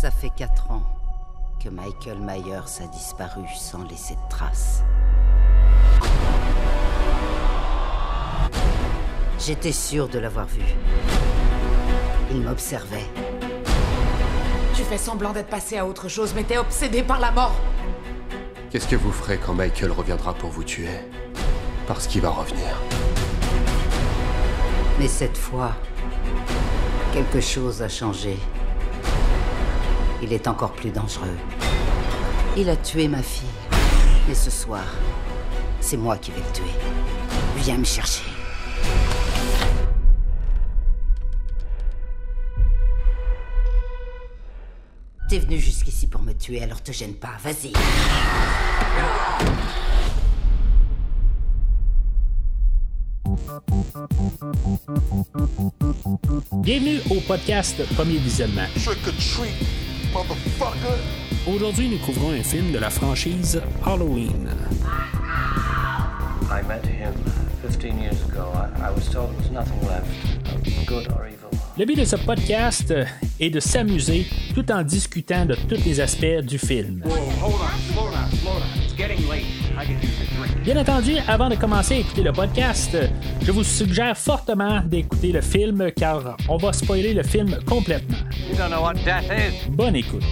Ça fait quatre ans que Michael Myers a disparu sans laisser de traces. J'étais sûr de l'avoir vu. Il m'observait. Tu fais semblant d'être passé à autre chose, mais t'es obsédé par la mort. Qu'est-ce que vous ferez quand Michael reviendra pour vous tuer? Parce qu'il va revenir. Mais cette fois, quelque chose a changé. Il est encore plus dangereux. Il a tué ma fille. Et ce soir, c'est moi qui vais le tuer. Viens me chercher. T'es venu jusqu'ici pour me tuer, alors te gêne pas, vas-y. Bienvenue au podcast Premier Visionnement. Aujourd'hui, nous couvrons un film de la franchise Halloween. I met him 15 years ago. I, I was told there was nothing left of good or evil. Le but de ce podcast est de s'amuser tout en discutant de tous les aspects du film. Bien entendu, avant de commencer à écouter le podcast, je vous suggère fortement d'écouter le film car on va spoiler le film complètement. You don't know what death is. Bonne écoute.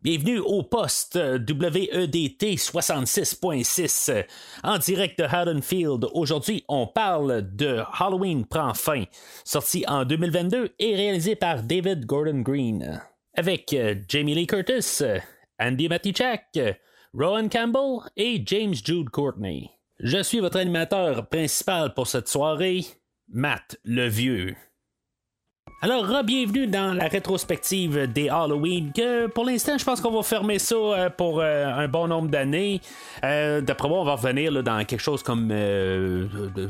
Bienvenue au poste WEDT 66.6 euh, en direct de Haddonfield. Aujourd'hui, on parle de Halloween prend fin, sorti en 2022 et réalisé par David Gordon Green. Avec euh, Jamie Lee Curtis, euh, Andy Matichak, Rowan Campbell et James Jude Courtney. Je suis votre animateur principal pour cette soirée, Matt le Vieux. Alors, bienvenue dans la rétrospective des Halloween, que pour l'instant, je pense qu'on va fermer ça euh, pour euh, un bon nombre d'années. Euh, d'après moi, on va revenir dans quelque chose comme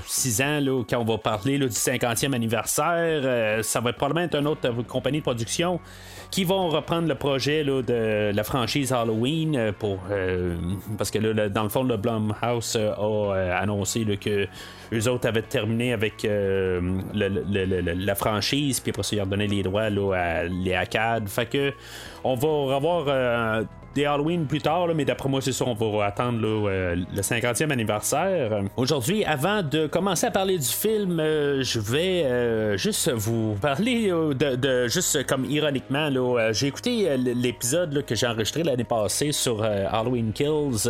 6 ans, là, quand on va parler du 50e anniversaire. ça va probablement être une autre compagnie de production qui vont reprendre le projet là, de la franchise Halloween pour parce que là, dans le fond, le Blumhouse a annoncé là, que eux autres avaient terminé avec la franchise, puis après ça, ils ont donné les droits là, à les ACAD. Fait que on va revoir euh, des Halloween plus tard, mais d'après moi, c'est sûr, on va attendre euh, le 50e anniversaire. Aujourd'hui, avant de commencer à parler du film, euh, je vais euh, juste vous parler de, juste comme ironiquement, j'ai écouté l'épisode que j'ai enregistré l'année passée sur Halloween Kills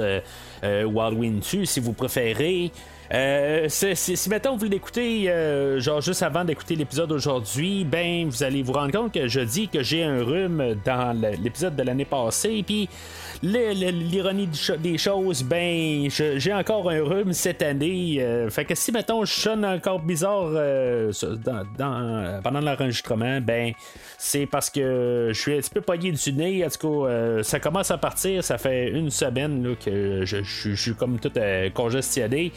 ou Halloween 2, si vous préférez. Euh, si mettons vous l'écoutez euh, genre juste avant d'écouter l'épisode d'aujourd'hui, ben vous allez vous rendre compte que je dis que j'ai un rhume dans l'épisode de l'année passée, puis l'ironie des choses, ben j'ai encore un rhume cette année. euh, fait que si mettons je sonne encore bizarre euh, pendant l'enregistrement, ben c'est parce que je suis un petit peu poigné du nez. En tout cas, euh, ça commence à partir. Ça fait une semaine que je, suis comme tout congestionné.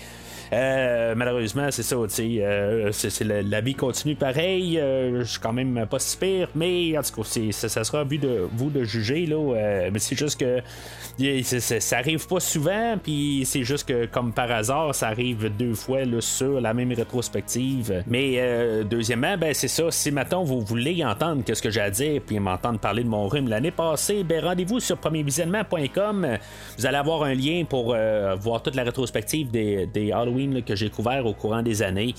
Euh, malheureusement, c'est ça, euh, c'est, la, la vie continue pareil. euh, je suis quand même pas si pire, mais en tout cas, ça, ça sera à de vous de juger, là. mais c'est juste que c'est- ça arrive pas souvent, puis c'est juste que, comme par hasard, ça arrive deux fois sur la même rétrospective. Mais deuxièmement, ben c'est ça, si maintenant vous voulez entendre ce que j'ai à dire, puis m'entendre parler de mon rhume l'année passée, ben rendez-vous sur premiervisionnement.com. Vous allez avoir un lien pour voir toute la rétrospective des, des Halloween que j'ai couvert au courant des années.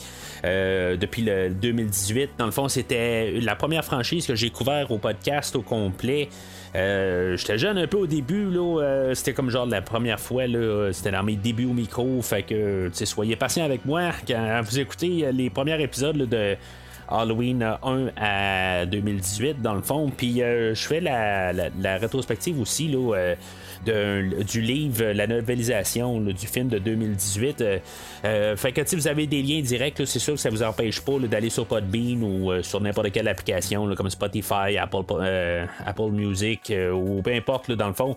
Euh, depuis le 2018, dans le fond, c'était la première franchise que j'ai couvert au podcast au complet. Euh, J'étais jeune un peu au début, là, euh, c'était comme genre la première fois, c'était dans mes débuts au micro, fait que soyez patient avec moi quand vous écoutez les premiers épisodes de Halloween 1 à 2018 dans le fond. Puis euh, je fais la, la- rétrospective aussi là, euh, d'un- du livre, la novelisation du film de 2018. Euh, euh, fait que si vous avez des liens directs, c'est sûr que ça vous empêche pas d'aller sur Podbean ou euh, sur n'importe quelle application comme Spotify, Apple, euh, Apple Music euh, ou peu importe dans le fond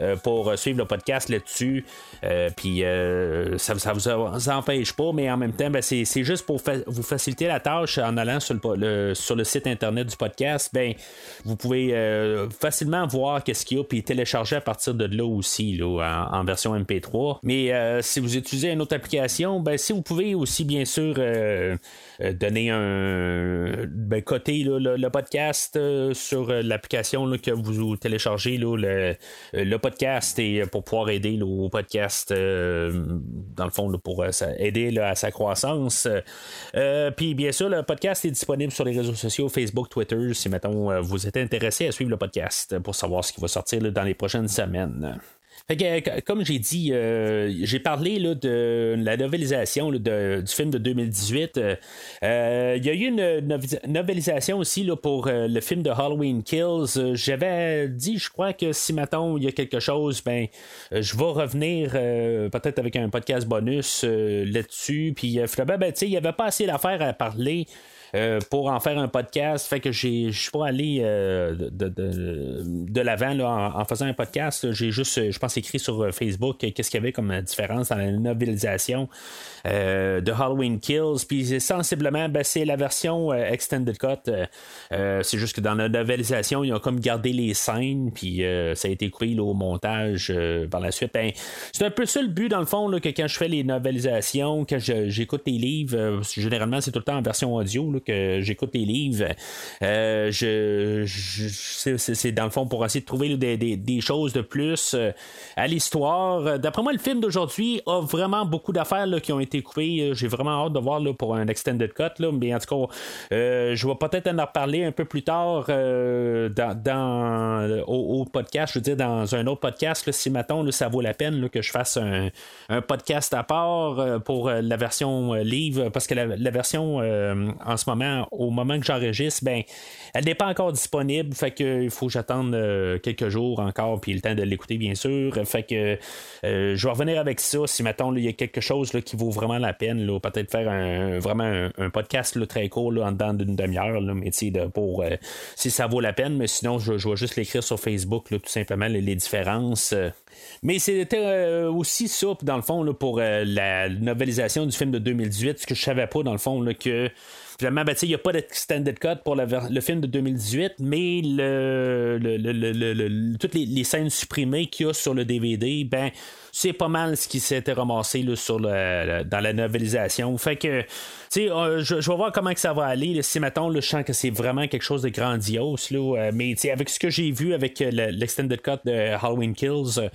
euh, pour euh, suivre le podcast là-dessus. Euh, Puis euh, ça, ça vous vous empêche pas, mais en même temps, ben, c'est juste pour vous faciliter la tâche en allant sur le, sur le site internet du podcast, ben vous pouvez facilement voir qu'est-ce qu'il y a puis télécharger à partir de là aussi là, en, version MP3. Mais si vous utilisez une autre application, ben si vous pouvez aussi bien sûr donner un ben, côté le, podcast sur l'application que vous téléchargez le, le podcast et pour pouvoir aider au podcast dans le fond pour aider à sa croissance. Euh, puis bien sûr, le podcast est disponible sur les réseaux sociaux, Facebook, Twitter, si mettons euh, vous êtes intéressé à suivre le podcast pour savoir ce qui va sortir dans les prochaines semaines. Euh, comme j'ai dit, euh, j'ai parlé là, de la novelisation du film de 2018. Euh, il y a eu une novelisation aussi là, pour le film de Halloween Kills. J'avais dit, je crois que si maintenant il y a quelque chose, ben, je vais revenir peut-être avec un podcast bonus là-dessus. Puis ben, il n'y avait pas assez d'affaires à parler. Euh, pour en faire un podcast. Fait que je suis pas allé euh, de, de, l'avant en, faisant un podcast. J'ai juste, je pense, écrit sur Facebook qu'est-ce qu'il y avait comme différence dans la novelisation euh, de Halloween Kills. Puis sensiblement, ben, c'est la version Extended Cut. c'est juste que dans la novelisation, ils ont comme gardé les scènes, puis ça a été coupé au montage par la suite. Ben, c'est un peu ça le but, dans le fond, que quand je fais les novelisations, que j'écoute les livres, généralement, c'est tout le temps en version audio que j'écoute les livres. Euh, je, c'est, dans le fond pour essayer de trouver des, choses de plus euh, à l'histoire. D'après moi, le film d'aujourd'hui a vraiment beaucoup d'affaires qui ont été coupées. J'ai vraiment hâte de voir là, pour un extended cut. Là, mais en tout cas, euh, je vais peut-être en reparler un peu plus tard dans, au, podcast. Je veux dire, dans un autre podcast, si maintenant ça vaut la peine que je fasse un, podcast à part pour la version livre, parce que la, version en ce moment, au moment que j'enregistre, ben, elle n'est pas encore disponible. Fait que il faut que j'attende euh, quelques jours encore, puis le temps de l'écouter, bien sûr. Fait que euh, je vais revenir avec ça. Si maintenant il y a quelque chose qui vaut vraiment la peine, peut-être faire un, vraiment un, podcast très court en dedans d'une demi-heure, mais de, pour euh, si ça vaut la peine. Mais sinon, je, vais juste l'écrire sur Facebook, tout simplement, les, différences. Mais c'était aussi ça, dans le fond, pour la novelisation du film de 2018, ce que je savais pas, dans le fond, que Finalement, ben, il n'y a pas d'extended cut pour le film de 2018, mais le, toutes les, scènes supprimées qu'il y a sur le DVD, ben, c'est pas mal ce qui s'était ramassé là, sur le, dans la novelisation. Fait que, euh, je, vais voir comment que ça va aller. Si, mettons, je sens que c'est vraiment quelque chose de grandiose, là, euh, mais avec ce que j'ai vu avec euh, l'extended cut de Halloween Kills,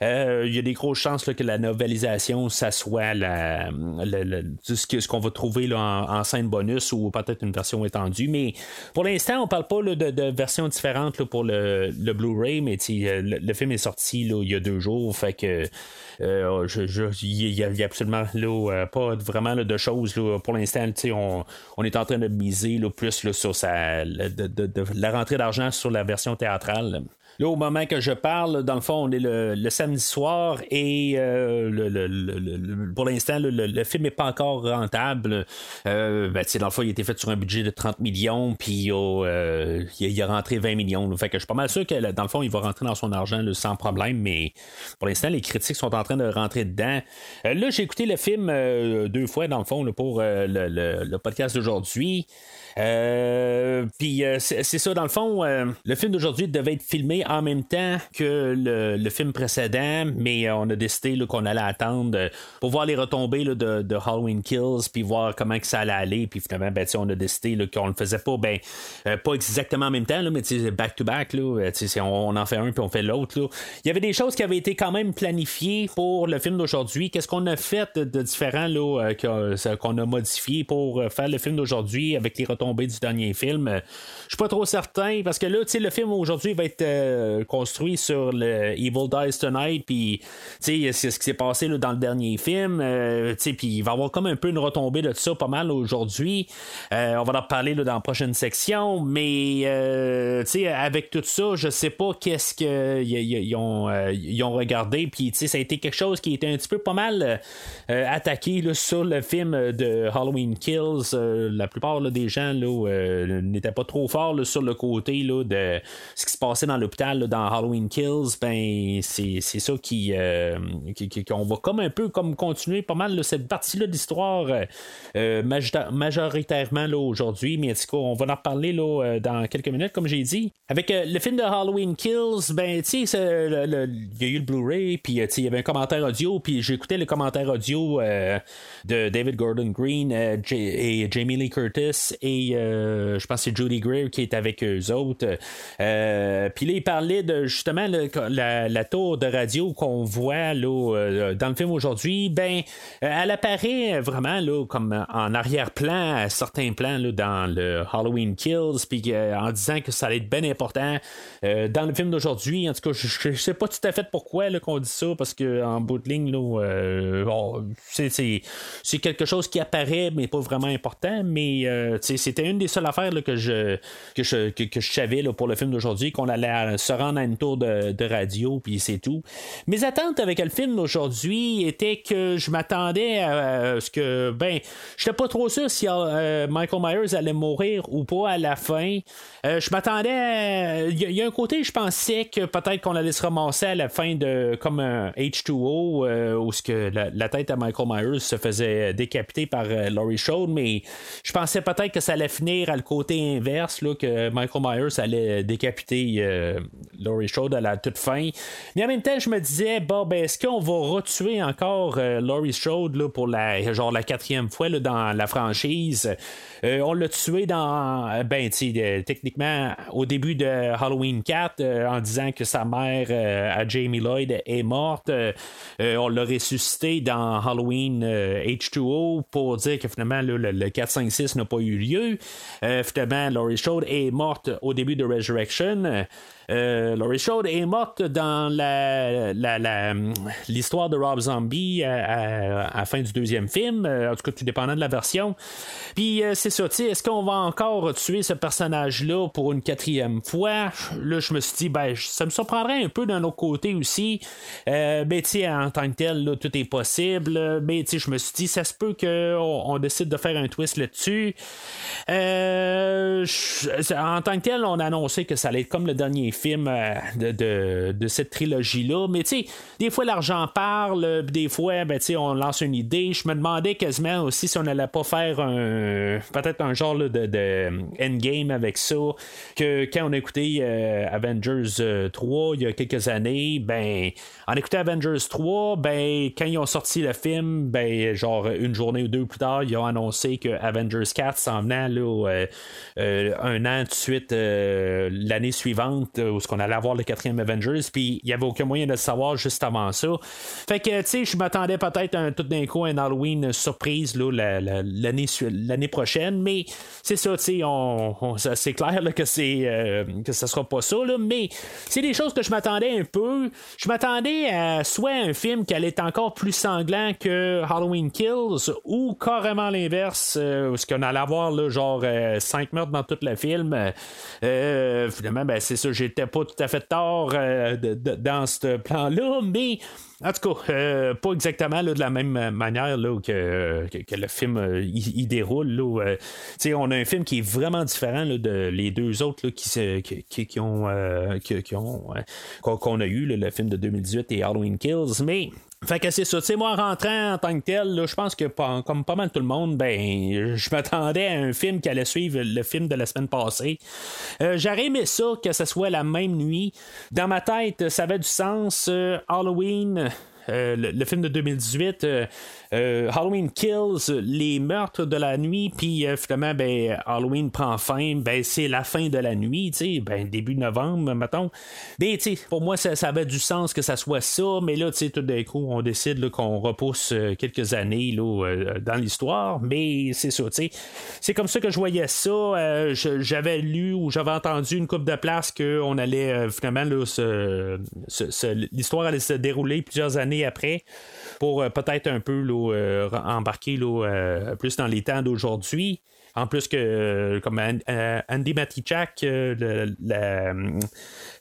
il y a des grosses chances que la novelisation, ça soit ce qu'on va trouver là, en, scène bonus ou peut-être une version étendue. Mais pour l'instant, on parle pas de, de versions différentes pour le, Blu-ray, mais le, film est sorti il y a deux jours. Fait que euh, il n'y a, absolument euh, pas vraiment de choses. pour l'instant, on, on est en train de miser plus sur sa, la rentrée d'argent sur la version théâtrale. Là, au moment que je parle, dans le fond, on est le, samedi soir et euh, le, pour l'instant, le, film n'est pas encore rentable. Euh, ben, dans le fond, il a été fait sur un budget de 30 millions, puis euh, il, a, rentré 20 millions. Fait que je suis pas mal sûr que dans le fond, il va rentrer dans son argent sans problème, mais pour l'instant, les critiques sont en train de rentrer dedans. là, j'ai écouté le film deux fois, dans le fond, pour le, podcast d'aujourd'hui. Euh, puis euh, c'est ça, dans le fond, euh, le film d'aujourd'hui devait être filmé en même temps que le, film précédent, mais on a décidé qu'on allait attendre pour voir les retombées de, Halloween Kills, puis voir comment que ça allait aller. Puis finalement, ben, on a décidé qu'on le faisait pas, ben, pas exactement en même temps, là, mais back-to-back. On, on en fait un, puis on fait l'autre. Il y avait des choses qui avaient été quand même planifiées pour le film d'aujourd'hui. Qu'est-ce qu'on a fait de différent qu'on a modifié pour faire le film d'aujourd'hui avec les retombées du dernier film? Euh, je suis pas trop certain parce que là, le film aujourd'hui va être euh, construit sur le Evil Dies Tonight, puis c'est ce qui s'est passé là, dans le dernier film, euh, puis il va y avoir comme un peu une retombée de ça pas mal aujourd'hui. on va en parler là, dans la prochaine section, mais avec tout ça, je sais pas qu'est-ce qu'ils ont, regardé, puis ça a été quelque chose qui était un petit peu pas mal attaqué là, sur le film de Halloween Kills. la plupart des gens euh, n'était pas trop fort sur le côté de ce qui se passait dans l'hôpital dans Halloween Kills, ben c'est ça qui, qu'on va comme un peu comme continuer pas mal cette partie-là d'histoire majoritairement là, aujourd'hui, mais on va en reparler là, dans quelques minutes, comme j'ai dit. Avec le film de Halloween Kills, ben, il y a eu le Blu-ray, puis il y avait un commentaire audio, puis j'écoutais le commentaire audio de David Gordon Green et Jamie Lee Curtis et je pense que c'est Judy Greer qui est avec eux autres. Euh, puis là, parlait de justement la, tour de radio qu'on voit là, euh, dans le film aujourd'hui. Ben, euh, elle apparaît vraiment là, comme en arrière-plan à certains plans là, dans le Halloween Kills, puis en disant que ça allait être bien important dans le film d'aujourd'hui. En tout cas, je, ne sais pas tout à fait pourquoi qu'on dit ça, parce qu'en bout de ligne, c'est quelque chose qui apparaît, mais pas vraiment important. Mais c'était une des seules affaires que je que je, que, je savais là, pour le film d'aujourd'hui, qu'on allait se rendre à une tour de, radio, puis c'est tout. Mes attentes avec le film d'aujourd'hui étaient que je m'attendais à, ce que, ben, je n'étais pas trop sûr si euh, Michael Myers allait mourir ou pas à la fin. Euh, je m'attendais. Il y, a un côté, je pensais que peut-être qu'on allait se ramasser à la fin de comme un H2O, euh, où ce que la, tête à Michael Myers se faisait décapiter par Laurie Strode, mais je pensais peut-être que ça allait finir à le côté inverse, là, que Michael Myers allait décapiter euh, Laurie Strode à la toute fin. Mais en même temps, je me disais, bon, ben, est-ce qu'on va retuer encore euh, Laurie Strode là, pour la, genre, la quatrième fois là, dans la franchise? Euh, on l'a tué dans, ben, techniquement, au début de Halloween 4, en disant que sa mère, à Jamie Lloyd, est morte. on l'a ressuscité dans Halloween H2O pour dire que finalement, le, le 4, 5, 6 n'a pas eu lieu. finalement, Laurie Strode est morte au début de Resurrection. Euh, Laurie Strode est morte dans l'histoire de Rob Zombie à, la fin du deuxième film, euh, en tout cas tout dépendant de la version. Puis euh, c'est ça, est-ce qu'on va encore tuer ce personnage-là pour une quatrième fois? Là, je me suis dit, ben, ça me surprendrait un peu d'un autre côté aussi. Euh, ben, en tant que tel, là, tout est possible. Mais je me suis dit, ça se peut qu'on on décide de faire un twist là-dessus. en tant que tel, on a annoncé que ça allait être comme le dernier film euh, de, cette trilogie-là. Mais tu sais, des fois l'argent parle, des fois, ben, on lance une idée. Je me demandais quasiment aussi si on n'allait pas faire un peut-être un genre de, endgame avec ça. Que quand on a écouté euh, Avengers 3 euh, il y a quelques années, ben en écoutant Avengers 3, ben quand ils ont sorti le film, ben genre une journée ou deux plus tard, ils ont annoncé que Avengers 4 s'en venait là, un an de suite l'année suivante où ce qu'on allait avoir le quatrième Avengers, puis il n'y avait aucun moyen de le savoir juste avant ça. Fait que, tu sais, je m'attendais peut-être un, tout d'un coup à un Halloween surprise l'année, l'année mais c'est ça, sais, on, c'est clair que c'est euh, que ça sera pas ça, mais c'est des choses que je m'attendais un peu. Je m'attendais à soit un film qui allait être encore plus sanglant que Halloween Kills, ou carrément l'inverse, euh, où ce qu'on allait avoir là, genre 5 euh, meurtres dans tout le film. finalement, ben, c'est ça, j'étais pas tout à fait tort euh, dans ce plan-là, mais en tout cas, euh, pas exactement de la même manière que, le film euh, il, déroule. Là, on a un film qui est vraiment différent de les deux autres qui, ont, ont qu'on a eu, le film de 2018 et Halloween Kills, mais fait que c'est ça, tu sais, moi, en rentrant en tant que tel, je pense que comme pas mal tout le monde, ben, je m'attendais à un film qui allait suivre le film de la semaine passée. Euh, J'aurais aimé ça, que ce soit la même nuit. Dans ma tête, ça avait du sens. Euh, Halloween, euh, le, film de 2018, euh, euh, Halloween Kills, les meurtres de la nuit, puis finalement, ben, Halloween prend fin, ben, c'est la fin de la nuit, ben, début novembre, mettons. Sais, pour moi, ça, avait du sens que ça soit ça, mais là, tout d'un coup, on décide qu'on repousse quelques années là, dans l'histoire, mais c'est ça. C'est comme ça que je voyais ça. j'avais lu ou j'avais entendu une coupe de place qu'on allait finalement, l'histoire allait se dérouler plusieurs années après pour euh, peut-être un peu euh, embarquer euh, plus dans les temps d'aujourd'hui. En plus que, comme Andy Matichak,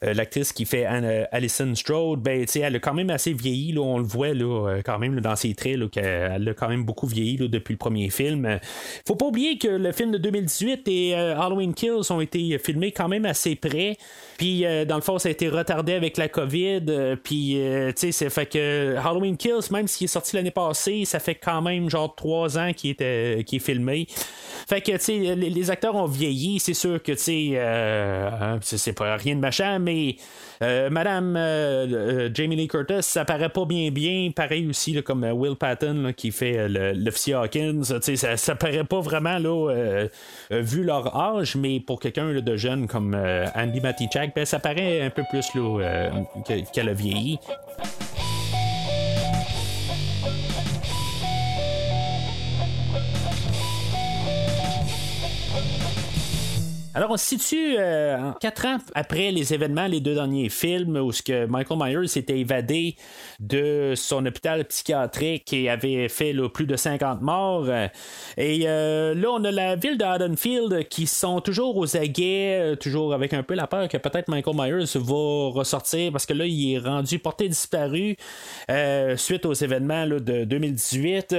l'actrice qui fait Alison Strode, ben, elle a quand même assez vieilli, là, on le voit là, quand même dans ses traits, qu'elle a quand même beaucoup vieilli depuis le premier film. Faut pas oublier que le film de 2018 et Halloween Kills ont été filmés quand même assez près. Puis, dans le fond, ça a été retardé avec la COVID. puis, tu sais, c'est fait que Halloween Kills, même s'il est sorti l'année passée, ça fait quand même genre trois ans qu'il est filmé. Fait que tu sais, les, acteurs ont vieilli, c'est sûr que tu sais, euh, c'est pas rien de machin, mais euh, Madame euh, Jamie Lee Curtis, ça paraît pas bien bien. Pareil aussi comme Will Patton qui fait l'officier Hawkins. Ça, ça paraît pas vraiment vu leur âge, mais pour quelqu'un de jeune comme Andy Matichak, ben, ça paraît un peu plus qu'elle a vieilli. Alors, on se situe euh, quatre ans après les événements, les deux derniers films, où ce que Michael Myers s'était évadé de son hôpital psychiatrique et avait fait plus de 50 morts. Et euh, là, on a la ville de Haddonfield qui sont toujours aux aguets, euh, toujours avec un peu la peur que peut-être Michael Myers va ressortir parce que là, il est rendu porté disparu suite aux événements de 2018.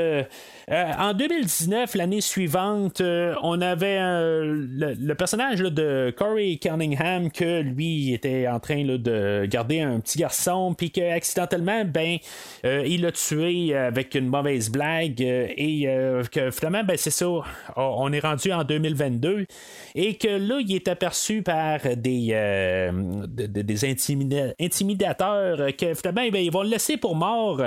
en 2019, l'année suivante, on avait le personnage de Corey Cunningham que lui était en train de garder un petit garçon puis que accidentellement ben euh, il l'a tué avec une mauvaise blague euh, et euh, que finalement ben c'est ça on est rendu en 2022 et que là il est aperçu par des des intimidateurs que finalement ben, ils vont le laisser pour mort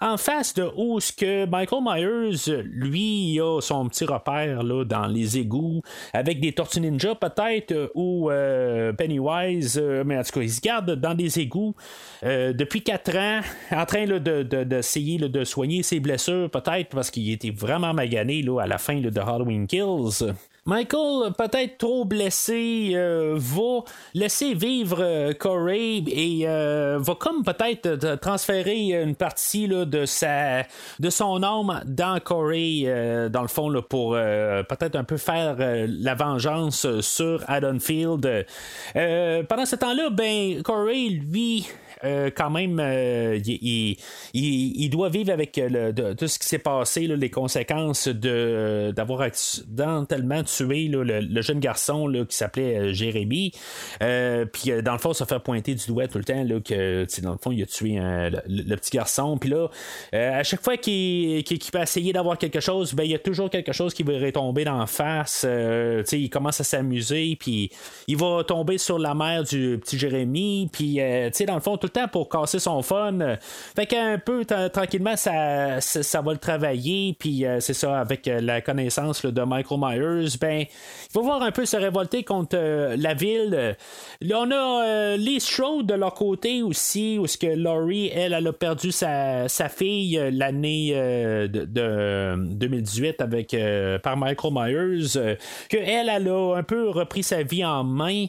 en face de où ce que Michael Myers lui a son petit repère là dans les égouts avec des tortues ninja peut-être, euh, ou euh, Pennywise, euh, mais en tout cas, il se garde dans des égouts depuis 4 ans, en train d'essayer de, de, soigner ses blessures, peut-être parce qu'il était vraiment magané là, à la fin de Halloween Kills. Michael, peut-être trop blessé, euh, va laisser vivre euh, Corey et euh, va comme peut-être transférer une partie de sa de son âme dans Corey, dans le fond, pour peut-être un peu faire la vengeance sur Haddonfield. pendant ce temps-là, ben Corey, lui, euh, quand même, euh, il, doit vivre avec euh, le, tout ce qui s'est passé, les conséquences de, d'avoir accidentellement tué le, jeune garçon qui s'appelait Jérémy. puis, dans le fond, se faire pointer du doigt tout le temps que, dans le fond, il a tué le, petit garçon. Puis là, à chaque fois qu'il, peut essayer d'avoir quelque chose, ben, il y a toujours quelque chose qui va retomber dans la face. il commence à s'amuser, puis il va tomber sur la mère du petit Jérémy. Puis, dans le fond, tout temps pour casser son fun. Fait qu'un peu tranquillement, ça, ça, va le travailler. Puis euh, c'est ça, avec euh, la connaissance de Michael Myers, ben, il va voir un peu se révolter contre euh, la ville. Là, on a les Strode de leur côté aussi, où ce que Laurie, elle, elle a perdu sa, fille l'année de, 2018 avec par Michael Myers, que elle, elle a un peu repris sa vie en main.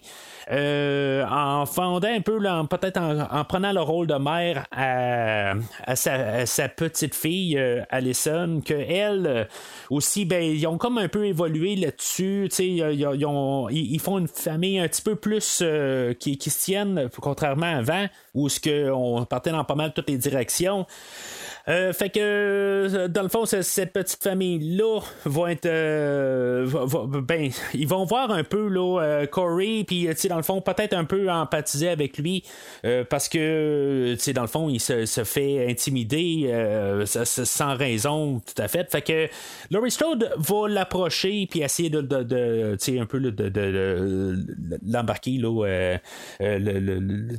en fondant un peu, peut-être en, prenant le rôle de mère à, sa, petite fille euh, Allison, que elle euh, aussi, ben, ils ont comme un peu évolué là-dessus. Ils, font une famille un petit peu plus euh, qui, qui se tienne, contrairement à avant, où ce on partait dans pas mal toutes les directions. Euh, fait que, euh, dans le fond, cette petite famille-là va être. Euh, ben, ils vont voir un peu là, Corey, puis, dans le fond, peut-être un peu empathiser avec lui, parce que, dans le fond, il se, fait intimider sans raison, tout à fait. Fait que Laurie Strode va l'approcher, puis essayer de, de, un peu de, l'embarquer, là, le,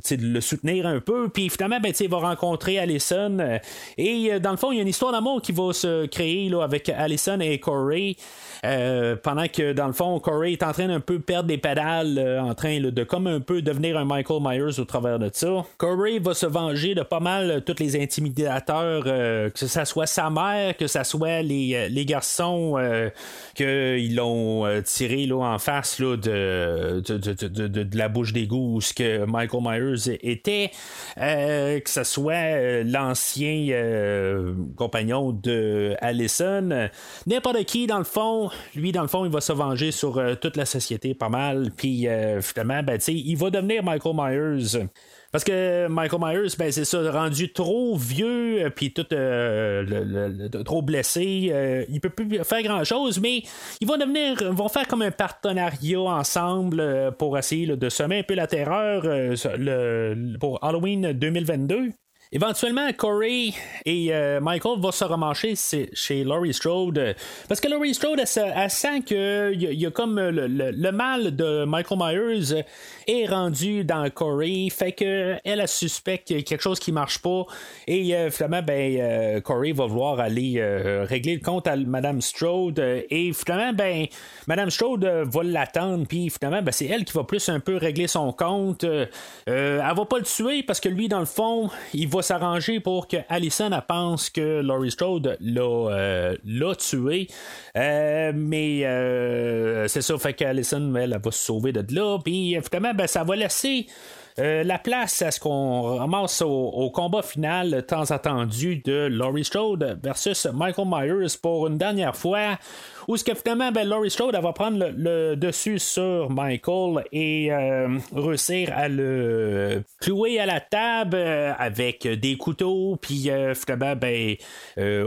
le, soutenir un peu, puis finalement, ben, il va rencontrer Allison, euh, dans le fond, il y a une histoire d'amour qui va se créer là, avec Allison et Corey. Euh, pendant que dans le fond, Corey est en train d'un peu perdre des pédales, euh, en train de comme un peu devenir un Michael Myers au travers de ça. Corey va se venger de pas mal tous les intimidateurs, que ce soit sa mère, que ce soit les, les garçons qu'ils l'ont tiré là, en face là, de, de, de, la bouche d'égout où ce que Michael Myers était, que ce soit l'ancien compagnon de Allison, n'importe qui dans le fond, lui dans le fond, il va se venger sur toute la société pas mal, puis finalement, ben, il va devenir Michael Myers. Parce que Michael Myers, ben, c'est ça, rendu trop vieux, euh, puis tout euh, trop blessé, euh, il peut plus faire grand chose, mais ils vont devenir, vont faire comme un partenariat ensemble pour essayer de semer un peu la terreur pour Halloween 2022. Éventuellement, Corey et euh, Michael vont se remarcher chez Laurie Strode. Parce que Laurie Strode, elle, sent qu'il y, a comme le, mal de Michael Myers est rendu dans Corey, fait que elle, a suspecte qu'il y a quelque chose qui marche pas. Et euh, finalement, ben, euh, Corey va vouloir aller régler le compte à Madame Strode. Et finalement, ben, Madame Strode va l'attendre. Puis finalement, ben, c'est elle qui va plus un peu régler son compte. elle va pas le tuer parce que lui, dans le fond, il va s'arranger pour que Allison pense que Laurie Strode l'a, euh, tué. Euh, mais euh, c'est ça, fait qu'Allison, elle, elle, va se sauver de là. Puis finalement, ben, ça va laisser. la place à ce qu'on ramasse au, combat final tant attendu de Laurie Strode versus Michael Myers pour une dernière fois où ce que finalement, ben, Laurie Strode va prendre le, dessus sur Michael et euh, réussir à le clouer à la table euh, avec des couteaux, puis euh, finalement, ben,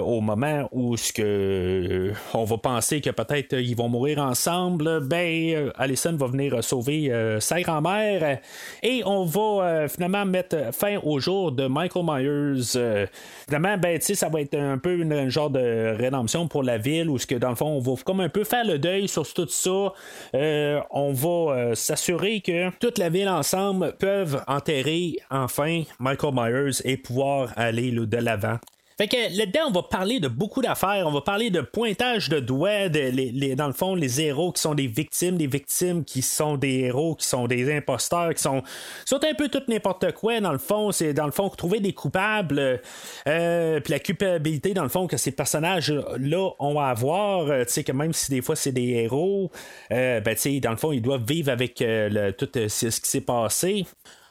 au moment où ce que on va penser que peut-être ils vont mourir ensemble, ben, Allison va venir sauver sa grand-mère et on va finalement mettre fin au jour de Michael Myers. finalement, ben, ça va être un peu une, genre de rédemption pour la ville où ce que dans le fond on comme un peu faire le deuil sur tout ça. Euh, on va euh, s'assurer que toute la ville ensemble peuvent enterrer enfin Michael Myers et pouvoir aller de l'avant. Fait que là-dedans, on va parler de beaucoup d'affaires. On va parler de pointage de doigts, de, les, dans le fond, les héros qui sont des victimes, des victimes qui sont des héros, qui sont des imposteurs, qui sont, sont un peu tout n'importe quoi. Dans le fond, c'est dans le fond trouver des coupables, euh, puis la culpabilité, dans le fond, que ces personnages-là ont à avoir. Euh, tu sais, que même si des fois c'est des héros, euh, ben, tu sais, dans le fond, ils doivent vivre avec le, tout ce qui s'est passé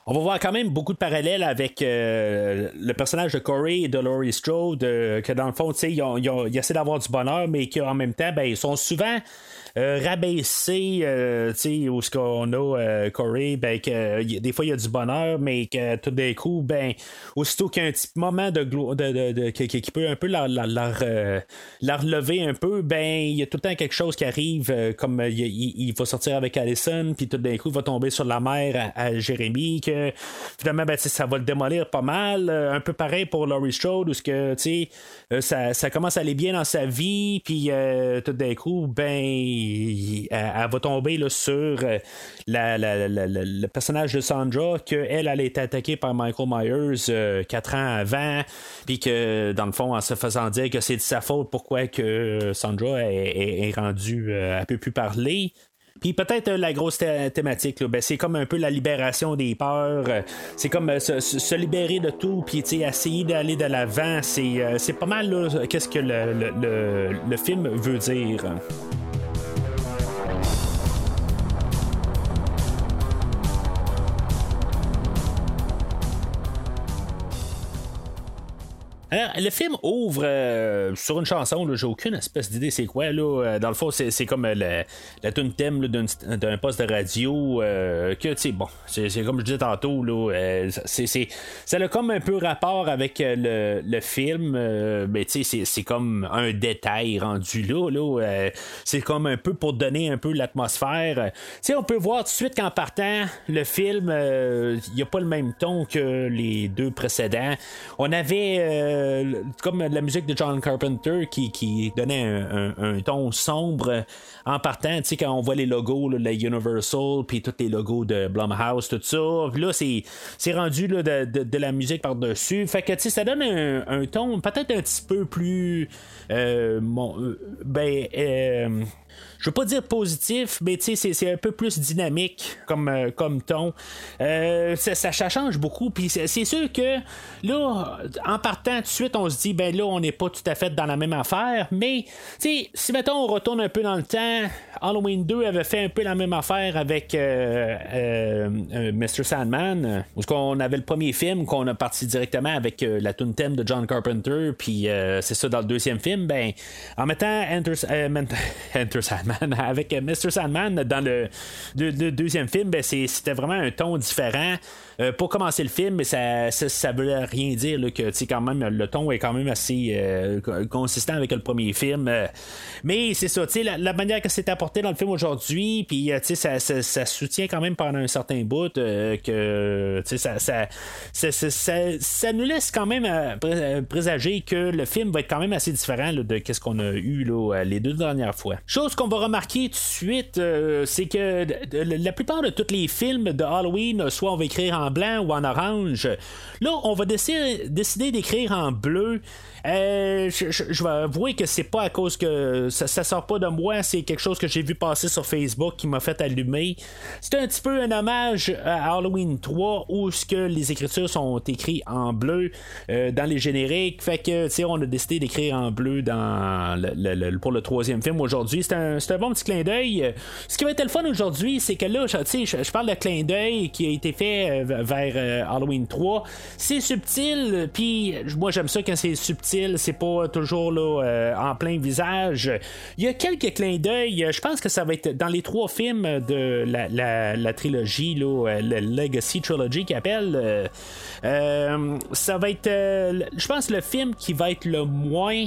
on va voir quand même beaucoup de parallèles avec euh, le personnage de Corey et de Laurie Strode, euh, que dans le fond, ils, ils, essaient d'avoir du bonheur, mais qu'en même temps, ben, ils sont souvent euh, rabaisser, euh, tu sais, où ce qu'on a euh, Corey, ben, que des fois il y a du bonheur, mais que tout d'un coup, ben, aussitôt qu'il y a un petit moment de, de, de, qui, peut un peu la, la, la, relever un peu, ben, il y a tout le temps quelque chose qui arrive, comme il, il, va sortir avec Allison, puis tout d'un coup, il va tomber sur la mère à, Jérémy, que finalement, ben, ça va le démolir pas mal. un peu pareil pour Laurie Strode, où ce que, tu sais, ça, ça commence à aller bien dans sa vie, puis tout d'un coup, ben, elle, va tomber sur euh, le personnage de Sandra, qu'elle, elle a été attaquée par Michael Myers euh, quatre ans avant, puis que dans le fond, en se faisant dire que c'est de sa faute, pourquoi que Sandra est, rendue, euh, elle peut plus parler. Puis peut-être la grosse thématique, ben, c'est comme un peu la libération des peurs. c'est comme se, libérer de tout, puis essayer d'aller de l'avant. C'est, pas mal qu'est-ce que le film veut dire. Alors, le film ouvre euh, sur une chanson, j'ai aucune espèce d'idée c'est quoi. Là. Euh, dans le fond, c'est, comme euh, la, tune thème d'un, poste de radio que, tu bon, c'est, comme je disais tantôt, là, ça a comme un peu rapport avec le, film, mais tu sais, c'est, comme un détail rendu là. là c'est comme un peu pour donner un peu l'atmosphère. Tu on peut voir tout de suite qu'en partant, le film, il n'y a pas le même ton que les deux précédents. On avait comme la musique de John Carpenter qui, qui donnait un, ton sombre en partant, tu sais, quand on voit les logos, là, la Universal, puis tous les logos de Blumhouse, tout ça. là, c'est, rendu de, de, la musique par-dessus. Fait que, tu sais, ça donne un, ton peut-être un petit peu plus. Euh, ben je veux pas dire positif, mais c'est un peu plus dynamique comme, euh, comme ton. Euh, ça, ça, change beaucoup. Puis c'est sûr que là, en partant tout de suite, on se dit, ben là, on n'est pas tout à fait dans la même affaire. Mais si mettons, on retourne un peu dans le temps, Halloween 2 avait fait un peu la même affaire avec euh, Mr. Sandman, on avait le premier film qu'on a parti directement avec la tune thème de John Carpenter, puis c'est ça dans le deuxième film, ben en mettant Enter, Sandman avec Mr. Sandman dans le, deuxième film, ben, c'était vraiment un ton différent. Euh, pour commencer le film, mais ça, ça, veut rien dire là, que quand même le ton est quand même assez euh, consistant avec le premier film. Euh. mais c'est ça, la, la manière que c'est apporté dans le film aujourd'hui, puis ça, ça, ça, soutient quand même pendant un certain bout que ça, ça, nous laisse quand même présager que le film va être quand même assez différent de ce qu'on a eu là, les deux dernières fois. Chose qu'on va remarquer tout de suite, c'est que la plupart de tous les films de Halloween, soit on va écrire en blanc ou en orange. Là, on va décider, d'écrire en bleu. Euh, je, vais avouer que c'est pas à cause que ça, sort pas de moi, c'est quelque chose que j'ai vu passer sur Facebook qui m'a fait allumer. C'est un petit peu un hommage à Halloween 3 où ce que les écritures sont écrites en bleu euh, dans les génériques. Fait que, tu on a décidé d'écrire en bleu dans pour le troisième film aujourd'hui. C'est un, un, bon petit clin d'œil. Ce qui va être le fun aujourd'hui, c'est que là, tu sais, je, parle de clin d'œil qui a été fait euh, vers Halloween 3. C'est subtil, puis moi j'aime ça quand c'est subtil c'est pas toujours là, euh, en plein visage. Il y a quelques clins d'œil. Je pense que ça va être dans les trois films de la, trilogie, là, euh, le Legacy Trilogy qui appelle. Euh, ça va être, je pense, le film qui va être le moins.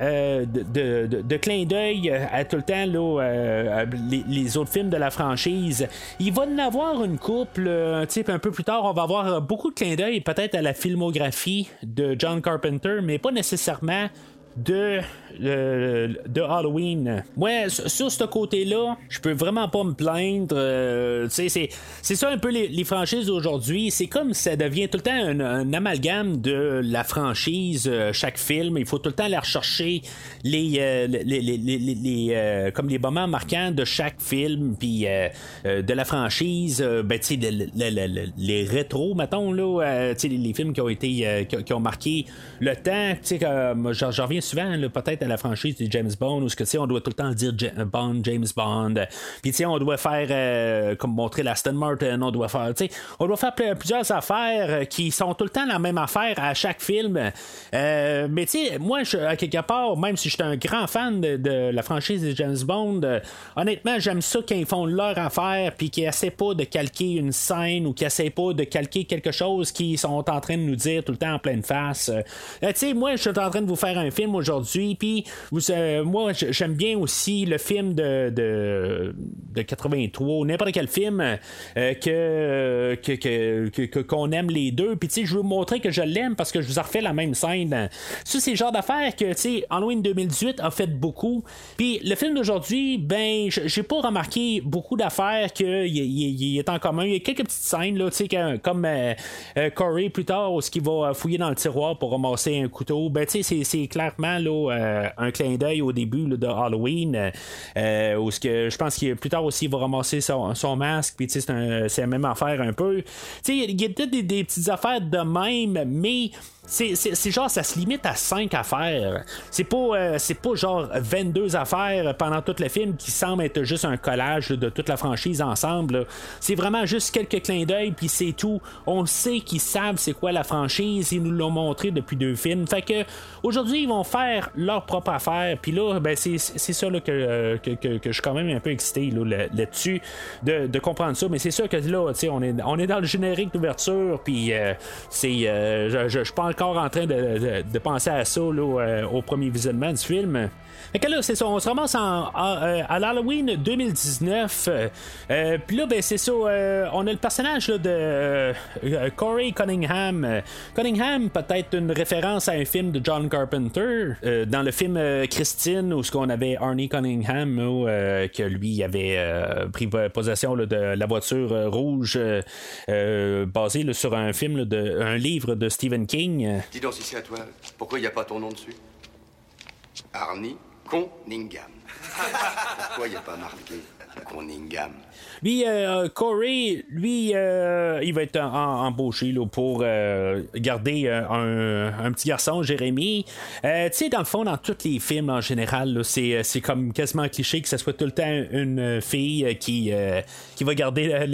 De, de, clin d'œil à tout le temps là, les, autres films de la franchise. Il va en avoir une couple, un, type un peu plus tard, on va avoir beaucoup de clins d'œil peut-être à la filmographie de John Carpenter, mais pas nécessairement de de Halloween. Moi, sur ce côté-là, je peux vraiment pas me plaindre. Euh, c'est, ça un peu les, franchises d'aujourd'hui. C'est comme ça devient tout le temps un, amalgame de la franchise, euh, chaque film. Il faut tout le temps aller rechercher les, euh, les, les, les comme les moments marquants de chaque film, puis de la franchise. ben, tu sais, les rétros, mettons, là, les films qui ont été, qui, ont marqué le temps. Tu j'en reviens souvent, peut-être la franchise de James Bond, où que, on doit tout le temps dire Bond, James Bond. Puis on doit faire euh, comme montrer l'Aston Martin, on doit faire, on doit faire plusieurs affaires qui sont tout le temps la même affaire à chaque film. Euh, mais tu sais, moi, je, à quelque part, même si je suis un grand fan de, la franchise de James Bond, euh, honnêtement, j'aime ça quand ils font leur affaire, puis qu'ils essaient pas de calquer une scène ou qu'ils essaient pas de calquer quelque chose qu'ils sont en train de nous dire tout le temps en pleine face. tu sais, moi, je suis en train de vous faire un film aujourd'hui, puis vous, moi, j'aime bien aussi le film de, de, de 83, n'importe quel film euh, que, que, qu'on aime les deux. Puis, tu sais, je veux vous montrer que je l'aime parce que je vous ai refait la même scène. Ça, c'est le genre d'affaires que, tu sais, Halloween 2018 a fait beaucoup. Puis, le film d'aujourd'hui, ben, j'ai pas remarqué beaucoup d'affaires qu'il il, est en commun. Il y a quelques petites scènes, là, tu sais, comme euh, euh, Corey plus tard, où ce qui va fouiller dans le tiroir pour ramasser un couteau. Ben, tu sais, c'est clairement, là, un clin d'œil au début de Halloween, euh, où ce que je pense qu'il plus tard aussi il va ramasser son, masque, puis c'est la même affaire un peu. Il y a peut-être des, petites affaires de même, mais c'est genre, ça se limite à 5 affaires. C'est pas, euh, c'est pas genre 22 affaires pendant tout le film qui semble être juste un collage de toute la franchise ensemble. C'est vraiment juste quelques clins d'œil, puis c'est tout. On sait qu'ils savent c'est quoi la franchise, ils nous l'ont montré depuis deux films. Fait que aujourd'hui, ils vont faire leur propre affaire. Puis là, ben, c'est ça là, que, que, je suis quand même un peu excité là-dessus de, comprendre ça. Mais c'est sûr que là, on est, on est dans le générique d'ouverture, puis c'est je, suis pas encore en train de, penser à ça au premier visionnement du film. Fait c'est ça, on se ramasse à, l'Halloween 2019. Puis là, ben, c'est ça, on a le personnage de Corey Cunningham. Cunningham, peut-être une référence à un film de John Carpenter. Euh, dans le film euh, Christine, où ce qu'on avait Arnie Cunningham, euh, que lui avait pris possession de la voiture rouge, basée sur un film, un livre de Stephen King. Dis donc si à toi, pourquoi il n'y a pas ton nom dessus? Arnie? Cunningham. pourquoi il n'y a pas marqué Cunningham lui, euh, Corey, lui, euh, il va être embauché là, pour euh, garder un, petit garçon, Jérémy. tu sais, dans le fond, dans tous les films en général, c'est, comme quasiment cliché que ce soit tout le temps une fille qui, qui va garder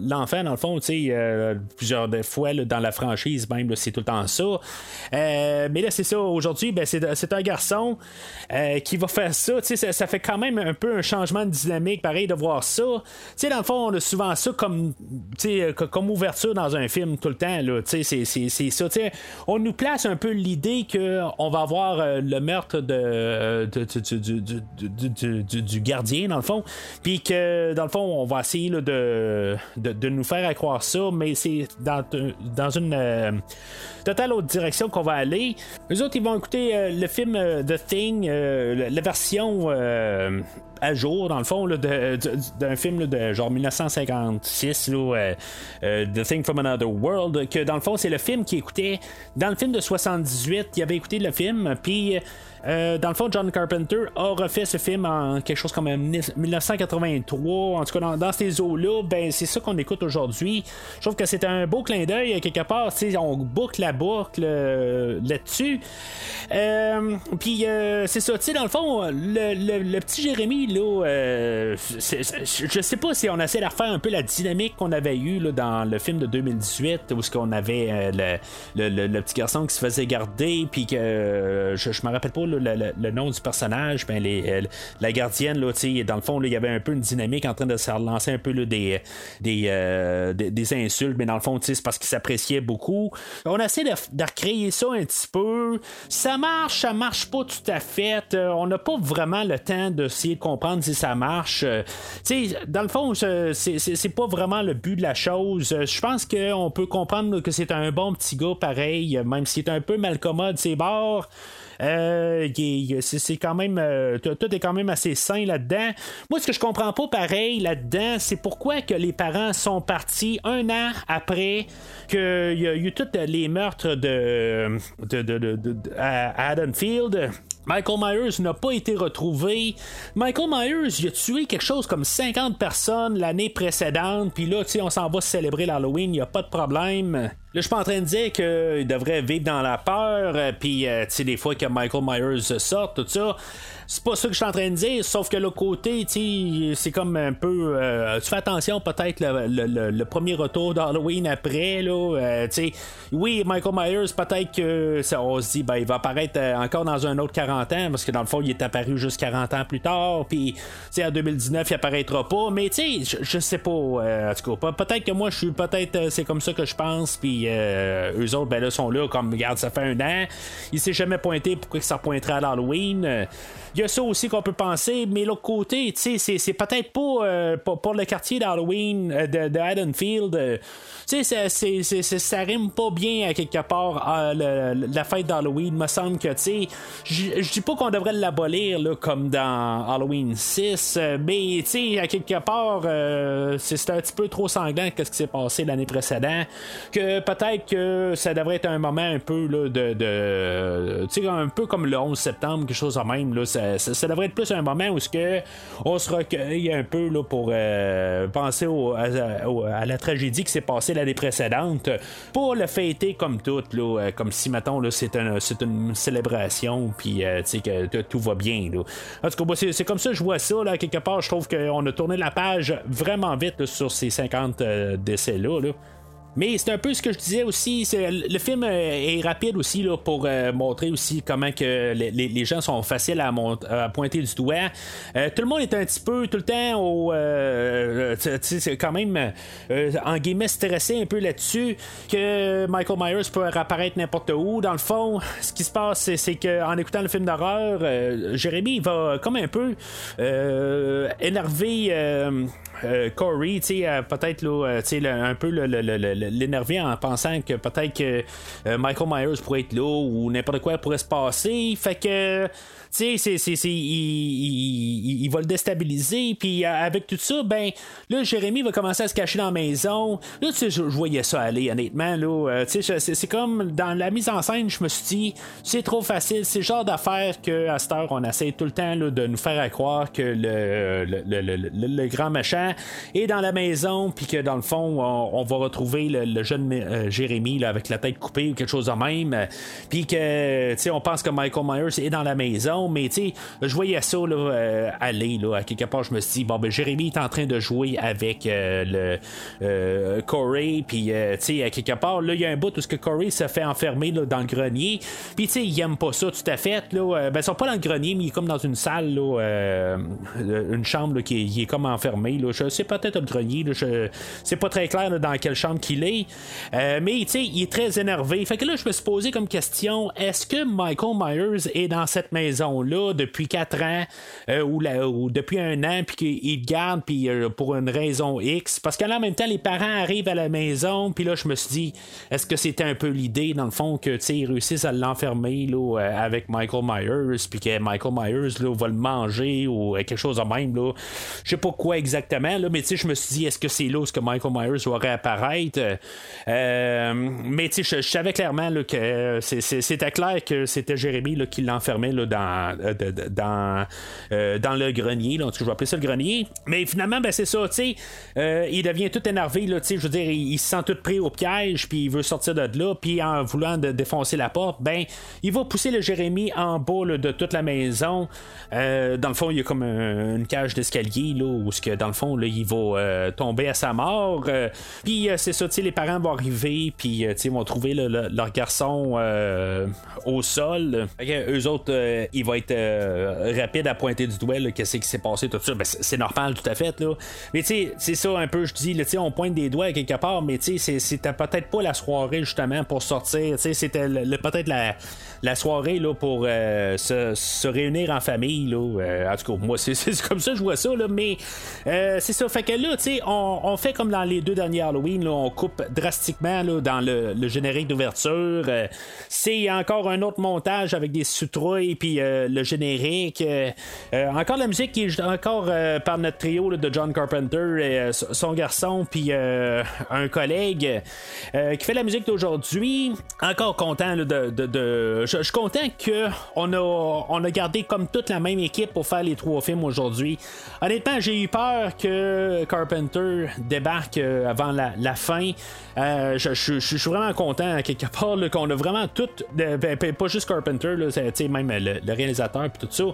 l'enfant, dans le fond, tu sais, plusieurs fois dans la franchise, même, c'est tout le temps ça. mais là, c'est ça, aujourd'hui, ben, c'est, un garçon qui va faire ça. Tu sais, ça, fait quand même un peu un changement de dynamique, pareil, de voir ça dans le fond, on a souvent ça comme, comme ouverture dans un film tout le temps. C'est, ça. On nous place un peu l'idée qu'on va avoir euh, le meurtre de, du, gardien, dans le fond. Puis que, dans le fond, on va essayer de, de, nous faire croire ça, mais c'est dans, dans une euh, totale autre direction qu'on va aller. Les autres, ils vont écouter euh, le film The Thing, la version à jour, dans le fond, d'un film de genre 1956, euh, euh, The Thing from Another World, que dans le fond, c'est le film qui écoutait. Dans le film de 78, il avait écouté le film, puis euh, dans le fond, John Carpenter a refait ce film en quelque chose comme 1983. En tout cas, dans, ces eaux-là, ben, c'est ça qu'on écoute aujourd'hui. Je trouve que c'est un beau clin d'œil, quelque part. On boucle la boucle euh, là-dessus. Euh, puis, c'est ça. Dans le fond, le, petit Jérémy, là, je sais pas si on essaie de refaire un peu la dynamique qu'on avait eue là, dans le film de 2018, où ce qu'on avait le, petit garçon qui se faisait garder, puis que je, je me rappelle pas le, nom du personnage, ben les, euh, la gardienne, là, dans le fond, il y avait un peu une dynamique en train de se relancer un peu des, euh, des, des, insultes, mais dans le fond, c'est parce qu'il s'appréciait beaucoup. On essaie de, de recréer ça un petit peu. Ça marche, ça marche pas tout à fait. Euh, on n'a pas vraiment le temps d'essayer de comprendre si ça marche. dans le fond, c'est pas vraiment le but de la chose. Je pense qu'on peut comprendre que c'est un bon petit gars pareil, même s'il est un peu malcommode ses bords. Euh, c'est quand même. Euh, tout est quand même assez sain là-dedans. Moi, ce que je comprends pas pareil là-dedans, c'est pourquoi que les parents sont partis un an après qu'il y a eu tous les meurtres de, de, de, à Haddonfield. Michael Myers n'a pas été retrouvé. Michael Myers, il a tué quelque chose comme 50 personnes l'année précédente, puis là, tu sais, on s'en va célébrer l'Halloween, il n'y a pas de problème. Là, je suis pas en train de dire qu'il devrait vivre dans la peur, euh, puis, euh, tu sais, des fois que Michael Myers sort, tout ça. C'est pas ça que je suis en train de dire, sauf que le côté, tu c'est comme un peu. Euh, tu fais attention, peut-être, le, premier retour d'Halloween après, là. Euh, oui, Michael Myers, peut-être que on se dit, ben, il va apparaître euh, encore dans un autre 40 ans, parce que dans le fond, il est apparu juste 40 ans plus tard, puis, tu sais, en 2019, il apparaîtra pas, mais tu sais, je sais pas, en tout cas, peut-être que moi, je suis peut-être, c'est comme ça que je pense, puis eux autres, ben là, sont là, comme, regarde, ça fait un an, il s'est jamais pointé, pourquoi ça pointerait à l'Halloween? Il y a ça aussi qu'on peut penser, mais l'autre côté, sais, c'est peut-être pas euh, pour, le quartier d'Halloween euh, de, de, Haddonfield. Euh, tu sais, ça rime pas bien à quelque part à la fête d'Halloween. Me semble que, tu je dis pas qu'on devrait l'abolir comme dans Halloween 6, mais tu à quelque part, c'est un petit peu trop sanglant qu'est-ce qui s'est passé l'année précédente. Que peut-être que ça devrait être un moment un peu là, de, de tu sais, un peu comme le 11 septembre, quelque chose de même. Là, ça, devrait être plus un moment où que on se recueille un peu là, pour euh, penser à, la tragédie qui s'est passée l'année précédente, pour le fêter comme tout, euh, comme si, mettons, c'est, une célébration, puis euh, que tout va bien. En tout cas, c'est, comme ça que je vois ça. Là, quelque part, je trouve qu'on a tourné la page vraiment vite sur ces 50 décès-là. Là. Mais c'est un peu ce que je disais aussi. Le film est rapide aussi là, pour montrer aussi comment que les, gens sont faciles à, à pointer du doigt. tout le monde est un petit peu tout le temps au. c'est quand même en guillemets stressé un peu là-dessus que Michael Myers peut apparaître n'importe où. Dans le fond, ce qui se passe, c'est qu'en écoutant le film d'horreur, Jérémy va comme un peu énerver euh, Corey, euh, peut-être là, euh, un peu l'énerver en pensant que peut-être que Michael Myers pourrait être là ou n'importe quoi pourrait se passer. Fait que tu sais, il, va le déstabiliser. Puis avec tout ça, ben, là, Jérémy va commencer à se cacher dans la maison. Là, tu sais, je, voyais ça aller, honnêtement. Là, tu sais, c'est comme dans la mise en scène, je me suis dit, c'est trop facile. C'est le genre d'affaire qu'à cette heure, on essaie tout le temps de nous faire croire que le, le, grand machin est dans la maison, puis que dans le fond, on, va retrouver le, jeune euh, Jérémy là, avec la tête coupée ou quelque chose de même. Puis que, tu on pense que Michael Myers est dans la maison mais tu sais, je voyais ça là, euh, aller, là, à quelque part, je me suis dit, bon, ben, Jérémy est en train de jouer avec euh, le euh, Corey, puis, tu sais, à quelque part, là, il y a un bout où ce que Corey se fait enfermer là, dans le grenier, puis, tu sais, il aime pas ça tout à fait, là, ben, ils sont pas dans le grenier, mais il est comme dans une salle, là, une chambre qui est, comme enfermée, là, je sais peut-être le grenier, là, je, c'est pas très clair dans quelle chambre qu'il est, mais, tu sais, il est très énervé, fait que là, je me suis posé comme question, est-ce que Michael Myers est dans cette maison? Là depuis 4 ans euh, ou, depuis un an, puis qu'ils gardent puis, euh, pour une raison X. Parce que là, en même temps, les parents arrivent à la maison, puis là, je me suis dit, est-ce que c'était un peu l'idée, dans le fond, que ils réussissent à l'enfermer là, euh, avec Michael Myers, puis que Michael Myers là, va le manger ou quelque chose de même. Là. Je sais pas quoi exactement, là, mais je me suis dit, est-ce que c'est là où que Michael Myers va réapparaître? mais je, je savais clairement là, que c'était clair que c'était Jérémy qui l'enfermait dans euh, dans, euh, dans, le grenier. Là, je vais appeler ça le grenier. Mais finalement, ben, c'est ça. Euh, il devient tout énervé. Là, je veux dire, il, se sent tout pris au piège. Puis il veut sortir de là. Puis en voulant défoncer la porte, ben, il va pousser le Jérémy en bas de toute la maison. dans le fond, il y a comme une cage d'escalier là, où que, dans le fond, il va tomber à sa mort. puis c'est ça, les parents vont arriver. Puis ils vont trouver leur garçon au sol. eux autres, ils vont être euh, rapide à pointer du doigt qu'est-ce qui s'est passé, tout ça. Ben, c'est normal, tout à fait. Là. Mais tu sais, c'est ça un peu, je dis, on pointe des doigts quelque part, mais tu sais, c'était peut-être pas la soirée justement pour sortir. C'était peut-être la, la soirée là, pour euh, se, réunir en famille. Là. Euh, en tout cas, moi, c'est comme ça que je vois ça. Là, mais c'est ça. Fait que là, tu sais, on, fait comme dans les deux derniers Halloween, là, on coupe drastiquement là, dans le, générique d'ouverture. c'est encore un autre montage avec des sutrouilles, puis le générique. Euh, euh, encore la musique qui est encore euh, par notre trio de John Carpenter, et, son garçon, puis un collègue qui fait la musique d'aujourd'hui. Encore content de. Je, suis content qu'on a, on a gardé comme toute la même équipe pour faire les trois films aujourd'hui. Honnêtement, j'ai eu peur que Carpenter débarque avant la, fin. je, suis vraiment content quelque part qu'on a vraiment tout, ben, ben, pas juste Carpenter, là, même le, le réalisateur puis tout ça.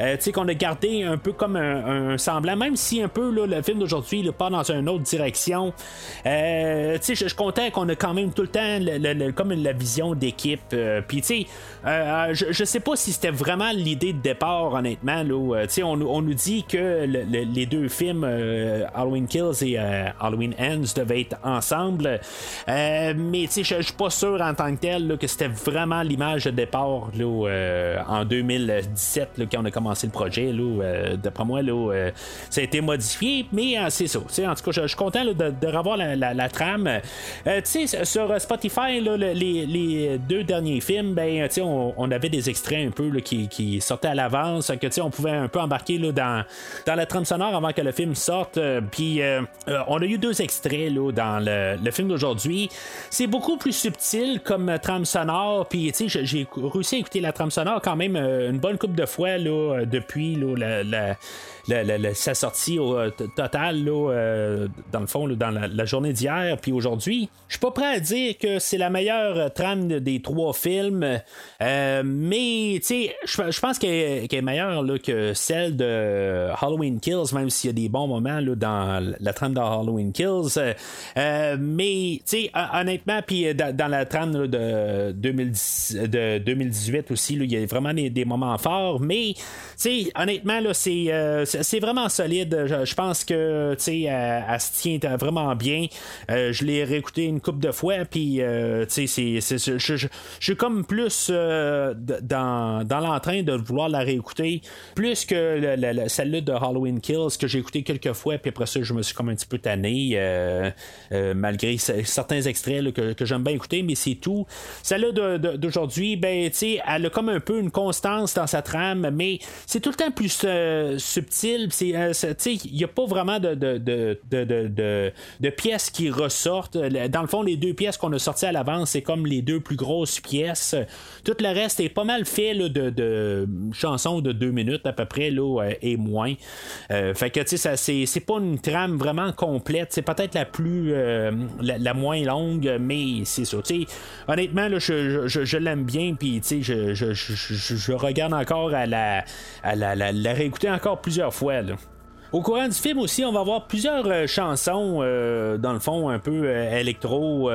Euh, tu sais, qu'on a gardé un peu comme un, semblant, même si un peu là, le film d'aujourd'hui il part dans une autre direction. Euh, tu sais, je suis content qu'on a quand même tout le temps comme la vision d'équipe. Euh, puis tu sais, je, sais pas si c'était vraiment l'idée de départ, honnêtement. Là, tu sais, on, nous dit que les deux films Halloween Kills et Halloween Ends devaient être ensemble. mais tu sais, je suis pas sûr en tant que tel que c'était vraiment l'image de départ là, en 2010 quand on a commencé le projet. Là, euh, d'après moi, là, euh, ça a été modifié, mais euh, c'est ça. En tout cas, je, suis content de, de, revoir la, trame. sur Spotify, les, deux derniers films, ben, on, on, avait des extraits un peu qui, sortaient à l'avance, que on pouvait un peu embarquer là, dans, la trame sonore avant que le film sorte. Puis on a eu deux extraits là, dans le, film d'aujourd'hui. C'est beaucoup plus subtil comme trame sonore. Puis j'ai réussi à écouter la trame sonore quand même une bonne coupe de fois depuis là, la, sa sortie au total, dans le fond, dans la, journée d'hier, puis aujourd'hui. Je suis pas prêt à dire que c'est la meilleure trame des trois films, mais je pense qu'elle est meilleure que celle de Halloween Kills, même s'il y a des bons moments dans la trame de Halloween Kills. mais, honnêtement, puis dans, la trame de, 2018 aussi, il y a vraiment des, moments forts, mais honnêtement, là, euh, c'est, vraiment solide. Je, pense que elle, elle, se tient vraiment bien. Euh, je l'ai réécouté une couple de fois, puis euh, je, suis comme plus dans, dans l'entrain de vouloir la réécouter, plus que celle-là de Halloween Kills que j'ai écouté quelques fois, puis après ça, je me suis comme un petit peu tanné, malgré certains extraits que, que j'aime bien écouter, mais c'est tout. Celle-là d'aujourd'hui, ben, elle a comme un peu une constance dans sa trame, mais c'est tout le temps plus euh, Euh, il n'y a pas vraiment de, de, pièces qui ressortent. Dans le fond, les deux pièces qu'on a sorties à l'avance, c'est comme les deux plus grosses pièces. Tout le reste est pas mal fait de, chansons de deux minutes à peu près là, euh, et moins. fait que ça, c'est, pas une trame vraiment complète. C'est peut-être la plus la, moins longue, mais c'est ça. honnêtement, je, l'aime bien, puis je, je, regarde encore à la, à la, la réécouter encore plusieurs fois. Au courant du film aussi, on va avoir plusieurs euh, chansons, euh, dans le fond, un peu euh, électro,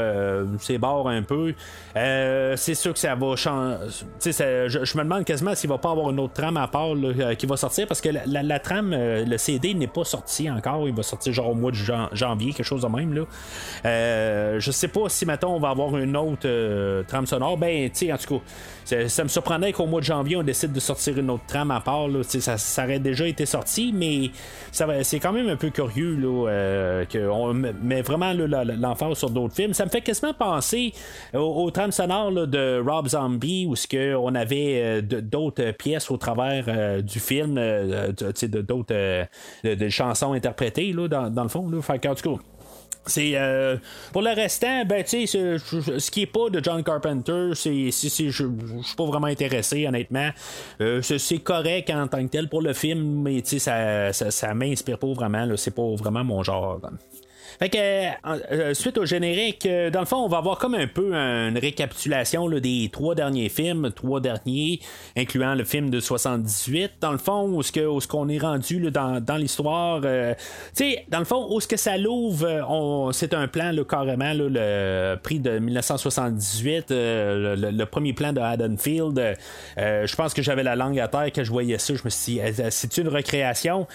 c'est barre un peu. c'est sûr que ça va changer. Je, me demande quasiment s'il va pas avoir une autre trame à part qui va sortir parce que la, trame, le CD n'est pas sorti encore. Il va sortir genre au mois de janvier, quelque chose de même. Là. je sais pas si maintenant on va avoir une autre trame sonore. Ben, tu en tout cas. Ça, me surprenait qu'au mois de janvier, on décide de sortir une autre trame à part. Ça, ça, aurait déjà été sorti, mais c'est quand même un peu curieux là, euh, qu'on met vraiment l'emphase sur d'autres films. Ça me fait quasiment penser aux, trames sonores de Rob Zombie, où ce on avait euh, d'autres pièces au travers euh, du film, de, d'autres de, chansons interprétées là, dans, le fond. Là. Fait en tout cas, c'est euh, pour le restant, ben tu sais, ce qui est pas de John Carpenter, c'est, je suis pas vraiment intéressé honnêtement. Euh, c'est correct en tant que tel pour le film, mais tu sais, ça, ça, ça m'inspire pas vraiment. C'est pas vraiment mon genre. Fait que, euh, euh, suite au générique, euh, dans le fond, on va avoir comme un peu une récapitulation des trois derniers films, trois derniers, incluant le film de 78. Dans le fond, où ce qu'on est rendu dans, l'histoire, tu sais, dans le fond, où ce que ça l'ouvre, c'est un plan carrément, le prix de 1978, le, premier plan de Haddonfield. je pense que j'avais la langue à terre quand je voyais ça. Je me suis dit, c'est une recréation?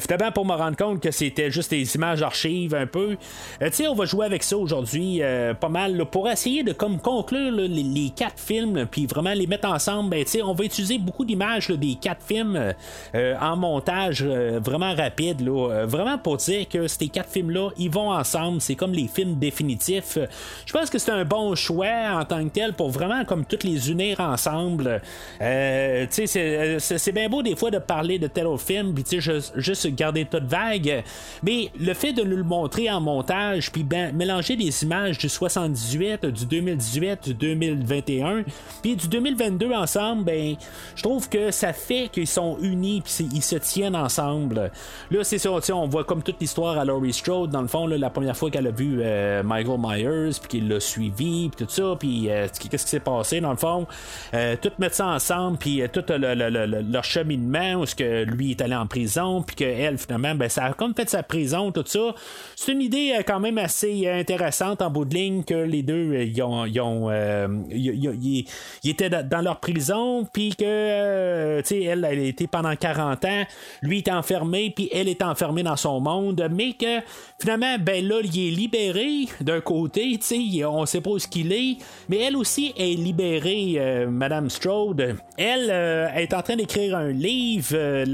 finalement, pour me rendre compte que c'était juste des images archives un peu euh, on va jouer avec ça aujourd'hui euh, pas mal pour essayer de comme conclure les, quatre films, puis vraiment les mettre ensemble. Ben, on va utiliser beaucoup d'images des quatre films euh, en montage vraiment rapide, vraiment pour dire que ces quatre films-là, ils vont ensemble. C'est comme les films définitifs. Je pense que c'est un bon choix en tant que tel pour vraiment comme toutes les unir ensemble. c'est bien beau des fois de parler de tel autre film, puis juste, garder tout vague, mais le fait de nous le montrer montage, puis ben, mélanger des images du 78, du 2018, du 2021, puis du 2022 ensemble, ben, je trouve que ça fait qu'ils sont unis, puis ils se tiennent ensemble. Là, c'est ça, on voit comme toute l'histoire à Laurie Strode, dans le fond, la première fois qu'elle a vu euh, Michael Myers, puis qu'il l'a suivi, puis tout ça, puis euh, qu'est-ce qui s'est passé, dans le fond. Euh, tout mettre ça ensemble, puis tout leur cheminement, où ce que lui est allé en prison, puis qu'elle, finalement, ben, ça a comme fait sa prison, tout ça. C'est une idée euh, quand même assez intéressante en bout de ligne que les deux euh, ils ont, ils, ont, euh, ils, étaient dans leur prison puis que tu sais elle elle était pendant 40 ans lui est enfermé puis elle est enfermée dans son monde mais que finalement ben là il est libéré d'un côté tu sais on sait pas où ce qu'il est mais elle aussi est libérée Madame Strode. Elle est en train d'écrire un livre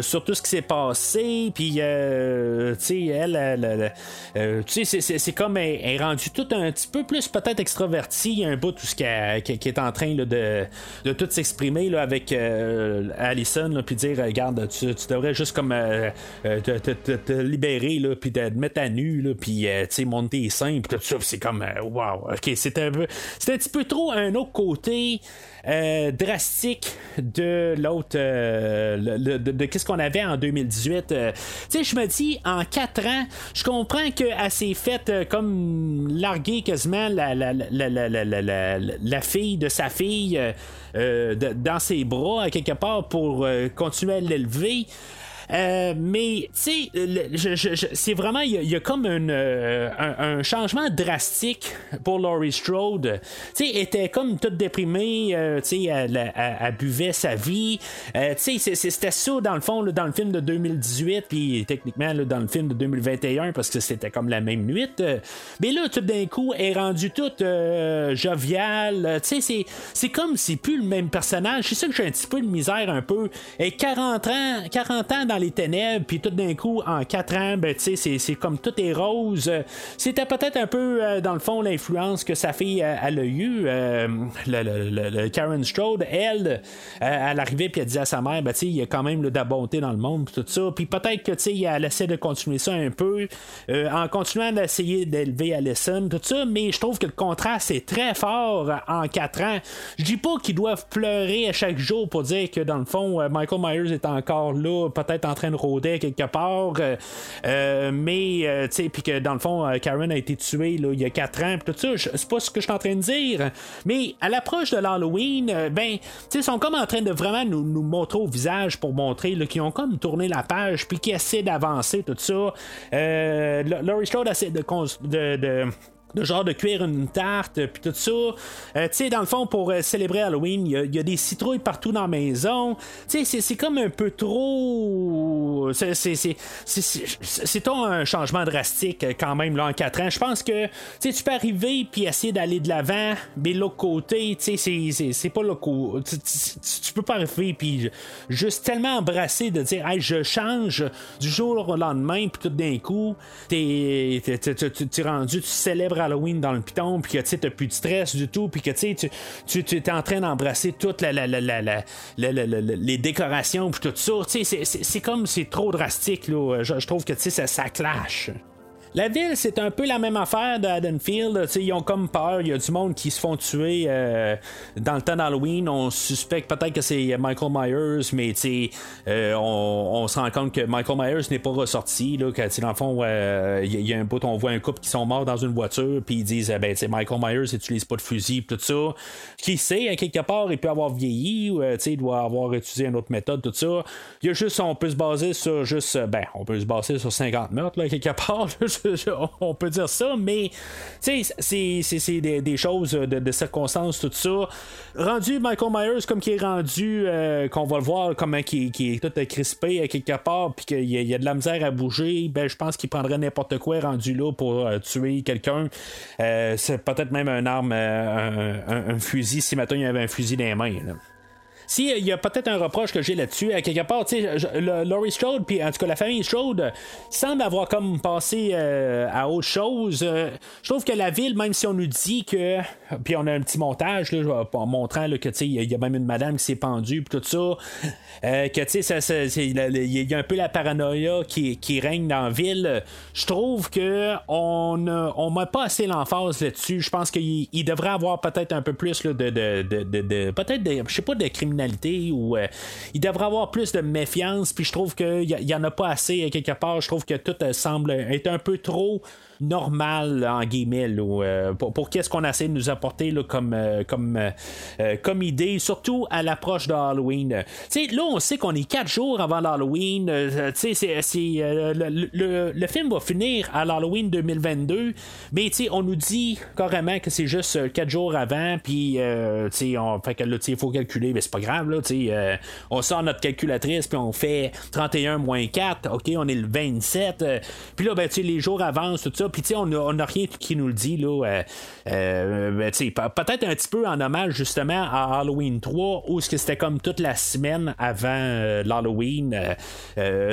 sur tout ce qui s'est passé puis tu sais elle tu sais, c'est comme elle, est rendue tout un petit peu plus peut-être extravertie. Un bout tout ce qui, est en train de, de tout s'exprimer avec Allison, puis dire regarde, tu, devrais juste comme te, libérer, puis te mettre à nu, puis monter tes seins, puis tout ça. C'est comme wow, ok, c'est un peu, un petit peu trop un autre côté. Euh, drastique de l'autre, euh, de, qu'est-ce qu'on avait en 2018. Euh, tu sais, je me dis, en 4 ans, je comprends qu'elle s'est faite comme larguer quasiment la, la, la, la, fille de sa fille dans ses bras, à quelque part, pour continuer à l'élever. Euh, mais, tu sais, c'est vraiment, il y, a comme euh, un, changement drastique pour Laurie Strode. Tu sais, était comme toute déprimée, euh, tu sais, elle, buvait sa vie. tu sais, c'était ça, dans le fond, dans le film de 2018, puis techniquement, dans le film de 2021, parce que c'était comme la même nuit. mais là, tout d'un coup, elle est rendue toute joviale. Tu sais, c'est comme c'est plus le même personnage. C'est ça que j'ai un petit peu de misère un peu. Et 40 ans, 40 ans dans les ténèbres, puis tout d'un coup, en quatre ans, ben, tu sais, c'est comme tout est rose. C'était peut-être un peu, euh, dans le fond, l'influence que sa fille, euh, a eu. Euh, le, Karen Strode, elle, elle arrivait, puis elle disait à sa mère, ben, tu sais, il y a quand même de la bonté dans le monde, tout ça. Puis peut-être que, tu sais, elle essaie de continuer ça un peu, en continuant d'essayer d'élever Allison, tout ça, mais je trouve que le contraste est très fort en quatre ans. Je dis pas qu'ils doivent pleurer à chaque jour pour dire que, dans le fond, Michael Myers est encore là, peut-être en train de rôder quelque part. Euh, euh, mais, euh, tu sais, puis que dans le fond, Karen a été tuée là, il y a 4 ans, tout ça, c'est pas ce que je suis en train de dire. Mais à l'approche de l'Halloween, ben, tu sais, ils sont comme en train de vraiment nous, montrer au visage pour montrer qu'ils ont comme tourné la page, puis qu'ils essaient d'avancer, tout ça. Laurie Strode essaie de de genre de cuire une tarte, puis tout ça. Euh, tu sais, dans le fond, pour euh, célébrer Halloween, il y, a des citrouilles partout dans la maison. Tu sais, c'est comme un peu trop. C'est un changement drastique euh, quand même là en 4 ans. Je pense que tu peux arriver puis essayer d'aller de l'avant, mais l'autre côté, tu sais, c'est pas le côté. Tu peux pas arriver puis juste tellement embrasser de dire, hey, je change du jour au lendemain, puis tout d'un coup, t'es rendu, tu célèbres Halloween dans le piton, puis que tu n'as plus de stress du tout, puis que tu, tu, tu es en train d'embrasser toutes les décorations, puis tout ça. C'est comme c'est trop drastique. Je trouve que ça, ça clash. La ville, c'est un peu la même affaire de Haddonfield. ils ont comme peur. Il y a du monde qui se font tuer euh, dans le temps d'Halloween. On suspecte peut-être que c'est Michael Myers, mais euh, on, se rend compte que Michael Myers n'est pas ressorti. Là, dans le fond, euh, il y, a un bout, on voit un couple qui sont morts dans une voiture, puis ils disent ben, Michael Myers n'utilise pas de fusil, tout ça. Qui sait, à quelque part, il peut avoir vieilli, ou il doit avoir utilisé une autre méthode, tout ça. Il y a juste, on peut se baser sur juste, ben, on peut se baser sur 50 meurtres, là, quelque part. on peut dire ça, mais c'est des, des, choses de, circonstances, tout ça. Rendu Michael Myers comme qui est rendu, euh, qu'on va le voir comme qui, qui, est tout crispé à quelque part, puis qu'il y, a de la misère à bouger, ben je pense qu'il prendrait n'importe quoi rendu là pour euh, tuer quelqu'un. Euh, c'est peut-être même un arme, un, fusil, si maintenant il y avait un fusil dans les mains. S'il il y a peut-être un reproche que j'ai là-dessus, à quelque part, tu sais, Laurie Strode, puis en tout cas la famille Strode, semble avoir comme passé euh, à autre chose. Euh, je trouve que la ville, même si on nous dit que. Puis on a un petit montage, là, montrant là, que, tu sais, il y a même une madame qui s'est pendue, puis tout ça. Euh, que, tu sais, il y a un peu la paranoïa qui, règne dans la ville. Je trouve que on on met pas assez l'emphase là-dessus. Je pense qu'il devrait avoir peut-être un peu plus de, de, de, de peut-être, je sais pas, de criminalité ou euh, il devrait avoir plus de méfiance. Puis je trouve qu'il y, en a pas assez quelque part. Je trouve que tout euh, semble être un peu trop normal en guillemets euh, pour, qu'est-ce qu'on essaie de nous apporter là, comme, comme, comme idée, surtout à l'approche de Halloween. là, on sait qu'on est quatre jours avant l'Halloween. c'est, le, le, film va finir à l'Halloween 2022, mais on nous dit carrément que c'est juste quatre jours avant, puis on fait là, il faut calculer, mais c'est pas grave euh, on sort notre calculatrice, puis on fait 31 moins 4, ok, on est le 27. Euh, puis là, ben, les jours avancent, tout ça, puis on n'a rien qui nous le dit, là. Ben, peut-être un petit peu en hommage, justement, à Halloween 3, où c'était comme toute la semaine avant l'Halloween.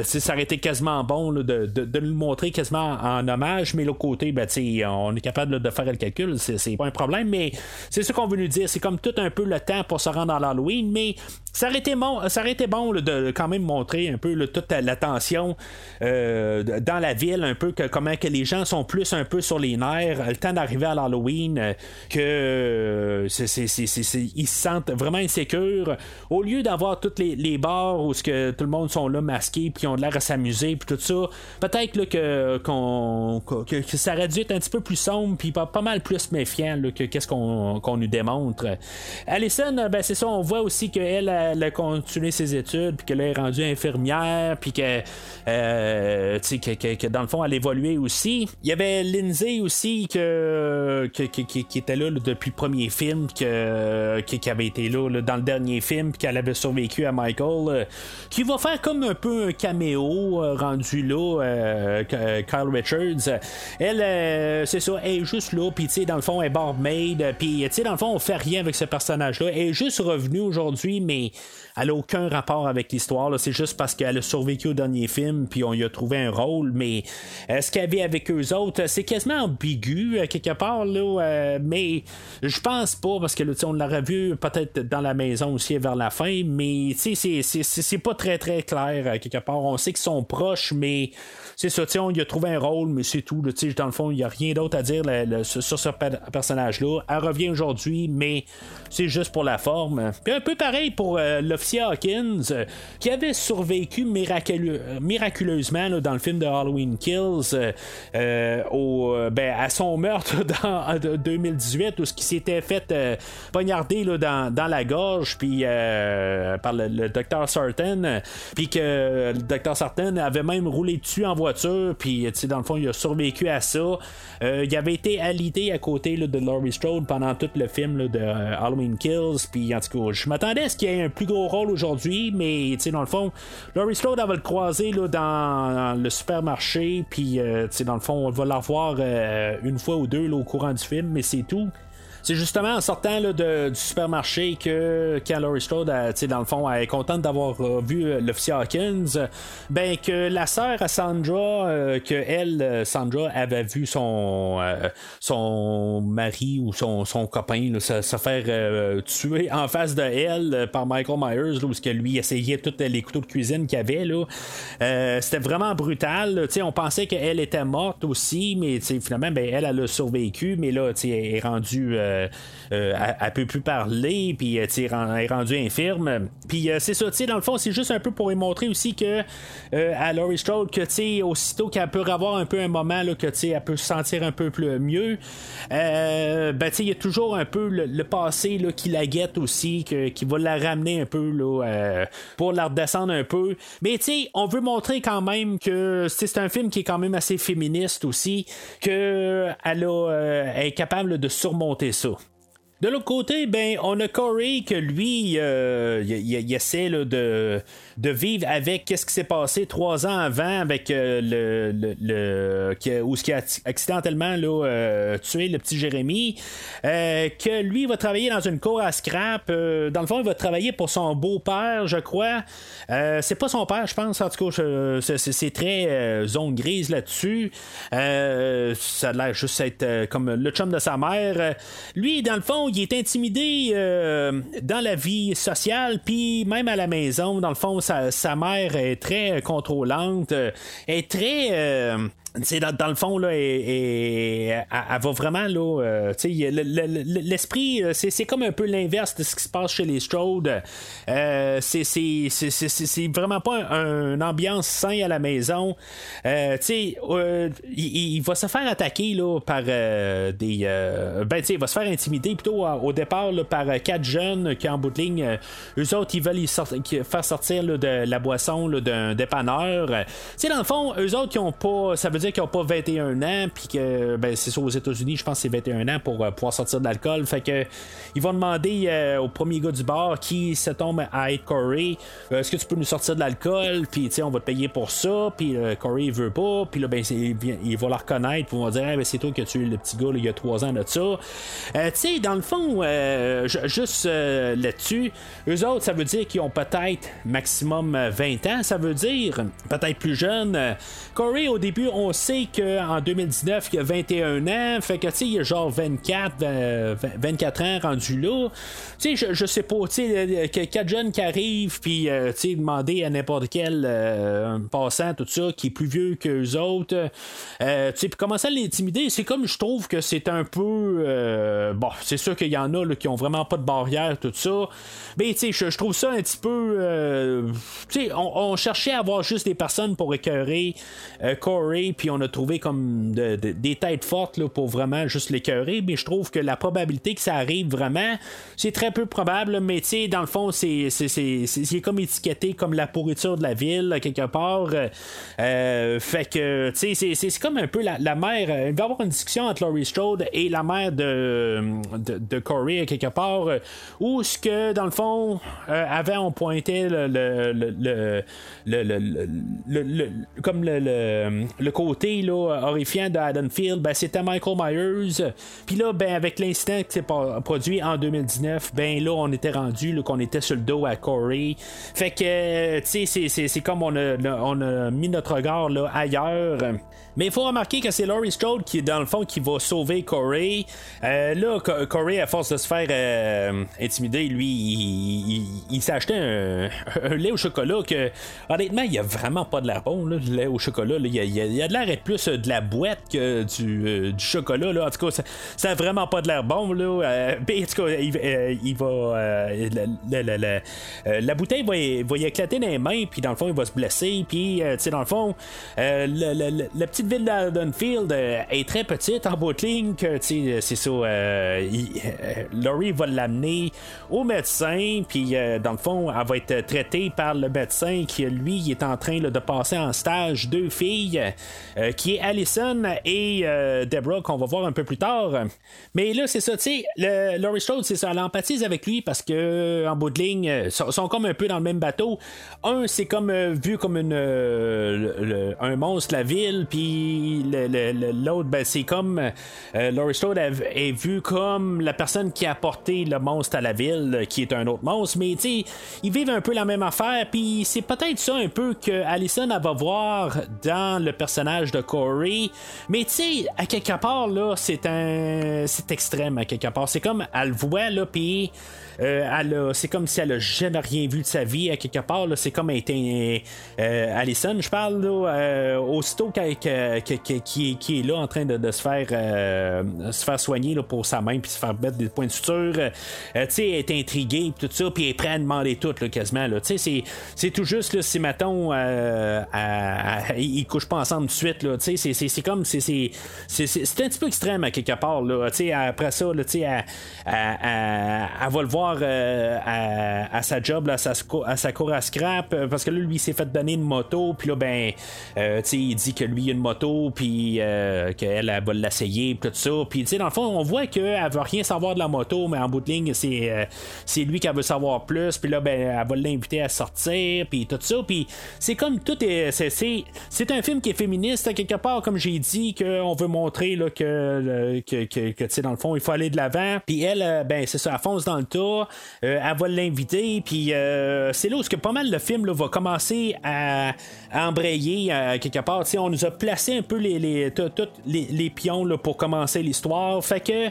ça aurait été quasiment bon de, de, nous montrer quasiment en hommage, mais l'autre côté, ben, on est capable de faire le calcul, c'est pas un problème, mais c'est ce qu'on veut nous dire. C'est comme tout un peu le temps pour se rendre à l'Halloween, mais ça aurait été bon, ça aurait été bon de quand même montrer un peu toute l'attention euh, dans la ville, un peu que comment que les gens sont plus un peu sur les nerfs, le temps d'arriver à l'Halloween, euh, que euh, ils se sentent vraiment insécures. Au lieu d'avoir tous les, bars où que tout le monde sont là masqués puis ont l'air à s'amuser puis tout ça, peut-être que, que, ça aurait dû être un petit peu plus sombre puis pas, pas mal plus méfiant que qu'est-ce qu'on nous démontre. Alison, ben c'est ça, on voit aussi qu'elle elle a continué ses études, puis qu'elle est rendue infirmière, puis que, euh, que, que, dans le fond, elle évoluait aussi. Il y avait Lindsay aussi que, qui, était là, depuis le premier film, que, qui, avait été là, dans le dernier film, puis qu'elle avait survécu à Michael, euh, qui va faire comme un peu un caméo euh, rendu là, Kyle Richards. Elle, c'est ça, elle est juste là, puis dans le fond, elle est barmaid, puis dans le fond, on fait rien avec ce personnage-là. Elle est juste revenue aujourd'hui, mais me. Elle n'a aucun rapport avec l'histoire. C'est juste parce qu'elle a survécu au dernier film, puis on y a trouvé un rôle. Mais ce qu'elle avait avec eux autres, c'est quasiment ambigu euh, quelque part. Là, euh, mais je pense pas, parce que là, on l'aurait vu peut-être dans la maison aussi vers la fin. Mais c'est pas très très clair euh, quelque part. On sait qu'ils sont proches, mais c'est ça, on y a trouvé un rôle, mais c'est tout. dans le fond, il n'y a rien d'autre à dire sur ce personnage-là. Elle revient aujourd'hui, mais c'est juste pour la forme. Puis un peu pareil pour l'officier Hawkins, euh, qui avait survécu miraculeusement dans le film de Halloween Kills euh, au, ben, à son meurtre dans 2018, où ce qui s'était fait poignarder dans, la gorge puis par le, docteur Sarton, puis que le docteur Sarton avait même roulé dessus en voiture puis dans le fond, il a survécu à ça. Euh, il avait été alité à côté de Laurie Strode pendant tout le film de euh, Halloween Kills. Puis en tout cas, je m'attendais à ce qu'il ait un plus gros aujourd'hui, mais dans le fond, Laurie Strode, va le croiser là, dans le supermarché. Puis euh, dans le fond, on va la revoir une fois ou deux au courant du film, mais c'est tout. C'est justement en sortant là, du supermarché que quand Laurie Strode, dans le fond, elle est contente d'avoir euh, vu euh, l'officier Hawkins, ben que la sœur à Sandra, euh, que elle, Sandra, avait vu son, son mari ou son, son copain se, faire tuer en face de elle par Michael Myers, là, où que lui essayait tous les couteaux de cuisine qu'il avait. Là. c'était vraiment brutal. on pensait qu'elle était morte aussi, mais finalement, ben, elle, elle a survécu, mais là, elle est rendue euh, euh, elle, peut plus parler, puis euh, elle est rendue infirme. Puis c'est ça, dans le fond, c'est juste un peu pour lui montrer aussi que à Laurie Strode, que aussitôt qu'elle peut avoir un peu un moment là, que elle peut se sentir un peu plus mieux, ben il y a toujours un peu le, passé là, qui la guette aussi, qui va la ramener un peu là, pour la redescendre un peu. Mais on veut montrer quand même que c'est un film qui est quand même assez féministe aussi, qu'elle est capable de surmonter ça. So. De l'autre côté, ben, on a Corey que lui, euh, il, essaie de, de vivre avec qu'est-ce qui s'est passé trois ans avant avec euh, le, le, le où ce qui a accidentellement là, euh, tué le petit Jérémy. que lui va travailler dans une cour à scrap. dans le fond, il va travailler pour son beau-père, je crois. c'est pas son père, je pense. En tout cas, c'est, très zone grise là-dessus. ça a l'air juste être comme le chum de sa mère. Lui, dans le fond, il est intimidé euh, dans la vie sociale, puis même à la maison. Dans le fond, sa, mère est très contrôlante, euh, est très euh, dans, dans, le fond, là, et, elle, va vraiment, là, euh, l'esprit, euh, c'est, comme un peu l'inverse de ce qui se passe chez les Strode. Euh, c'est, c'est, vraiment pas une ambiance sain à la maison. Euh, il, il, va se faire attaquer là, par des. ben, il va se faire intimider plutôt au départ là, par quatre jeunes qui, en bout de ligne, eux autres, ils veulent faire sortir de la boisson d'un dépanneur. sais dans le fond, eux autres qui ont pas. Ça veut dire dire qu'ils n'ont pas 21 ans, puis que ben, c'est ça aux États-Unis, je pense que c'est 21 ans pour pouvoir sortir de l'alcool. Fait que ils vont demander au premier gars du bar qui se tombe à être Corey, est-ce que tu peux nous sortir de l'alcool, puis on va te payer pour ça, puis Corey il veut pas, puis là ben il, va la reconnaître, puis on va dire ben, c'est toi qui as tué le petit gars il y a 3 ans de ça. tu sais, dans le fond, juste là-dessus, eux autres, ça veut dire qu'ils ont peut-être maximum 20 ans, ça veut dire peut-être plus jeune. Corey, au début, on sait qu'en 2019, il a 21 ans, fait que tu sais, il y a genre 24, 24 ans rendu là. Tu sais, je, sais pas, tu sais, quatre jeunes qui arrivent, puis euh, tu sais, demander à n'importe quel euh, passant, tout ça, qui est plus vieux qu'eux autres, euh, tu sais, puis commencer à l'intimider, c'est comme je trouve que c'est un peu. bon, c'est sûr qu'il y en a là, qui ont vraiment pas de barrière, tout ça. Mais tu sais, je, trouve ça un petit peu. tu sais, on, cherchait à avoir juste des personnes pour écœurer Corey, puis on a trouvé comme des têtes fortes là, pour vraiment juste l'écœurer, mais je trouve que la probabilité que ça arrive vraiment, c'est très peu probable, mais tu sais, dans le fond, c'est, comme étiqueté comme la pourriture de la ville, quelque part. Euh, fait que, tu sais, c'est, comme un peu la, mère. Euh, il va y avoir une discussion entre Laurie Strode et la mère de, de, Corey, quelque part, où ce que, dans le fond, euh, avant, on pointait le, le comme le, côté horrifiant de Haddonfield, ben, c'était Michael Myers. Puis là, ben, avec l'incident qui s'est produit en 2019, ben là, on était rendu qu'on était sur le dos à Corey. Fait que, tu sais, c'est comme on a, on a mis notre regard là, ailleurs. Mais il faut remarquer que c'est Laurie Strode qui, dans le fond, qui va sauver Corey. Euh, là, Corey, à force de se faire euh, intimider, lui, il, s'est acheté un, lait au chocolat que, honnêtement, il a vraiment pas de l'air bon, le lait au chocolat. Il, y a, de l'air être plus de la boîte que du, euh, chocolat. Là. En tout cas, ça, a vraiment pas de l'air bon. Là. en tout cas, il, va. La, bouteille va, va y éclater dans les mains, puis dans le fond, il va se blesser. Puis, tu sais, dans le fond, la petite ville d'Ardenfield euh, est très petite en bout de ligne que c'est ça. Euh, euh, Laurie va l'amener au médecin, puis dans le fond, elle va être traitée par le médecin qui, lui, est en train de passer en stage deux filles, qui est Allison et Deborah, qu'on va voir un peu plus tard. Mais là, c'est ça, tu sais, Laurie Strode, c'est ça, elle empathise avec lui parce que, bout de ligne, sont, sont comme un peu dans le même bateau. Un, c'est comme vu comme une, un monstre, la ville, puis l'autre, ben, c'est comme euh, Laurie Strode est vu comme la personne qui a apporté le monstre à la ville, qui est un autre monstre, mais tu ils vivent un peu la même affaire, puis c'est peut-être ça un peu que Allison va voir dans le personnage de Corey, mais tu sais, à quelque part, c'est un. C'est extrême, à quelque part. C'est comme, elle le voit, là, puis. Euh, c'est comme si elle a jamais rien vu de sa vie à quelque part. C'est comme elle était euh, Allison, je parle là, aussitôt qu'elle, qui, qui, est là en train de, se faire euh, se faire soigner pour sa main puis se faire mettre des points de suture. Euh, tu sais est intriguée tout ça puis elle est prête à demander tout quasiment là. C'est, c'est tout juste là, si mettons euh, ils couchent pas ensemble tout de suite là, c'est, c'est, c'est comme c'est, c'est, un petit peu extrême à quelque part là, après ça là, elle, elle, elle, va le voir à, sa job à, sa, à sa cour à scrap parce que là lui il s'est fait donner une moto puis là ben il dit que lui il a une moto, puis euh, qu'elle elle va l'essayer, tout ça. Puis, tu sais, dans le fond, on voit qu'elle veut rien savoir de la moto, mais en bout de ligne, c'est, euh, lui qui veut savoir plus. Puis là, ben, elle va l'inviter à sortir, puis tout ça. Puis, c'est comme tout est. C'est, un film qui est féministe, quelque part, comme j'ai dit, qu'on veut montrer là, que, que, que, tu sais, dans le fond, il faut aller de l'avant. Puis elle, euh, ben, c'est ça, elle fonce dans le tas, elle va l'inviter, puis c'est là où que pas mal le film là, va commencer à, embrayer quelque part. Tu sais, on nous a placé un peu les, les, les, les pions là, pour commencer l'histoire. Fait que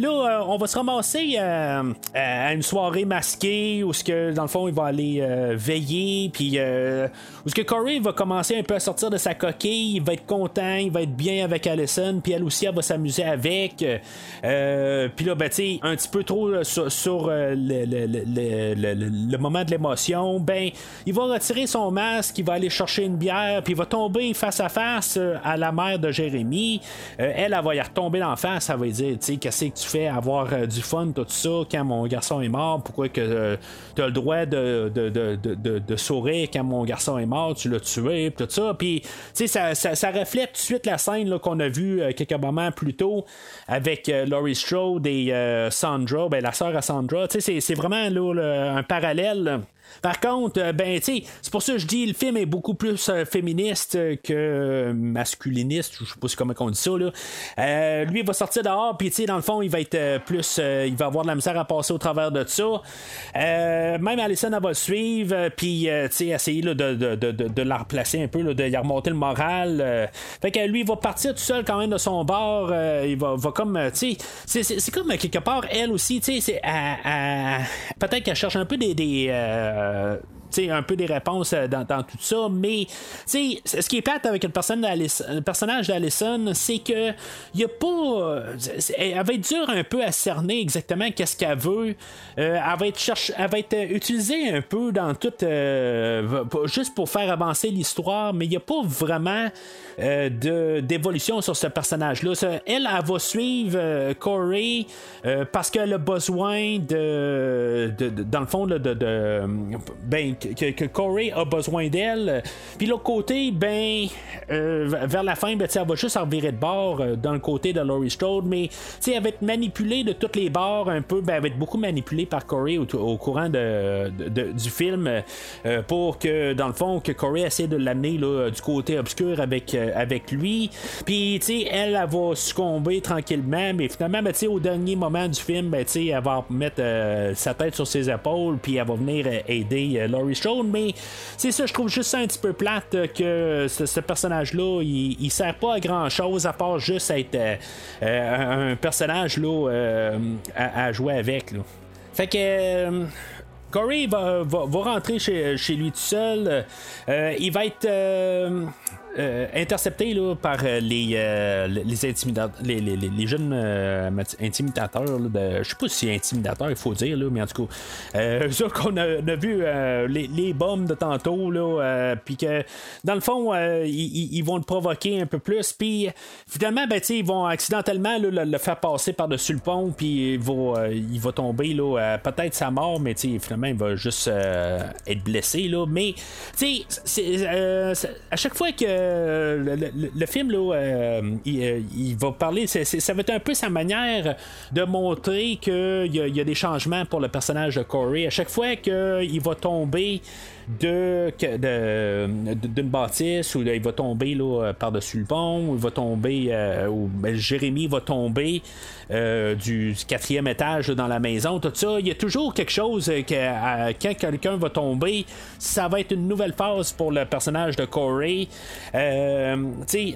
Là, euh, on va se ramasser euh, à une soirée masquée où ce que dans le fond il va aller euh, veiller, puis où ce que Corey va commencer un peu à sortir de sa coquille, il va être content, il va être bien avec Allison, puis elle aussi elle va s'amuser avec. puis là, ben tu un petit peu trop sur, le, le, moment de l'émotion, ben il va retirer son masque, il va aller chercher une bière, puis il va tomber face à face à la mère de Jérémy. elle, elle va y retomber en face, elle va dire, tu sais, qu'est-ce que tu fais avoir du fun, tout ça, quand mon garçon est mort, pourquoi que tu as le droit de, de, sourire quand mon garçon est mort, tu l'as tué, tout ça. Puis, ça, ça, ça, reflète tout de suite la scène qu'on a vue quelques moments plus tôt avec Laurie Strode et Sandra, ben, la sœur à Sandra. C'est vraiment un parallèle. Par contre, euh, ben, tu c'est pour ça que je dis le film est beaucoup plus euh, féministe que masculiniste, je sais pas comment on dit ça, là. Euh, lui, il va sortir dehors, puis, tu dans le fond, il va être plus. il va avoir de la misère à passer au travers de ça. même Alison, elle va le suivre, puis, tu sais, essayer de, de, de, de, la replacer un peu, là, de y remonter le moral. fait que lui, il va partir tout seul quand même de son bord. il va, va comme, tu sais, c'est comme quelque part, elle aussi, tu sais, peut-être qu'elle cherche un peu des. des euh, un peu des réponses euh, dans, tout ça, mais ce qui est plate avec le, personnage d'Alison, c'est que il a pas. Elle va être dure un peu à cerner exactement qu'est-ce qu'elle veut. Euh, elle va être cherche, elle va être utilisée un peu dans tout. juste pour faire avancer l'histoire, mais il n'y a pas vraiment de, d'évolution sur ce personnage-là. Elle, elle va suivre Corey parce qu'elle a besoin de, dans le fond, de, de, ben, que, Corey a besoin d'elle. Puis l'autre côté, ben, euh, vers la fin, ben, elle va juste en virer de bord euh, dans le côté de Laurie Strode, mais elle va être manipulée de toutes les bords un peu, ben, elle va être beaucoup manipulée par Corey au, courant de, du film euh, pour que, dans le fond, que Corey essaie de l'amener du côté obscur avec, avec lui. Puis, elle, elle, va succomber tranquillement, mais finalement, ben, au dernier moment du film, ben, elle va mettre sa tête sur ses épaules, puis elle va venir aider Laurie mais c'est ça, je trouve juste ça un petit peu plate que ce, personnage-là, il, sert pas à grand chose à part juste être euh, euh, un personnage là, euh, à, jouer avec. Fait que. Corey va, rentrer chez, lui tout seul. il va être euh, intercepté là, par euh, les, euh, les, intimidateurs, les, les, les, jeunes intimidateurs. de, je sais pas si c'est intimidateur, il faut dire, là, mais en tout cas, ça qu'on a, vu les, bombes de tantôt, puis que dans le fond, ils, vont le provoquer un peu plus, puis finalement, ben, ils vont accidentellement le, faire passer par-dessus le pont, puis il va, il va tomber, là, peut-être sa mort, mais finalement, il va juste être blessé. Là, mais à chaque fois que euh, le, film, là, euh, euh, il, va parler, ça va être un peu sa manière de montrer qu'il y, y, a des changements pour le personnage de Corey. À chaque fois qu'il va tomber de, d'une bâtisse où il va tomber là, par-dessus le pont, où il va tomber, euh, où ben, Jérémy va tomber euh, du, quatrième étage dans la maison, tout ça. Il y a toujours quelque chose que quand quelqu'un va tomber, ça va être une nouvelle phase pour le personnage de Corey. Euh,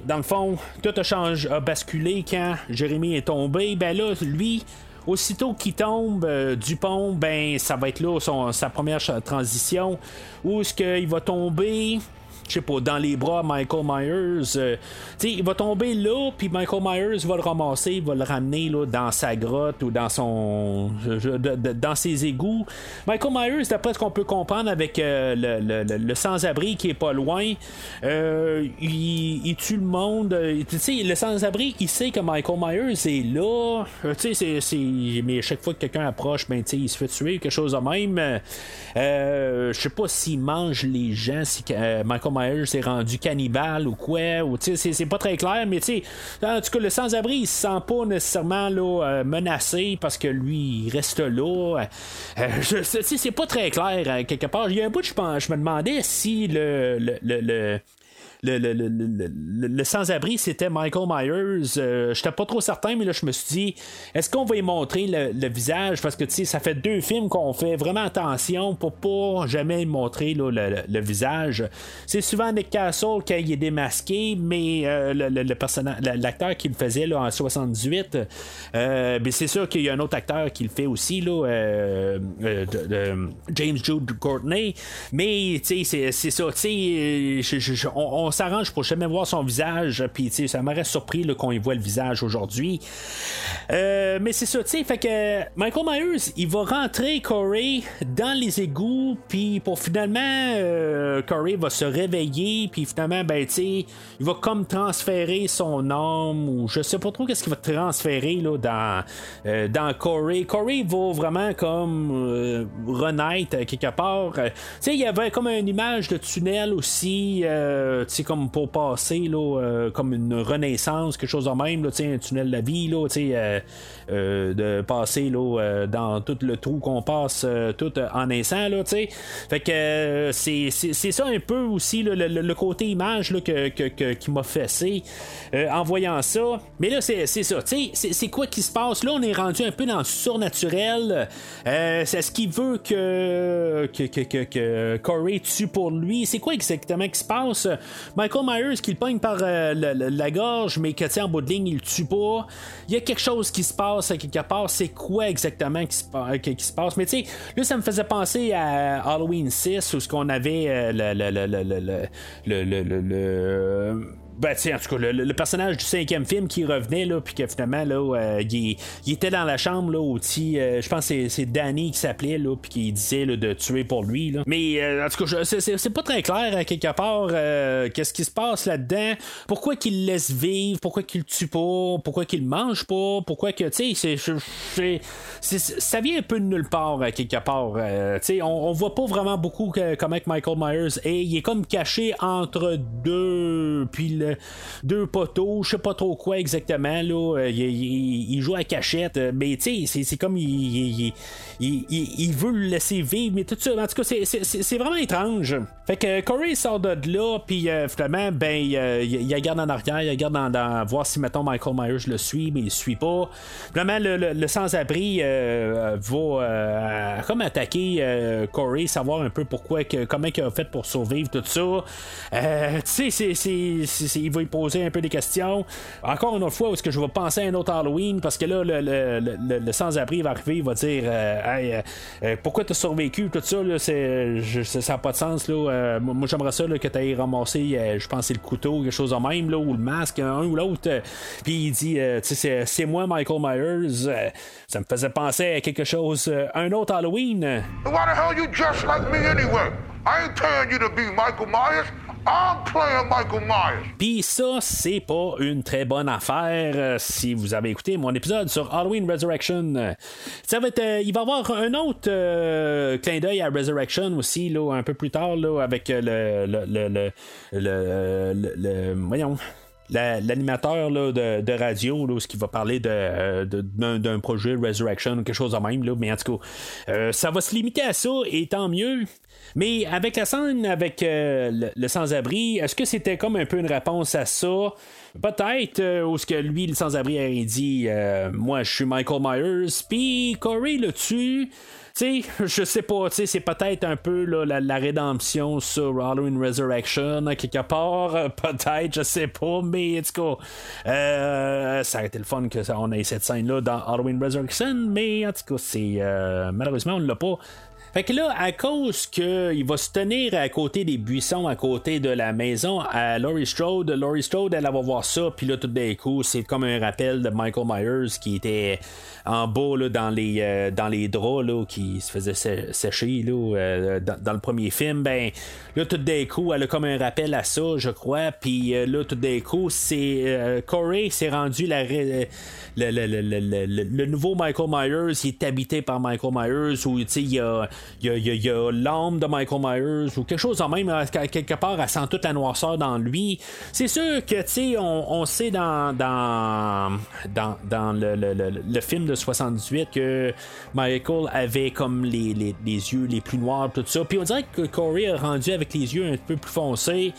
dans le fond, tout a, changé, a basculé quand Jérémy est tombé. Ben là, lui, Aussitôt qu'il tombe euh, du pont, ben ça va être là sa première transition. Où est-ce qu'il va tomber? Je sais pas, dans les bras Michael Myers. Euh, il va tomber là, puis Michael Myers va le ramasser, il va le ramener dans sa grotte ou dans son dans ses égouts. Michael Myers, d'après ce qu'on peut comprendre avec euh, le, sans-abri qui est pas loin, euh, il, tue le monde. le sans-abri, il sait que Michael Myers est là. c'est, mais chaque fois que quelqu'un approche, ben, il se fait tuer, quelque chose de même. je sais pas s'il mange les gens, si Michael Myers s'est rendu cannibale ou quoi, ou c'est pas très clair, mais tu en tout cas, le sans-abri, il se sent pas nécessairement là, euh, menacé parce que lui, il reste là. Euh, c'est pas très clair, euh, quelque part. Il y a un bout, je, je me demandais si le, sans-abri, c'était Michael Myers. Euh, J'étais pas trop certain, mais là, je me suis dit, est-ce qu'on va y montrer le, visage? Parce que, tu sais, ça fait deux films qu'on fait vraiment attention pour pas jamais montrer le, visage. C'est souvent Nick Castle qui est démasqué, mais euh, le, l'acteur qui le faisait là, en 78, euh, ben, c'est sûr qu'il y a un autre acteur qui le fait aussi, là, James Jude Courtney. Mais, tu sais, c'est ça, tu sais, on, s'arrange pour jamais voir son visage, puis ça m'aurait surpris qu'on y voit le visage aujourd'hui. Euh, mais c'est ça, tu sais, fait que Michael Myers, il va rentrer Corey dans les égouts, puis pour finalement, euh, Corey va se réveiller, puis finalement, ben, tu sais, il va comme transférer son âme, ou je sais pas trop qu'est-ce qu'il va transférer là, dans, euh, dans Corey. Corey va vraiment comme renaître quelque part. tu sais, il y avait comme une image de tunnel aussi, tu sais, comme pour passer, là, comme une renaissance, quelque chose de même, sais, un tunnel de la vie, là, euh, euh, de passer là, euh, dans tout le trou qu'on passe tout en naissant. Là, fait que c'est, ça un peu aussi le, côté image là, que, qui m'a fessé en voyant ça. Mais là, c'est, ça. C'est, quoi qui se passe? Là, on est rendu un peu dans le surnaturel. c'est ce qu'il veut que, que, que, Corey tue pour lui? C'est quoi exactement qui se passe? Michael Myers qui le pogne par la, gorge, mais que en bout de ligne, il le tue pas. Il y a quelque chose qui se passe C'est quoi exactement qui se, qui, se passe? Mais tu sais, là, ça me faisait penser à Halloween 6 où ce qu'on avait euh, le, le, le ben, en tout cas, le, personnage du cinquième film qui revenait, là, puis que finalement, là, euh, il, était dans la chambre, là, où, euh, je pense que c'est Danny qui s'appelait, là, puis qui disait de tuer pour lui, là. Mais, euh, en tout cas, c'est pas très clair, à quelque part, qu'est-ce qui se passe là-dedans. Pourquoi qu'il laisse vivre, pourquoi qu'il le tue pas, pourquoi qu'il mange pas, pourquoi que, tu sais, ça vient un peu de nulle part, à quelque part. tu sais, on, voit pas vraiment beaucoup comment Michael Myers est. Il est comme caché entre deux, puis le deux poteaux, je sais pas trop quoi exactement. Là, euh, il, joue à cachette, euh, mais tu sais, c'est comme il, il, veut le laisser vivre, mais tout ça, en tout cas, c'est vraiment étrange. Fait que Corey sort de là, puis euh, finalement, ben, il, regarde en arrière, il regarde dans, voir si, mettons, Michael Myers le suit, mais il le suit pas. Finalement, le, sans-abri va comme attaquer Corey, savoir un peu pourquoi, que, comment il a fait pour survivre, tout ça. tu sais, c'est il va y poser un peu des questions. Encore une autre fois, est-ce que je vais penser à un autre Halloween? Parce que là, le, sans-abri va arriver, il va dire euh, hey, euh, pourquoi t'as survécu? Tout ça, c'est, ça n'a pas de sens. Là. Euh, moi, j'aimerais ça là, que tu aies ramassé, je pense, le couteau, quelque chose de même, ou le masque, un ou l'autre. Puis il dit c'est, c'est moi, Michael Myers. ça me faisait penser à quelque chose, un autre Halloween. Why the hell you just like me anyway? I ain't telling you to be Michael Myers. Puis ça, c'est pas une très bonne affaire euh, si vous avez écouté mon épisode sur Halloween Resurrection. Ça va être, euh, il va y avoir un autre euh, clin d'œil à Resurrection aussi, là, un peu plus tard, là, avec le, le, le, le, le voyons l'animateur de, de, radio, là, ce qui va parler de, d'un, projet Resurrection, quelque chose de même, là, mais en tout cas, ça va se limiter à ça, et tant mieux. Mais avec la scène avec euh, le, sans-abri, est-ce que c'était comme un peu une réponse à ça? Peut-être, euh, ou ce que lui, le sans-abri, a dit euh, Moi, je suis Michael Myers, puis Corey le tue. Tu sais, je sais pas, tu sais, c'est peut-être un peu la, rédemption sur Halloween Resurrection, quelque part, peut-être, je sais pas, mais en tout cas, ça aurait été le fun qu'on ait cette scène-là dans Halloween Resurrection, mais en tout cas, c'est malheureusement, on l'a pas. Fait que là, à cause qu'il va se tenir à côté des buissons, à côté de la maison à Laurie Strode, Laurie Strode, elle, va voir ça, puis là, tout d'un coup, c'est comme un rappel de Michael Myers qui était en bas là, dans, les, euh, dans les draps là, qui se faisait sécher là, euh, dans, le premier film. Ben, là, tout d'un coup, elle a comme un rappel à ça, je crois. Puis euh, là, tout d'un coup, c'est Corey s'est rendu la, le, le, nouveau Michael Myers. Il est habité par Michael Myers, ou il y a il y a, l'âme de Michael Myers ou quelque chose en même, quelque part, elle sent toute la noirceur dans lui. C'est sûr que, tu sais, on, sait dans, dans, dans, le, film de 78 que Michael avait comme les, les, yeux les plus noirs, tout ça. Puis on dirait que Corey a rendu avec les yeux un peu plus foncés.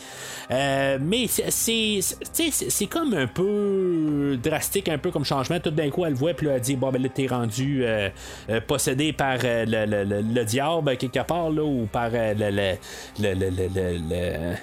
Euh, mais c'est, c'est comme un peu drastique, un peu comme changement. Tout d'un coup, elle voit, puis elle dit Bon, ben là, t'es rendu euh, euh, possédé par le, le, le, diable quelque part, là, ou par le, le le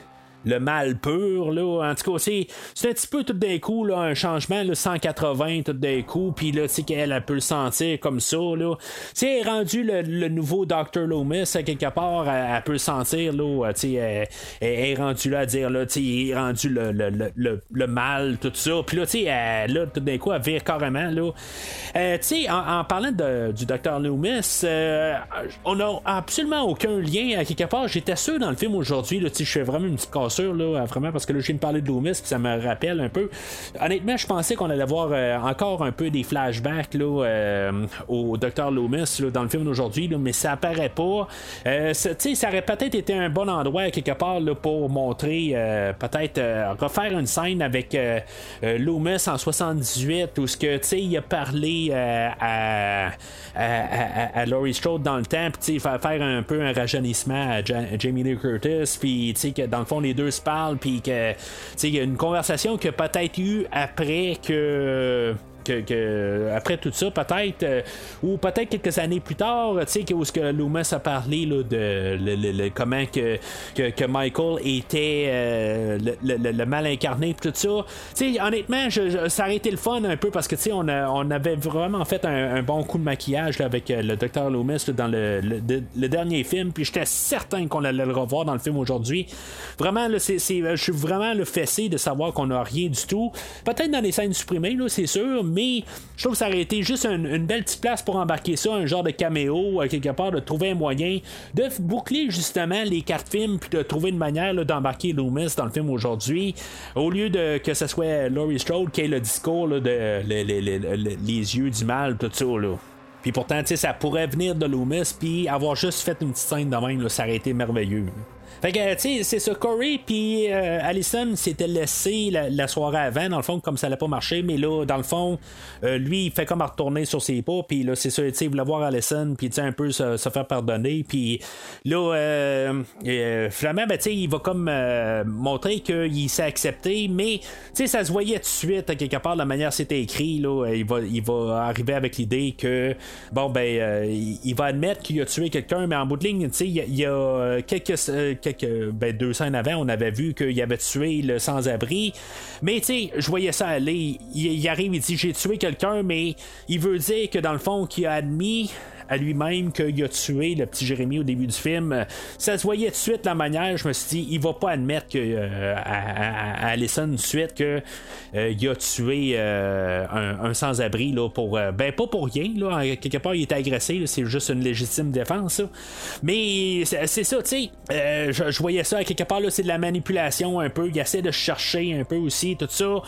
mal pur. Là. En tout cas, c'est, un petit peu tout d'un coup là, un changement, là, 180 tout d'un coup, puis là, tu sais qu'elle elle peut le sentir comme ça. Là. C'est rendu le, nouveau Dr. Loomis, à quelque part, elle, peut le sentir. Là, elle, elle, est rendue là à dire, là, il est rendu le, le, le, mal, tout ça. Puis là, tu sais, là, tout d'un coup, elle vire carrément. Là. Euh, tu sais, en, parlant de, du Dr. Loomis, euh, on n'a absolument aucun lien à quelque part. J'étais sûr dans le film aujourd'hui, je fais vraiment une petite cassure, là, vraiment, parce que là, je viens de parler de Loomis, puis ça me rappelle un peu. Honnêtement, je pensais qu'on allait voir euh, encore un peu des flashbacks là, au Dr. Loomis dans le film d'aujourd'hui, mais ça apparaît pas. ça aurait peut-être été un bon endroit à quelque part là, pour montrer, peut-être refaire une scène avec Loomis en 78 où ce que il a parlé à, à, à, Laurie Strode dans le temps, puis faire, faire un peu un rajeunissement à, Jamie Lee Curtis, puis que dans le fond les deux se parlent, puis que il y a une conversation a peut-être eu après que que, après tout ça, peut-être, euh, ou peut-être quelques années plus tard, tu sais, où ce que Loomis a parlé là, de le, comment que, que, Michael était euh, le, mal incarné, tout ça. Tu sais, honnêtement, je, ça aurait été le fun un peu parce que tu sais, on, on avait vraiment fait un, bon coup de maquillage avec euh, le Dr Loomis dans le, dernier film, puis j'étais certain qu'on allait le revoir dans le film aujourd'hui. Vraiment, c'est, je suis vraiment le fessé de savoir qu'on n'a rien du tout. Peut-être dans les scènes supprimées, là, c'est sûr, mais je trouve que ça aurait été juste une, belle petite place pour embarquer ça, un genre de caméo, euh, quelque part, de trouver un moyen de boucler justement les quatre films, puis de trouver une manière d'embarquer Loomis dans le film aujourd'hui, au lieu de que ce soit Laurie Strode qui ait le discours de les yeux du mal, tout ça. Puis pourtant, ça pourrait venir de Loomis, puis avoir juste fait une petite scène de même, ça aurait été merveilleux. Fait que, tu sais, c'est ça. Corey puis euh, Allison s'étaient laissés la, soirée avant, dans le fond, comme ça n'allait pas marcher. Mais là, dans le fond, euh, lui, il fait comme à retourner sur ses pas. Puis là, c'est ça, tu sais, il voulait voir Allison, puis tu sais, un peu se, faire pardonner. Puis là, euh, euh finalement, ben, tu sais, il va comme montrer qu'il s'est accepté. Mais, tu sais, ça se voyait tout de suite, à quelque part, la manière c'était écrit. Là, il va, il va arriver avec l'idée que, bon, ben, il, va admettre qu'il a tué quelqu'un, mais en bout de ligne, tu sais, il y, a quelques que ben, deux scènes avant, on avait vu qu'il avait tué le sans-abri. Mais tu sais, je voyais ça aller. Il, arrive, il dit j'ai tué quelqu'un, mais il veut dire que dans le fond, qu'il a admis à lui-même qu'il a tué le petit Jérémy au début du film. Ça se voyait de suite la manière, je me suis dit, il va pas admettre que, euh, à, Allison tout de suite qu'il euh, a tué euh, un, sans-abri là, pour. ben pas pour rien, là. quelque part il était agressé, c'est juste une légitime défense. Mais c'est ça, tu sais. Je, voyais ça quelque part là, c'est de la manipulation un peu. Il essaie de chercher un peu aussi, tout ça.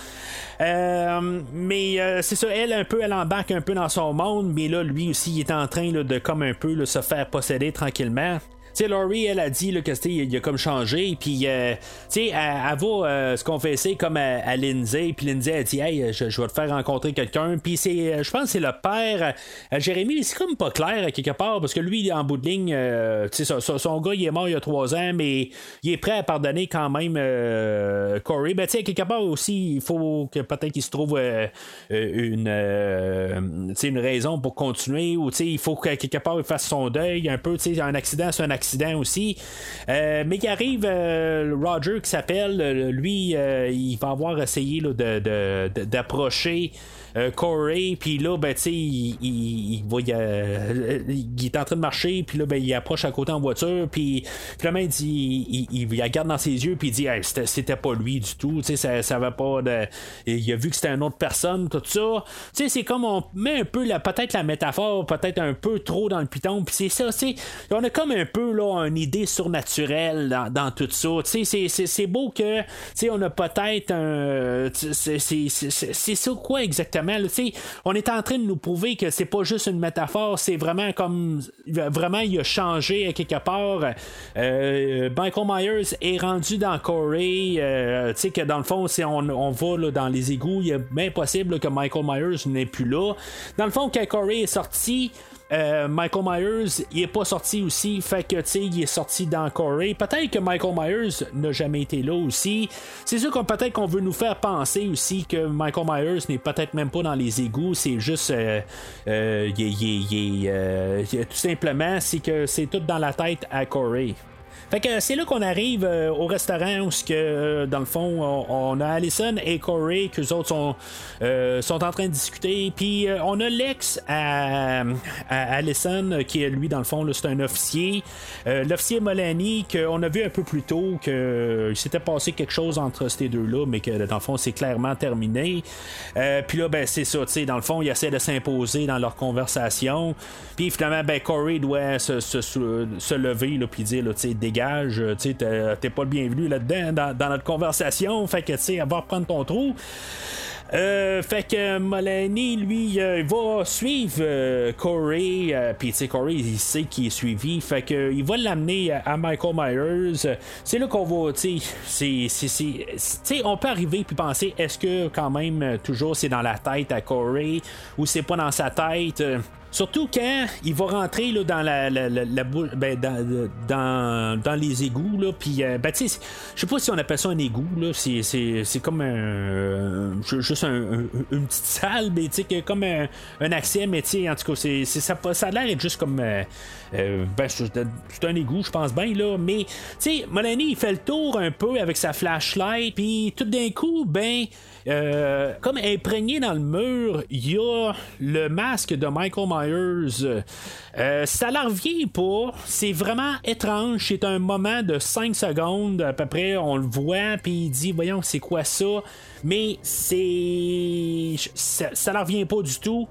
mais c'est ça, elle un peu, elle embarque un peu dans son monde, mais là, lui aussi, il est en train de comme un peu se faire posséder tranquillement sais, Laurie, elle a dit là, que il a comme changé, puis euh, tu sais, elle, elle, va euh, se confesser comme à, Lindsay, puis Lindsay a dit, hey, je, vais te faire rencontrer quelqu'un, puis c'est, euh, je pense, que c'est le père, Jérémy, c'est comme pas clair quelque part, parce que lui, en bout de ligne, tu sais, son, gars, il est mort il y a trois ans, mais il est prêt à pardonner quand même Corey. Ben, tu sais, quelque part aussi, il faut que peut-être qu'il se trouve une, une raison pour continuer, ou il faut que quelque part il fasse son deuil, un peu, tu sais, un accident, c'est un accident aussi. Euh, mais il arrive euh, Roger qui s'appelle, euh, lui, il va avoir essayé d'approcher. Euh, Corey, puis là, ben, tu sais, il, il, euh, il, est en train de marcher, puis là, ben, il approche à côté en voiture, puis finalement, il il, il, regarde dans ses yeux, puis il dit, c'était pas lui du tout, tu sais, ça, ça va pas de. Il a vu que c'était une autre personne, tout ça. Tu sais, c'est comme on met un peu, peut-être la métaphore, peut-être un peu trop dans le piton, puis c'est ça, tu sais, on a comme un peu, là, une idée surnaturelle dans, dans tout ça. Tu sais, c'est beau que, tu sais, on a peut-être un. C'est ça quoi exactement? On est en train de nous prouver que c'est pas juste une métaphore, c'est vraiment comme vraiment il a changé à quelque part. Euh, Michael Myers est rendu dans Corey, euh, tu sais que dans le fond, si on, va dans les égouts, il est bien possible que Michael Myers n'est plus là. Dans le fond, quand Corey est sorti, euh, Michael Myers, il est pas sorti aussi, fait que tu sais, il est sorti dans Corey. Peut-être que Michael Myers n'a jamais été là aussi. C'est sûr qu'on peut-être qu'on veut nous faire penser aussi que Michael Myers n'est peut-être même pas dans les égouts. C'est juste, euh, euh, tout simplement, c'est que c'est tout dans la tête à Corey. Fait que c'est là qu'on arrive euh, au restaurant où, que, euh, dans le fond, on, a Allison et Corey, que les autres sont, euh, sont en train de discuter. Puis on a Lex à, Allison, qui est lui, dans le fond, c'est un officier. L'officier Molani, qu'on a vu un peu plus tôt, qu'il s'était passé quelque chose entre ces deux-là, mais que dans le fond, c'est clairement terminé. Puis là, ben, c'est ça, tu sais, dans le fond, ils essaient de s'imposer dans leur conversation. Puis finalement, ben, Corey doit se, se, lever, puis dire, tu sais, dégage, tu sais, t'es pas le bienvenu là-dedans dans, notre conversation, fait que tu sais, va reprendre ton trou. Euh, fait que Molani, lui, euh, il va suivre euh, Corey. Puis, tu sais, Corey, il sait qu'il est suivi. Fait que il va l'amener à Michael Myers. C'est là qu'on va, tu sais, on peut arriver puis penser, est-ce que quand même, toujours, c'est dans la tête à Corey ou c'est pas dans sa tête? Surtout quand il va rentrer là, dans la, la, ben, dans, dans, les égouts, là, puis euh, ben, je sais pas si on appelle ça un égout, là, c'est, c'est, comme un, juste un, une petite salle, mais comme un, un accès, mais en tout cas, c'est, ça, ça a l'air d'être juste comme euh, euh, ben, c'est un égout, je pense bien, là, mais tu sais, Molani, il fait le tour un peu avec sa flashlight, puis tout d'un coup, ben, euh, comme imprégné dans le mur, il y a le masque de Michael Myers. Euh, ça leur revient pas. C'est vraiment étrange. C'est un moment de 5 secondes à peu près. On le voit, puis il dit Voyons, c'est quoi ça? Mais c'est. Ça, ça leur revient pas du tout.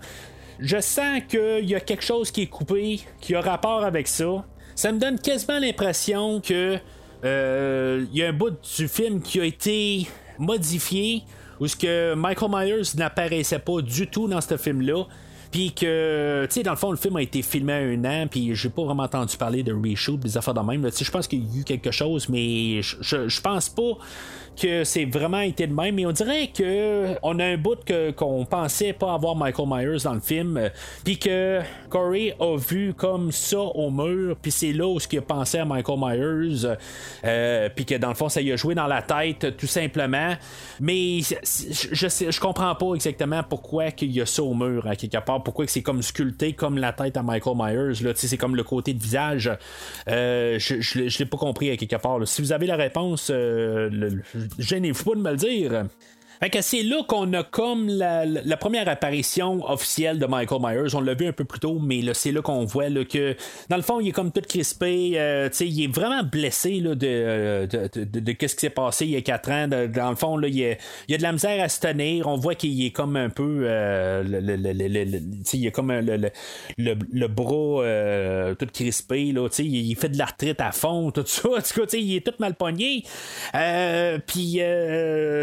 Je sens qu'il y a quelque chose qui est coupé, qui a rapport avec ça. Ça me donne quasiment l'impression que. Euh, il y a un bout du film qui a été modifié où ce que Michael Myers n'apparaissait pas du tout dans ce film-là. Puis que, tu sais, dans le fond, le film a été filmé à un an, puis j'ai pas vraiment entendu parler de reshoot, des affaires de même. Je pense qu'il y a eu quelque chose, mais je, pense pas que c'est vraiment été de même, mais on dirait que on a un bout que, qu'on pensait pas avoir Michael Myers dans le film, euh, puis que Corey a vu comme ça au mur, puis c'est là où ce qu'il a pensé à Michael Myers, euh, puis que dans le fond ça y a joué dans la tête tout simplement, mais je, sais, je comprends pas exactement pourquoi qu'il y a ça au mur à quelque part, pourquoi que c'est comme sculpté comme la tête à Michael Myers, là, c'est comme le côté de visage, euh, je, je, l'ai pas compris à quelque part. Si vous avez la réponse, le, gênez-vous pas de me le dire. Fait que c'est là qu'on a comme la, première apparition officielle de Michael Myers. On l'a vu un peu plus tôt, mais c'est là qu'on voit que dans le fond, il est comme tout crispé. Euh, il est vraiment blessé là, de, de, qu'est-ce qui s'est passé il y a 4 ans. dans le fond, là, il, y a, de la misère à se tenir. On voit qu'il est comme un peu. Euh, il est comme le, le, bras euh, tout crispé. Là, il, fait de l'arthrite à fond, tout ça. En tout cas, il est tout mal pogné. Puis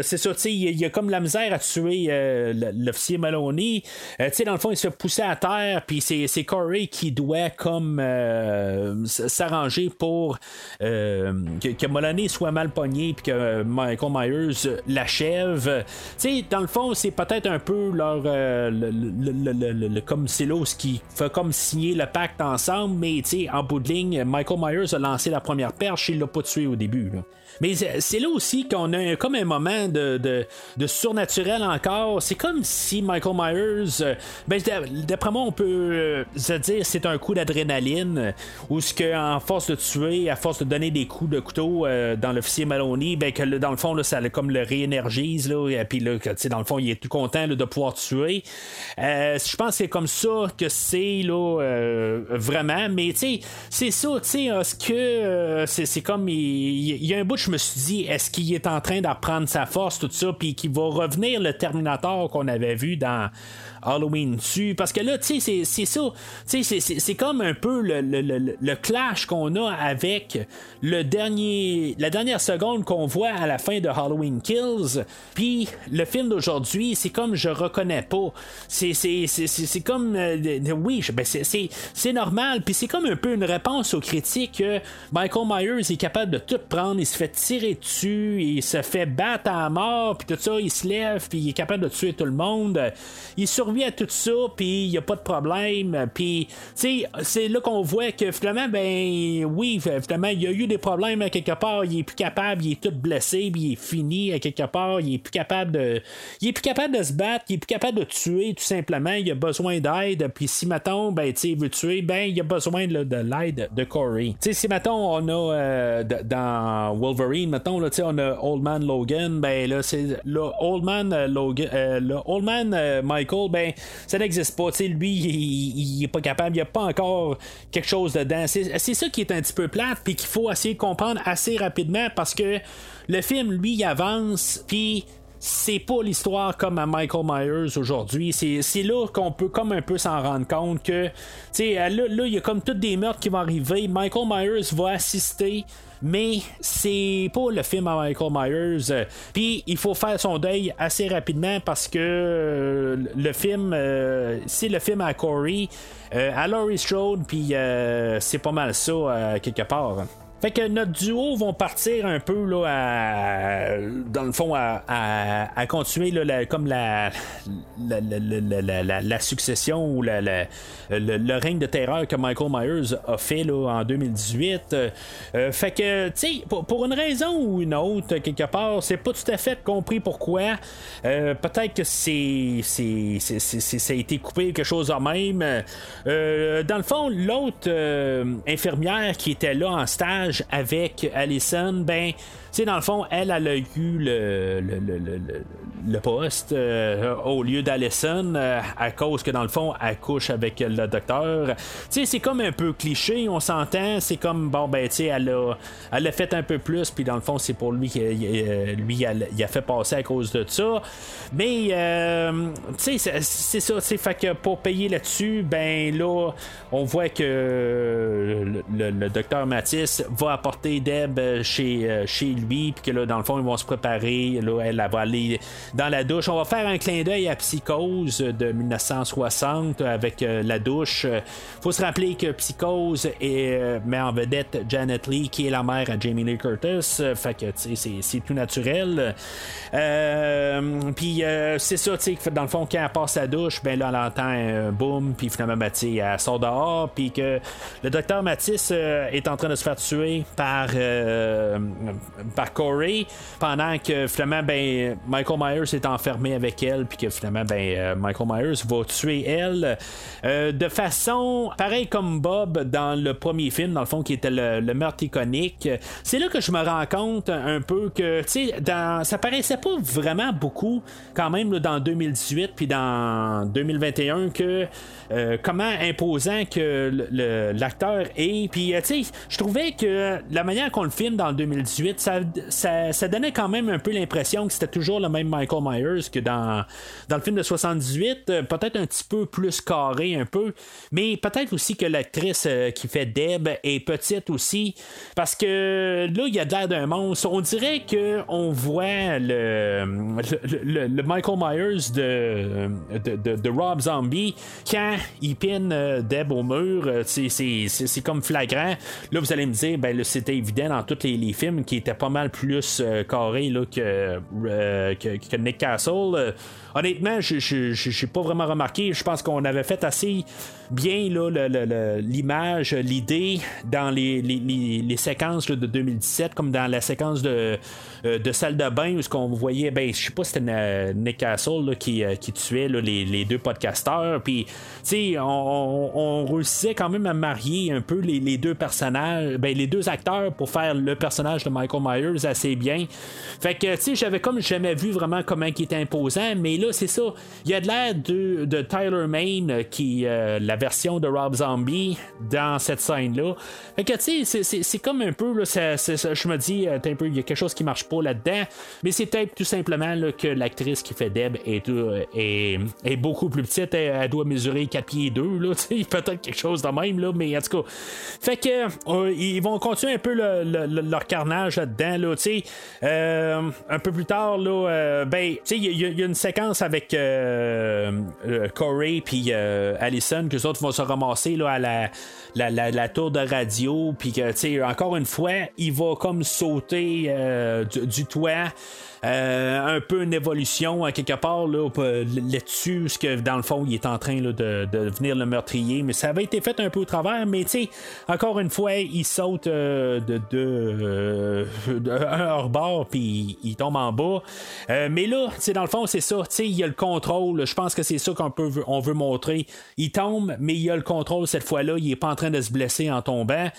c'est ça, il il comme la misère à tuer euh, l'officier Maloney. Euh, tu sais, dans le fond, il se fait pousser à terre, puis c'est Corey qui doit comme euh, s'arranger pour que, Maloney soit mal pogné, puis que Michael Myers l'achève. Tu sais, dans le fond, c'est peut-être un peu leur. le, comme c'est qui fait comme signer le pacte ensemble, mais tu sais, en bout de ligne, Michael Myers a lancé la première perche, il l'a pas tué au début. Mais c'est là aussi qu'on a comme un moment de, de, surnaturel encore. C'est comme si Michael Myers, euh, ben, d'après moi, on peut euh, se dire c'est un coup d'adrénaline, ou ce qu'en force de tuer, à force de donner des coups de couteau euh, dans l'officier Maloney, ben, que dans le fond, là, ça comme le réénergise, là, et puis là, dans le fond, il est tout content de pouvoir tuer. je pense que c'est comme ça que c'est là vraiment, mais c'est ça, tu sais, ce que c'est comme il, y a un bout je me suis dit, est-ce qu'il est en train d'apprendre sa force, tout ça, puis qu'il va revenir le Terminator qu'on avait vu dans Halloween dessus. Parce que là, tu sais, c'est ça. Tu sais, c'est comme un peu le, le, le, clash qu'on a avec le dernier, la dernière seconde qu'on voit à la fin de Halloween Kills. Puis le film d'aujourd'hui, c'est comme je reconnais pas. C'est comme. Euh, oui, ben c'est normal. Puis c'est comme un peu une réponse aux critiques que Michael Myers est capable de tout prendre. Il se fait tirer dessus, il se fait battre à mort, puis tout ça, il se lève, puis il est capable de tuer tout le monde. Il survit à tout ça, puis il n'y a pas de problème. Puis, c'est là qu'on voit que finalement, ben oui, finalement, il y a eu des problèmes à quelque part. Il est plus capable, il est tout blessé, puis il est fini à quelque part. Il est plus capable de. Il est plus capable de se battre, il est plus capable de tuer, tout simplement. Il a besoin d'aide. Puis si, mettons, ben, tu il veut tuer, ben, il a besoin de, l'aide de Corey. Tu sais, si, mettons, on a euh, dans Wolverine, mettons, là, on a Old Man Logan, ben, là, c'est Old Man euh, Logan, euh, le Old Man Michael, ben, ça n'existe pas. Tu sais, lui, il, il, est pas capable, il n'y a pas encore quelque chose dedans. C'est, c'est ça qui est un petit peu plate, puis qu'il faut essayer de comprendre assez rapidement parce que le film, lui, il avance, puis c'est pas l'histoire comme à Michael Myers aujourd'hui. C'est, là qu'on peut comme un peu s'en rendre compte que, tu sais, là, il y a comme toutes des meurtres qui vont arriver. Michael Myers va assister. Mais c'est pas le film à Michael Myers. Puis il faut faire son deuil assez rapidement parce que euh, le film, euh, c'est le film à Corey, euh, à Laurie Strode, puis c'est pas mal ça quelque part. Fait que notre duo vont partir un peu là, à, dans le fond à, à, continuer là, comme la la, la, la, succession ou le, règne de terreur que Michael Myers a fait là, en 2018. Euh, fait que, tu sais, pour, une raison ou une autre, quelque part, c'est pas tout à fait compris pourquoi. Euh, peut-être que c'est, c'est, ça a été coupé quelque chose en même. Euh, dans le fond, l'autre infirmière qui était là en stage avec Allison, ben sais, dans le fond, elle, elle a eu le, le, le, le poste euh, au lieu d'Allison euh, à cause que, dans le fond, elle couche avec le docteur. Tu sais, c'est comme un peu cliché, on s'entend. C'est comme, bon, ben, tu sais, elle a, elle a fait un peu plus, puis dans le fond, c'est pour lui qu'il euh, lui, il a fait passer à cause de ça. Mais, tu sais, c'est ça, tu fait que pour payer là-dessus, ben là, on voit que le, docteur Matisse va apporter Deb chez, chez lui puis que là, dans le fond, ils vont se préparer. Là, elle, va aller dans la douche. On va faire un clin d'œil à Psychose de 1960 avec euh, la douche. faut se rappeler que Psychose est, euh, met en vedette Janet Lee, qui est la mère à Jamie Lee Curtis. fait que c'est tout naturel. Euh, puis c'est ça, tu sais, dans le fond, quand elle passe la douche, ben là, elle entend un boom, puis finalement, ben, elle sort dehors, puis que le docteur Matisse est en train de se faire tuer par par Corey pendant que finalement ben, Michael Myers est enfermé avec elle puis que finalement ben, euh, Michael Myers va tuer elle. Euh, de façon pareil comme Bob dans le premier film dans le fond qui était le, meurtre iconique c'est là que je me rends compte un peu que tu sais ça paraissait pas vraiment beaucoup quand même dans 2018 puis dans 2021 que euh, comment imposant que l'acteur est. Puis tu sais je trouvais que la manière qu'on le filme dans 2018 ça ça, donnait quand même un peu l'impression que c'était toujours le même Michael Myers que dans, dans le film de 78, euh, peut-être un petit peu plus carré un peu, mais peut-être aussi que l'actrice euh, qui fait Deb est petite aussi, parce que là, il y a l'air d'un monstre. On dirait que on voit le, le, Michael Myers de, de, de, Rob Zombie quand il pine euh, Deb au mur, c'est comme flagrant. Là, vous allez me dire, ben, c'était évident dans tous les, les films qui étaient pas mal plus euh, carré là, que, euh, que, Nick Castle. Euh, honnêtement, je n'ai pas vraiment remarqué. Je pense qu'on avait fait assez bien l'image, l'idée dans les, les, séquences de 2017, comme dans la séquence de, de salle de bain où ce qu'on voyait, ben, je sais pas si c'était Nick Castle qui, qui, tuait les, deux podcasteurs. Puis, on, on, on, réussissait quand même à marier un peu les, deux personnages, ben, les deux acteurs pour faire le personnage de Michael Myers assez bien. Fait que, tu sais, j'avais comme jamais vu vraiment comment il était imposant, mais là, c'est ça. Il y a de l'air de, de, Tyler Main, euh, qui euh, la version de Rob Zombie dans cette scène-là. Fait que, tu sais, c'est comme un peu, là, je me dis, euh, il y a quelque chose qui marche pas là-dedans, mais c'est peut-être tout simplement là, que l'actrice qui fait Deb est, est, est, beaucoup plus petite. Elle, doit mesurer 4 pieds 2, là, peut-être quelque chose de même, là, mais en tout cas. Fait que, ils vont continuer un peu leur carnage là-dedans, là, euh, un peu plus tard, là, euh, ben, il y, a une séquence avec euh, Corey puis Allison que les autres vont se ramasser là, à la, la, tour de radio, puis que, encore une fois, il va comme sauter du, toit. Un peu une évolution à quelque part là, là-dessus, ce que dans le fond, il est en train de, de, devenir le meurtrier, mais ça avait été fait un peu au travers, mais tu sais, encore une fois, il saute de, de, un hors-bord, puis il tombe en bas. mais là, dans le fond, c'est ça, tu sais, il y a le contrôle, je pense que c'est ça qu'on peut, on veut montrer. Il tombe, mais il y a le contrôle cette fois-là, il est pas en train de se blesser en tombant.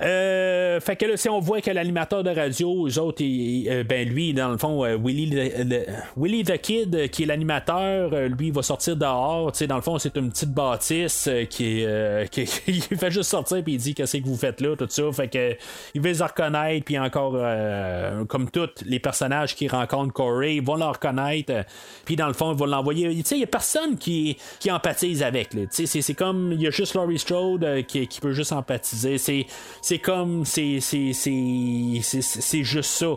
Euh, fait que là, si on voit que l'animateur de radio, eux autres, euh, ben lui, dans le fond, euh, Willy, the Kid, qui est l'animateur, lui, il va sortir dehors. Tu sais, dans le fond, c'est une petite bâtisse qui, qui, fait juste sortir puis il dit qu'est-ce que vous faites là, tout ça. Fait que il veut les reconnaître, puis encore, comme tous les personnages qui rencontrent Corey, ils vont le reconnaître, puis dans le fond, ils vont l'envoyer. Tu sais, il y a personne qui, qui empathise avec. Sais, c'est comme, il y a juste Laurie Strode qui, qui peut juste empathiser. C'est c'est comme, c'est, c'est, c'est, juste ça.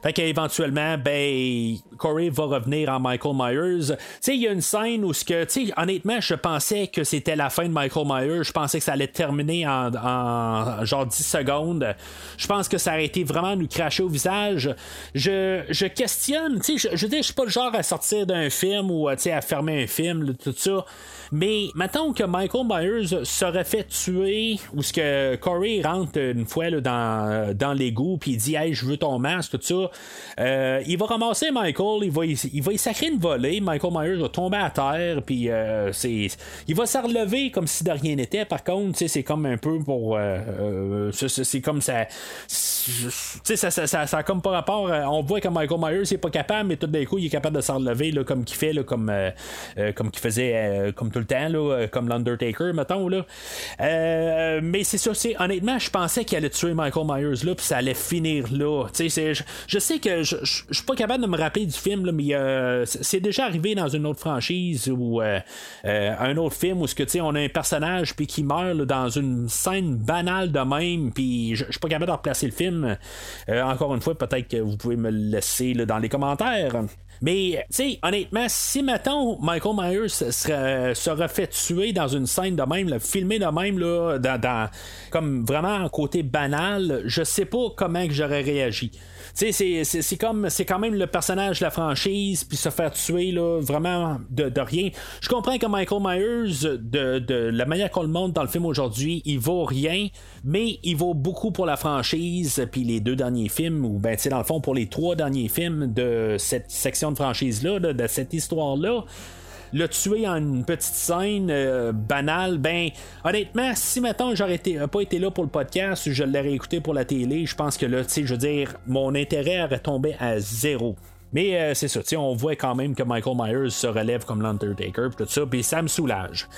Fait qu'éventuellement, ben, Corey va revenir en Michael Myers. Tu sais, il y a une scène où, ce que, tu sais, honnêtement, je pensais que c'était la fin de Michael Myers. Je pensais que ça allait terminer en, en genre 10 secondes. Je pense que ça aurait été vraiment nous cracher au visage. Je, je questionne, tu sais, je, je dis, je suis pas le genre à sortir d'un film ou, tu sais, à fermer un film, tout ça. Mais mettons que Michael Myers serait fait tuer ou ce que Corey rentre une fois là, dans, dans l'égout puis il dit Hey, je veux ton masque, tout ça. Euh, il va ramasser Michael, il va, il va y sacrer une volée. Michael Myers va tomber à terre, puis euh, c'est, il va se relever comme si de rien n'était. Par contre, c'est comme un peu pour. Euh, c'est, comme ça. Ça, ça, ça, ça, comme par rapport. on voit que Michael Myers n'est pas capable, mais tout d'un coup, il est capable de se relever là, comme qu'il fait, là, comme, comme qu'il faisait comme tout le temps, là, comme l'Undertaker, mettons. Là. mais c'est ça, c'est, honnêtement, je pensais qu'il allait tuer Michael Myers là, puis ça allait finir là. Je, je sais que je, suis pas capable de me rappeler du film, là, mais euh, c'est déjà arrivé dans une autre franchise ou euh, euh, un autre film où ce que on a un personnage puis qui meurt dans une scène banale de même, puis je, suis pas capable de replacer le film. encore une fois, peut-être que vous pouvez me le laisser dans les commentaires. Mais, tu sais, honnêtement, si maintenant Michael Myers serait, serait fait tuer dans une scène de même, filmé de même, là, dans, comme vraiment en côté banal, je sais pas comment que j'aurais réagi. Tu sais, c'est comme c'est quand même le personnage de la franchise, puis se faire tuer là, vraiment de, rien. Je comprends que Michael Myers, de, de la manière qu'on le montre dans le film aujourd'hui, il vaut rien, mais il vaut beaucoup pour la franchise, puis les deux derniers films, ou ben tu sais, dans le fond, pour les trois derniers films de cette section de franchise-là, de cette histoire-là le tuer en une petite scène euh, banale, ben honnêtement, si maintenant j'aurais été, pas été là pour le podcast, je l'aurais écouté pour la télé, je pense que là, tu sais, je veux dire, mon intérêt aurait tombé à zéro. Mais euh, c'est ça, on voit quand même que Michael Myers se relève comme l'Undertaker, tout ça, puis ça me soulage.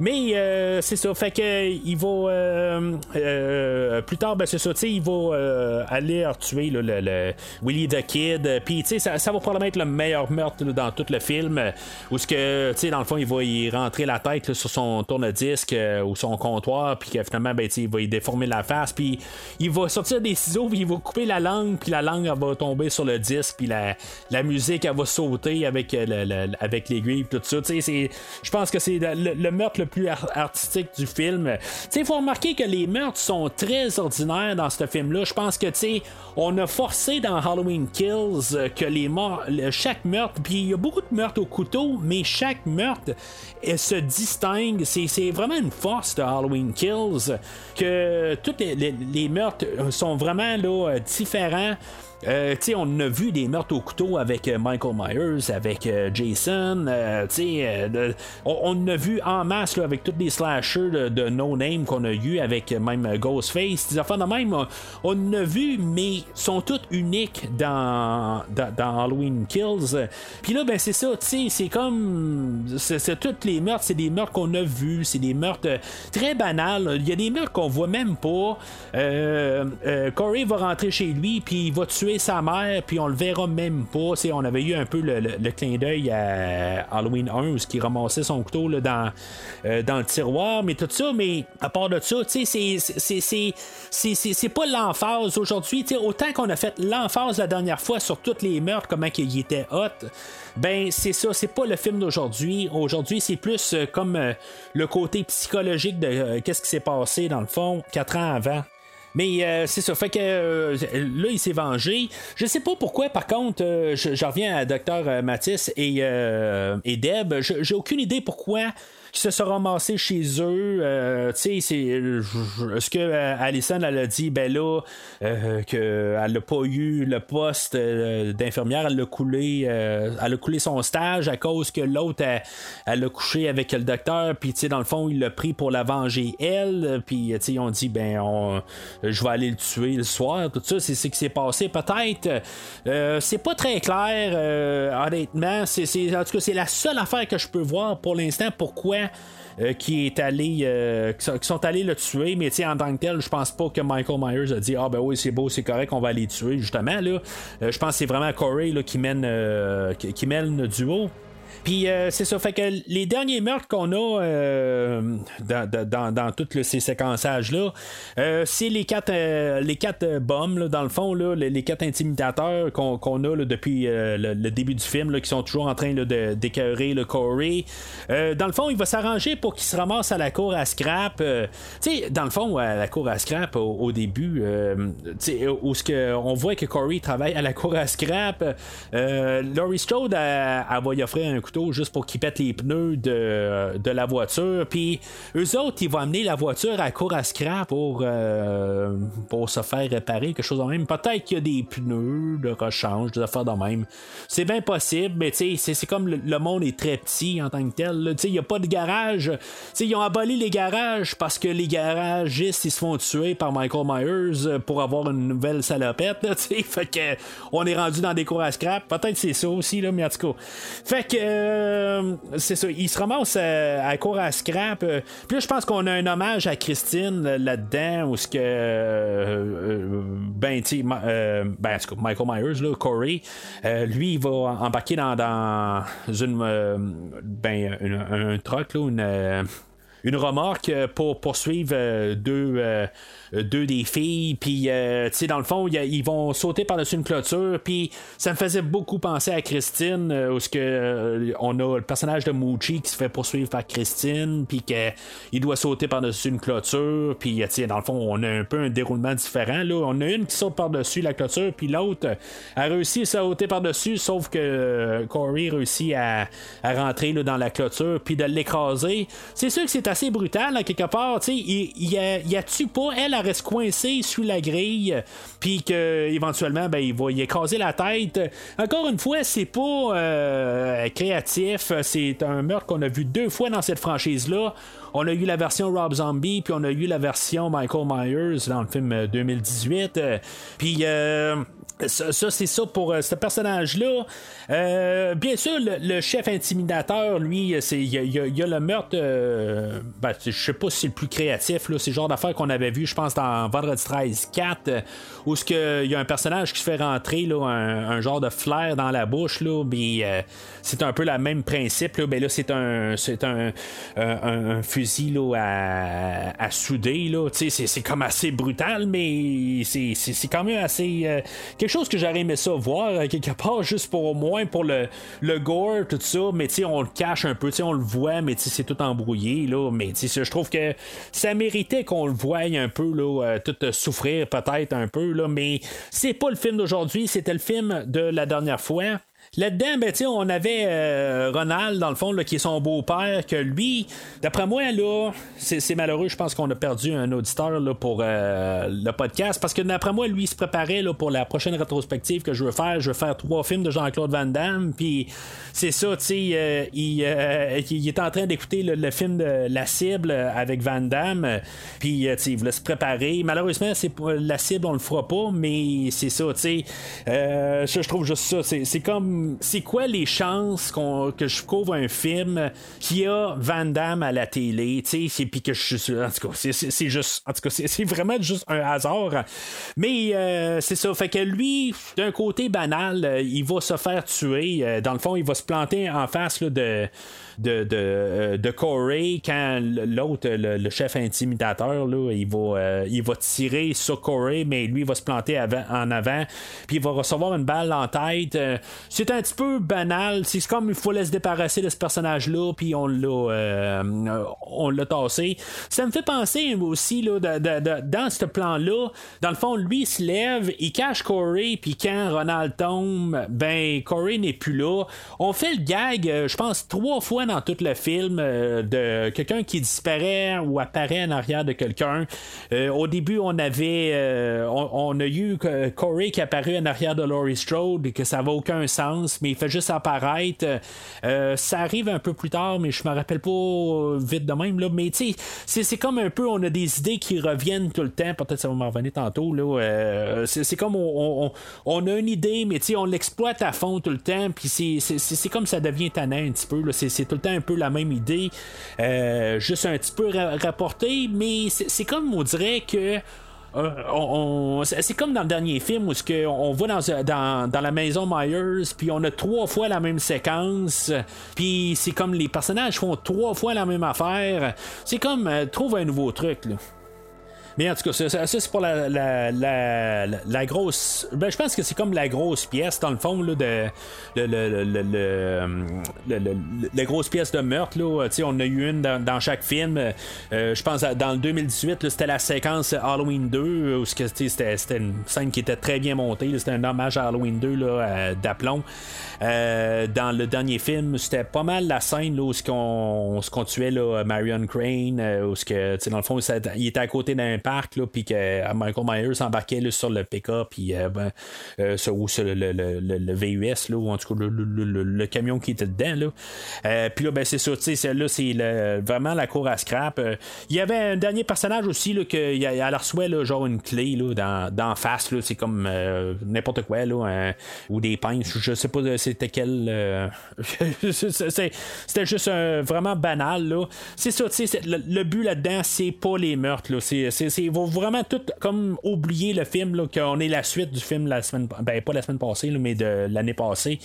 Mais euh, c'est ça, fait que il va euh, plus tard, ben c'est ça, il va aller tuer le, Willie the Kid, puis ça, ça va probablement être le meilleur meurtre dans tout le film, où ce que, tu sais, dans le fond, il va y rentrer la tête sur son tourne-disque ou son comptoir, puis que finalement, ben, il va y déformer la face, puis il va sortir des ciseaux, puis il va couper la langue, puis la langue va tomber sur le disque, puis la la musique, elle va sauter avec, euh, avec l'aiguille, tout ça. Je pense que c'est le, meurtre le plus artistique du film. Il faut remarquer que les meurtres sont très ordinaires dans ce film-là. Je pense que on a forcé dans Halloween Kills euh, que les morts, chaque meurtre, puis il y a beaucoup de meurtres au couteau, mais chaque meurtre se distingue. C'est vraiment une force de Halloween Kills que tous les, meurtres sont vraiment euh, différents. Euh, on a vu des meurtres au couteau avec euh, Michael Myers, avec euh, Jason. on, on, a vu en masse avec tous les slashers de, No Name qu'on a eu avec même Ghostface. Des affaires de même, on, a vu, mais sont toutes uniques dans, dans, Halloween Kills. Puis là, ben c'est ça, c'est comme. C'est tous les meurtres, c'est des meurtres qu'on a vus, c'est des meurtres très banals. Il y a des meurtres qu'on voit même pas. Corey va rentrer chez lui, puis il va tuer sa mère, puis on le verra même pas. on avait eu un peu le, clin d'œil à Halloween 1 où ramassait son couteau là, dans, euh, dans le tiroir, mais tout ça, mais à part de ça, c'est pas l'emphase aujourd'hui. Autant qu'on a fait l'emphase la dernière fois sur tous les meurtres, comment il était hot, ben c'est ça, c'est pas le film d'aujourd'hui. Aujourd'hui, c'est plus euh, comme euh, le côté psychologique de qu'est-ce qui s'est passé dans le fond quatre ans avant. Mais c'est ça, fait que là, il s'est vengé. Je sais pas pourquoi, par contre, je, reviens à Dr. Mathis et, et Deb. J'ai aucune idée pourquoi se sont ramassés chez eux. Euh, tu sais, c'est. Est-ce que euh, Alison, elle a dit, ben là, euh, qu'elle n'a pas eu le poste d'infirmière, elle a coulé. elle a coulé son stage à cause que l'autre, elle, a couché avec le docteur, puis tu sais, dans le fond, il l'a pris pour la venger elle, puis tu sais, ils ont dit, ben, on, je vais aller le tuer le soir, tout ça, c'est ce qui s'est passé, peut-être. c'est pas très clair, honnêtement. C'est, en tout cas, c'est la seule affaire que je peux voir pour l'instant. Pourquoi euh, qui est allé euh, qui, sont, allés le tuer. Mais en tant que tel je pense pas que Michael Myers a dit ah ben oui c'est beau c'est correct on va aller tuer justement là. Euh, je pense que c'est vraiment Corey qui mène qui, qui, mène le duo puis euh, c'est ça, fait que les derniers meurtres qu'on a euh, dans, dans, tous ces séquençages-là, euh, c'est les quatre, les quatre bombes, dans le fond, là, les, quatre intimidateurs qu'on, a depuis le, début du film, qui sont toujours en train d'écœurer le Corey. dans le fond, il va s'arranger pour qu'il se ramasse à la cour à scrap. tu sais, dans le fond, à la cour à scrap, au, début, où ce que, on voit que Corey travaille à la cour à scrap, Laurie Strode, elle, elle va y offrir un juste pour qu'ils pètent les pneus de, de la voiture. Puis eux autres, ils vont amener la voiture à court à scrap pour, euh, pour se faire réparer, quelque chose de même. Peut-être qu'il y a des pneus de rechange, des affaires de même. C'est bien possible, mais c'est, c'est comme le, monde est très petit en tant que tel. Il n'y a pas de garage. sais ils ont aboli les garages parce que les garagistes ils se font tuer par Michael Myers pour avoir une nouvelle salopette. Là, fait que on est rendu dans des cours à scrap. Peut-être c'est ça aussi, là, mais en tout cas. Fait que euh, c'est ça, il se ramasse à, à court à scrap. Euh, puis là, je pense qu'on a un hommage à Christine là-dedans, où ce que. Euh, ben, tu ben, Michael Myers, là, Corey, lui, il va embarquer dans, dans une. ben, un truck, là, une une remorque pour poursuivre deux, euh, deux des filles, puis euh, tu sais, dans le fond, ils vont sauter par-dessus une clôture, puis ça me faisait beaucoup penser à Christine, euh, où que on a le personnage de Moochie qui se fait poursuivre par Christine, puis qu'il doit sauter par-dessus une clôture, puis tu sais, dans le fond, on a un peu un déroulement différent. Là, on a une qui saute par-dessus la clôture, puis l'autre a réussi à sauter par-dessus, sauf que Corey réussit à, rentrer là, dans la clôture, puis de l'écraser. C'est sûr que c'est assez brutal, là, quelque part. Tu sais, il, il, y a, tu pas elle reste coincé sous la grille, puis que éventuellement ben, il va y écraser la tête. Encore une fois, c'est pas euh, créatif, c'est un meurtre qu'on a vu deux fois dans cette franchise-là. On a eu la version Rob Zombie, puis on a eu la version Michael Myers dans le film 2018. Puis euh, ça, c'est ça pour euh, ce personnage-là. Euh, bien sûr, le, chef intimidateur, lui, il y, a le meurtre. Euh, ben, je sais pas si c'est le plus créatif. C'est le genre d'affaire qu'on avait vu, je pense, dans Vendredi 13 4, où il y a un personnage qui se fait rentrer là, un, genre de flair dans la bouche. Là, c'est un peu le même principe. Là, ben, là c'est un, c'est un, un, fusil là, à, à souder. Là. C'est, c'est comme assez brutal, mais c'est, c'est quand même assez chose que j'aurais ça voir euh, quelque part, juste pour au moins pour le, gore, tout ça, mais tu on le cache un peu, on le voit, mais c'est tout embrouillé, là, mais je trouve que ça méritait qu'on le voie un peu, là, euh, tout euh, souffrir peut-être un peu, là, mais c'est pas le film d'aujourd'hui, c'était le film de la dernière fois. Là-dedans, ben, on avait euh, Ronald, dans le fond, là, qui est son beau-père, que lui, d'après moi, là, c'est malheureux, je pense qu'on a perdu un auditeur là, pour euh, le podcast, parce que d'après moi, lui, il se préparait là, pour la prochaine rétrospective que je veux faire. Je veux faire trois films de Jean-Claude Van Damme, puis c'est ça, tu sais, euh, il, il, est en train d'écouter le, film de La Cible avec Van Damme, puis il voulait se préparer. Malheureusement, c'est La Cible, on le fera pas, mais c'est ça, tu sais, je trouve juste ça, c'est comme c'est quoi les chances que je couvre un film qui a Van Damme à la télé, tu sais, puis que je suis. En tout cas, c'est juste. En tout cas, c'est vraiment juste un hasard. Mais euh, c'est ça. Fait que lui, d'un côté banal, euh, il va se faire tuer. Euh, dans le fond, il va se planter en face de de, de, euh, de Corey quand l'autre, le, chef intimidateur, là, il, va, euh, il va tirer sur Corey, mais lui il va se planter en avant, puis il va recevoir une balle en tête. Euh, c'est un petit peu banal. C'est comme il faut se débarrasser de ce personnage-là, puis on l'a, on l'a tassé. Ça me fait penser aussi là, dans ce plan-là. Dans le fond, lui il se lève, il cache Corey, puis quand Ronald tombe, ben Corey n'est plus là. On fait le gag, je pense trois fois dans tout le film euh, de quelqu'un qui disparaît ou apparaît en arrière de quelqu'un. au début, on avait, on, a eu Corey qui apparaît en arrière de Laurie Strode et que ça va aucun sens, mais il fait juste apparaître. Euh, ça arrive un peu plus tard, mais je me rappelle pas euh, vite de même. Là. Mais tu sais, c'est comme un peu, on a des idées qui reviennent tout le temps. Peut-être ça va m'en revenir tantôt. Là. Euh, c'est comme on, on, a une idée, mais tu sais, on l'exploite à fond tout le temps. Puis c'est comme ça devient tannant un petit peu. C'est tout temps un peu la même idée. juste un petit peu rapporté, mais c'est comme on dirait que euh, c'est comme dans le dernier film où on va dans, dans, la maison Myers, puis on a trois fois la même séquence, puis c'est comme les personnages font trois fois la même affaire. C'est comme euh, trouve un nouveau truc. Là. Mais en tout cas, ça, c'est pour la, la, la, la, grosse. Ben, je pense que c'est comme la grosse pièce, dans le fond, là, de. Le, le, la grosse pièce de meurtre, là. on a eu une dans, chaque film. Euh, je pense dans le 2018, c'était la séquence Halloween 2, où c'était, c'était une scène qui était très bien montée. C'était un hommage à Halloween 2 là, d'aplomb. Euh, dans le dernier film, c'était pas mal la scène là, où ce qu'on tuait là, Marion Crane, euh, où ce que, dans le fond, il était à côté d'un parc, puis que euh, Michael Myers embarquait sur le pick-up, puis ben, ou sur le, le, VUS, là, ou en tout cas le, camion qui était dedans. Puis là, ben, c'est ça, là, c'est vraiment la cour à scrap. Il y avait un dernier personnage aussi, là, que, il a reçoit là, genre une clé là, dans, dans face, là, c'est comme n'importe quoi, là, ou des pinces, je sais pas c'était quel. Euh, c'était juste vraiment banal. Là. C'est ça, le, le but là-dedans, c'est pas les meurtres. Là. C'est, c'est, vraiment tout comme oublier le film, qu'on est la suite du film la semaine. Ben, pas la semaine passée, mais de l'année passée.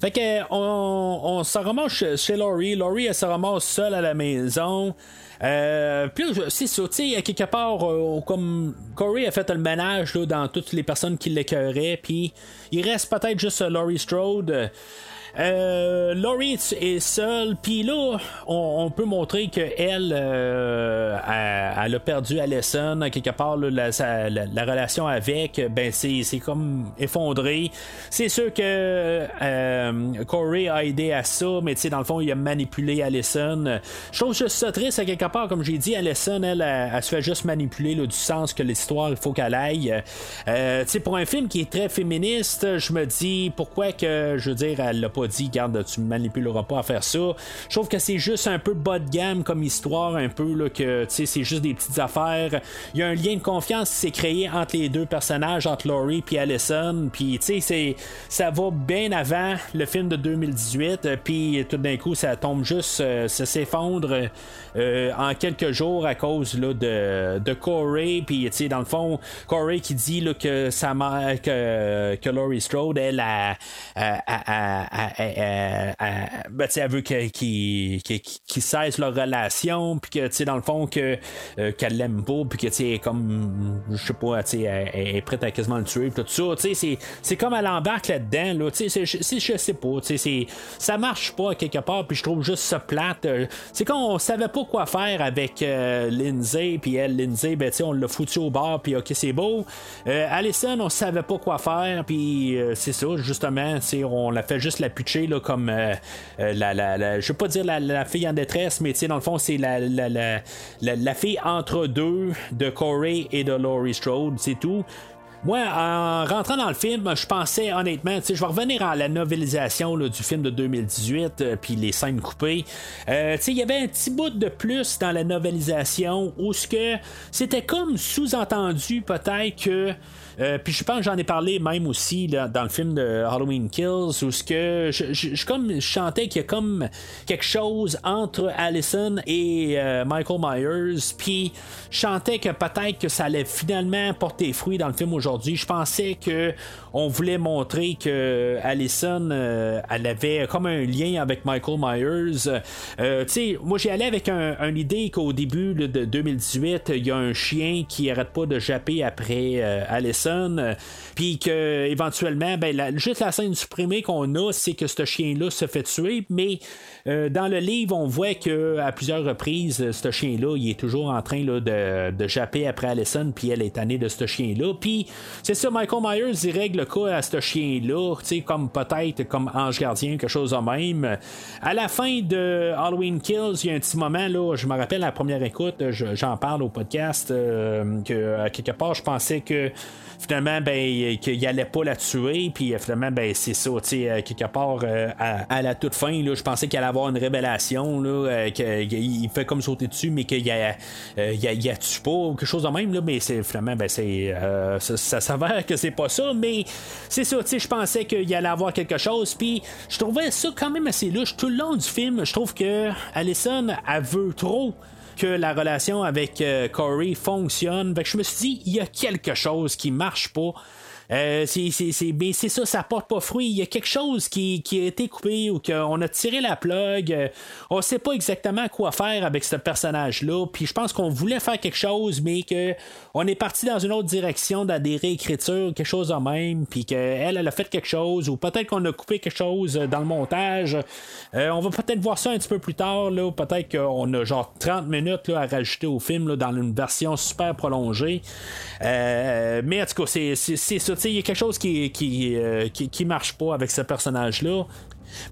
Fait que on, on se ramasse chez Laurie. Laurie, elle se ramasse seule à la maison. Euh, puis c'est ça, tu quelque part, euh, comme Corey a fait le ménage là, dans toutes les personnes qui l'écœuraient, puis il reste peut-être juste Laurie Strode. Euh, Laurie est seule, puis là, on, peut montrer qu'elle, euh, elle a perdu Allison, quelque part, la, relation avec, ben c'est comme effondré. C'est sûr que euh, Corey a aidé à ça, mais tu sais, dans le fond, il a manipulé Allison. Je trouve juste ça triste, à quelque part, comme j'ai dit, Allison, elle, elle, se fait juste manipuler du sens que l'histoire, il faut qu'elle aille. Euh, tu sais, pour un film qui est très féministe, je me dis, pourquoi que, je veux dire, elle l'a pas dit, garde, tu me manipuleras pas à faire ça. Je trouve que c'est juste un peu bas de gamme comme histoire, un peu, là, que c'est juste des petites affaires. Il y a un lien de confiance qui s'est créé entre les deux personnages, entre Laurie et Allison. Puis, tu sais, ça va bien avant le film de 2018. Puis, tout d'un coup, ça tombe juste, euh, ça s'effondre euh, en quelques jours à cause là, de, de Corey. Puis, tu sais, dans le fond, Corey qui dit là, que sa mère, que, que Laurie Strode, elle, a, ben, elle veut qu'il cesse leur relation, puis que, dans le fond, euh, qu'elle l'aime pas, puis que, tu comme, je sais pas, tu elle, est prête à quasiment le tuer, tout ça, tu sais, c'est comme elle embarque là-dedans, là, tu sais, je sais pas, tu sais, ça marche pas quelque part, puis je trouve juste ça plate. Euh, c'est quand on savait pas quoi faire avec euh, Lindsay, puis elle, Lindsay, ben, on l'a foutu au bar, puis ok, c'est beau. Allison, on savait pas quoi faire, puis c'est ça, justement, on l'a fait juste la pitcher, là, comme euh, euh, la, la, je veux pas dire la, fille en détresse, mais dans le fond, c'est la, la, fille entre deux de Corey et de Laurie Strode, c'est tout. Moi, en rentrant dans le film, je pensais honnêtement, je vais revenir à la novelisation du film de 2018, euh, puis les scènes coupées. il y avait un petit bout de plus dans la novelisation où ce que c'était comme sous-entendu peut-être que euh, puis je pense que j'en ai parlé même aussi dans le film de Halloween Kills, où ce que je, comme chantais qu'il y a comme quelque chose entre Allison et euh, Michael Myers, puis je chantais que peut-être que ça allait finalement porter fruit dans le film aujourd'hui. Je pensais que on voulait montrer que Allison, elle avait comme un lien avec Michael Myers. tu sais, moi j'ai allé avec un, une idée qu'au début de 2018, il y a un chien qui arrête pas de japper après Allison, puis que éventuellement, ben, juste la scène supprimée qu'on a, c'est que ce chien-là se fait tuer, mais dans le livre, on voit que à plusieurs reprises, ce chien-là, il est toujours en train là, de, de japper après Allison, puis elle est tannée de ce chien-là. Puis c'est ça, Michael Myers, il règle le cas à ce chien-là, comme peut-être comme ange gardien, quelque chose de même. À la fin de Halloween Kills, il y a un petit moment, là, je me rappelle la première écoute, j'en parle au podcast, euh, que à quelque part, je pensais que finalement, ben, qu'il allait pas la tuer, puis euh, finalement, ben, c'est ça, euh, quelque part, euh, à, la toute fin, je pensais qu'il allait avoir une révélation, là, qu'il fait comme sauter dessus, mais qu'il y a, tue pas, quelque chose de même, là, mais c'est, finalement, ben, c'est, ça, s'avère que c'est pas ça, mais c'est ça, je pensais qu'il allait avoir quelque chose, puis je trouvais ça quand même assez louche. Tout le long du film, je trouve que Allison, elle veut trop que la relation avec euh, Corey fonctionne. je me suis dit, il y a quelque chose qui marche pas. Euh, c'est ça, ça porte pas fruit. Il y a quelque chose qui, qui a été coupé ou qu'on a tiré la plug. Euh, on sait pas exactement quoi faire avec ce personnage-là. Puis je pense qu'on voulait faire quelque chose, mais que on est parti dans une autre direction, dans des réécritures, quelque chose de même. Puis qu'elle, elle a fait quelque chose, ou peut-être qu'on a coupé quelque chose dans le montage. Euh, on va peut-être voir ça un petit peu plus tard. Peut-être qu'on a genre 30 minutes là, à rajouter au film là, dans une version super prolongée. mais en tout cas, c'est ça il y a quelque chose qui, euh, qui, qui, marche pas avec ce personnage-là.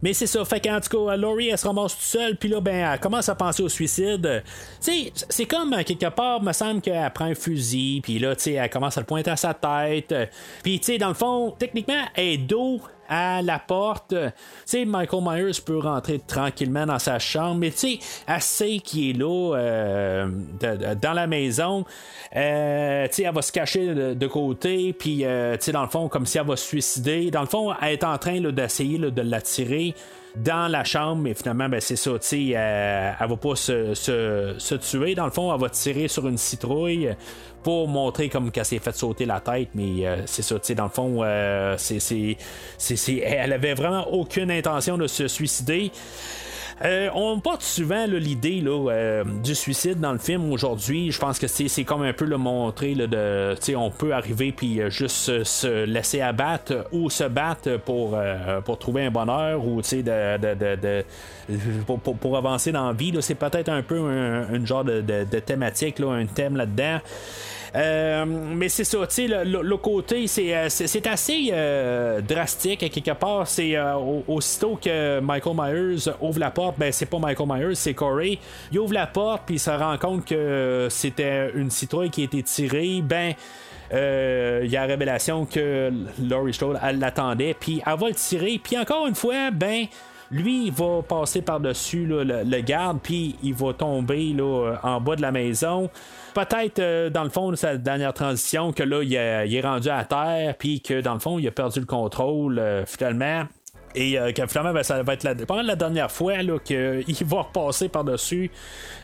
Mais c'est ça, fait qu'en tout cas, Laurie, elle se ramasse toute seule, puis là, ben, elle commence à penser au suicide. C'est comme, quelque part, me semble qu'elle prend un fusil, puis là, elle commence à le pointer à sa tête. Puis, dans le fond, techniquement, elle est dos à la porte. Sais, Michael Myers peut rentrer tranquillement dans sa chambre, mais tu sais, sait qu'il est là euh, dans la maison. Euh, tu sais, elle va se cacher de, côté, puis euh, tu sais, dans le fond, comme si elle va se suicider. Dans le fond, elle est en train d'essayer de l'attirer dans la chambre, mais finalement, ben, c'est ça, tu sais, elle, elle, va pas se, se, se, tuer. Dans le fond, elle va tirer sur une citrouille pour montrer comme qu'elle s'est fait sauter la tête, mais euh, c'est ça, tu sais, dans le fond, euh, c'est, c'est, elle avait vraiment aucune intention de se suicider. Euh, on porte souvent l'idée du suicide dans le film aujourd'hui. Je pense que c'est comme un peu le montrer là, de, on peut arriver puis juste se, laisser abattre ou se battre pour, pour trouver un bonheur ou de, de, de, pour, pour, avancer dans la vie. C'est peut-être un peu un, genre de, thématique, là, un thème là-dedans. Euh, mais c'est ça, tu sais, le, côté, c'est, euh, assez euh, drastique quelque part. C'est aussitôt que Michael Myers ouvre la porte, ben c'est pas Michael Myers, c'est Corey. Il ouvre la porte, puis il se rend compte que c'était une citrouille qui a été tirée. Ben. il y a la révélation que Laurie Strode elle l'attendait, puis elle va le tirer, puis encore une fois, ben lui, il va passer par-dessus le, le, garde, puis il va tomber là, en bas de la maison peut-être euh, dans le fond de sa dernière transition que là il, est rendu à terre puis que dans le fond il a perdu le contrôle euh, finalement et euh, que finalement, ben, ça va être la, pendant la dernière fois qu'il va repasser par-dessus,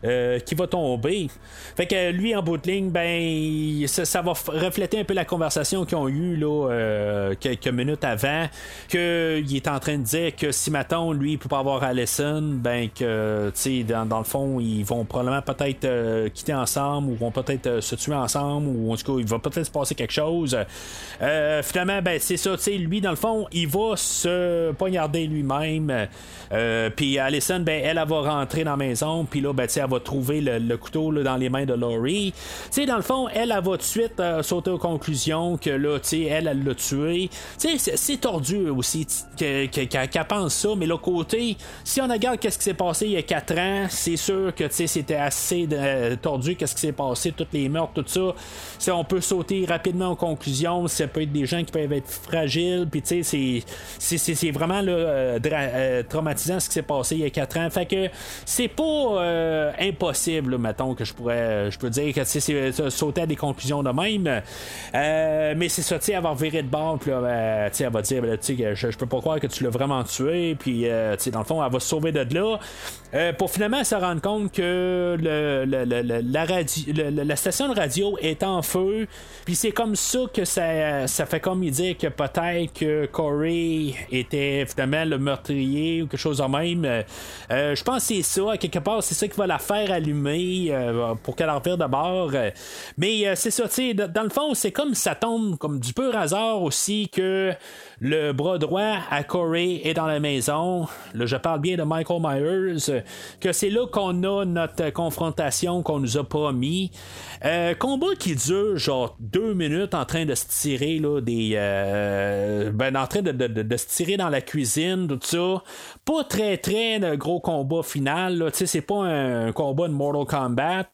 euh, qu'il va tomber. Fait que lui, en bout de ligne, ben, ça, va refléter un peu la conversation qu'ils ont eue là, euh, quelques minutes avant, qu'il est en train de dire que si maintenant lui, il peut pas avoir Allison, ben, que, tu sais, dans, le fond, ils vont probablement peut-être euh, quitter ensemble ou vont peut-être se tuer ensemble ou en tout cas, il va peut-être se passer quelque chose. finalement, ben, c'est ça, tu sais, lui, dans le fond, il va se poignarder lui-même. Euh, puis Allison, ben, elle, va rentrer dans la maison, puis là, ben, elle va trouver le, couteau dans les mains de Laurie. sais dans le fond, elle, va tout de suite euh, sauter aux conclusions que là, elle, elle l'a tué. C'est tordu aussi qu'elle pense ça, mais l'autre côté, si on regarde qu'est-ce qui s'est passé il y a 4 ans, c'est sûr que c'était assez euh, tordu, qu'est-ce qui s'est passé, toutes les meurtres, tout ça. on peut sauter rapidement aux conclusions, ça peut être des gens qui peuvent être fragiles, puis c'est vraiment vraiment là, traumatisant ce qui s'est passé il y a 4 ans. Fait que c'est pas impossible, mettons, que je pourrais je peux dire que c'est sauter à des conclusions de même. mais c'est ça, tu sais, avoir viré de bord, puis là, elle va dire, ben, je, je peux pas croire que tu l'as vraiment tué, puis dans le fond, elle va se sauver de là. pour finalement se rendre compte que la, la station de radio est en feu, puis c'est comme ça que ça, ça fait comme il dit que peut-être que Corey était le meurtrier ou quelque chose de même. Euh, je pense que c'est ça, quelque part, c'est ça qui va la faire allumer euh, pour qu'elle en revire de bord. Mais euh, c'est ça, tu sais, dans le fond, c'est comme ça tombe comme du pur hasard aussi que le bras droit à Corey est dans la maison. Là, je parle bien de Michael Myers. Que c'est là qu'on a notre confrontation qu'on nous a pas mis. Euh, combat qui dure genre deux minutes en train de se tirer là, des. Euh, ben, en train de, se tirer dans la cuisine, tout ça. Pas très très de gros combat final. Tu sais, c'est pas un combat de Mortal Kombat.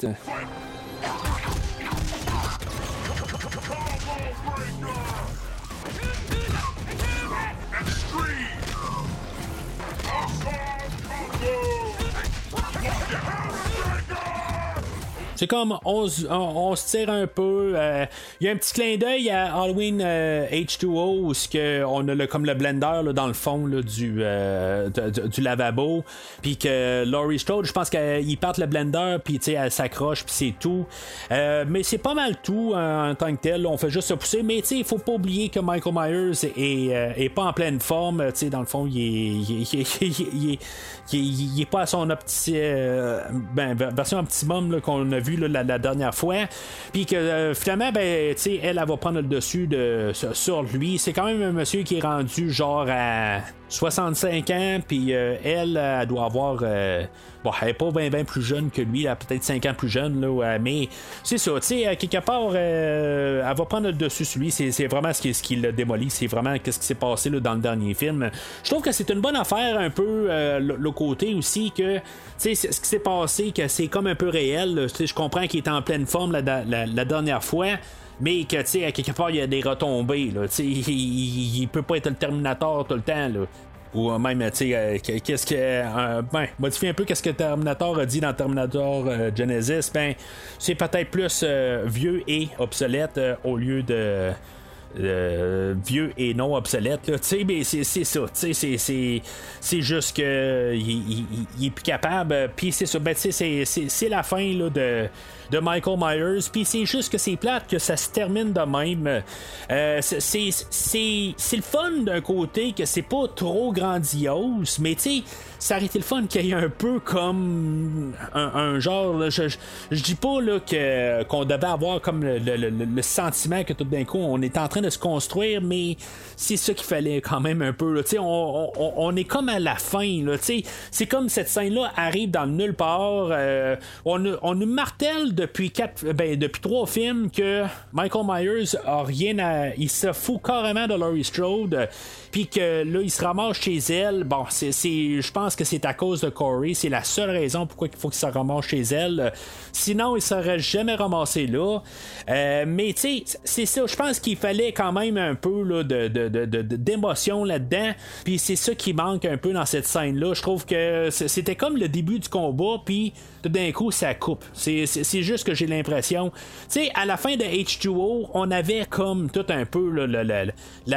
C'est comme on, se tire un peu. Il euh, y a un petit clin d'œil à Halloween H2O où que on a le, comme le blender là, dans le fond là, du, euh, du lavabo. Puis que Laurie Strode, je pense qu'il parte le blender, puis elle s'accroche, puis c'est tout. Euh, mais c'est pas mal tout en tant que tel. On fait juste se pousser. Mais il faut pas oublier que Michael Myers est, pas en pleine forme. dans le fond, il est, il, il, est pas à son opti, ben, version optimum qu'on a vu la, dernière fois. Puis que euh, finalement, ben, elle, elle va prendre le dessus de, sur lui. C'est quand même un monsieur qui est rendu genre à 65 ans, puis euh, elle, elle doit avoir. Euh, bon, elle n'est pas bien plus jeune que lui, elle peut-être 5 ans plus jeune, là, mais c'est ça, tu sais, quelque part, elle va prendre le dessus sur lui, c'est vraiment ce qui, ce qui l'a démoli, c'est vraiment ce qui s'est passé là, dans le dernier film. Je trouve que c'est une bonne affaire, un peu, le, côté aussi, que, ce qui s'est passé, que c'est comme un peu réel, je comprends qu'il est en pleine forme la, dernière fois mais que, tu sais, à quelque part, il y a des retombées, là, tu sais, il, peut pas être le Terminator tout le temps, là. Ou même, tu sais, euh, qu'est-ce que. Euh, ben, modifier un peu qu'est-ce que Terminator a dit dans Terminator euh, Genesis, ben, c'est peut-être plus vieux et obsolète au lieu de. Vieux et non obsolète. Tu sais, ben, c'est ça. C'est juste que il, est plus capable. Puis c'est ça. Ben, c'est la fin là, de de Michael Myers. Puis c'est juste que c'est plate que ça se termine de même. Euh, c'est le fun d'un côté que c'est pas trop grandiose, mais tu sais ça aurait été le fun qu'il y ait un peu comme un, genre. je, je, dis pas là, que, qu'on devait avoir comme le, sentiment que tout d'un coup on est en train de se construire, mais c'est ça qu'il fallait quand même un peu. On, on, on, est comme à la fin. Là, c'est comme cette scène-là arrive dans nulle part. Euh, on, on nous martèle depuis quatre, ben, depuis trois films que Michael Myers a rien à. Il se fout carrément de Laurie Strode puis que là, il se ramasse chez elle. Bon, c'est, je pense que c'est à cause de Corey. C'est la seule raison pourquoi il faut qu'il se ramasse chez elle. Sinon, il serait jamais ramassé là. Euh, mais tu sais, c'est ça. Je pense qu'il fallait quand même un peu de, d'émotion là-dedans. Puis c'est ça qui manque un peu dans cette scène-là. Je trouve que c'était comme le début du combat. Puis d'un coup, ça coupe. C'est, juste que j'ai l'impression. Tu sais, à la fin de H2O, on avait comme tout un peu la,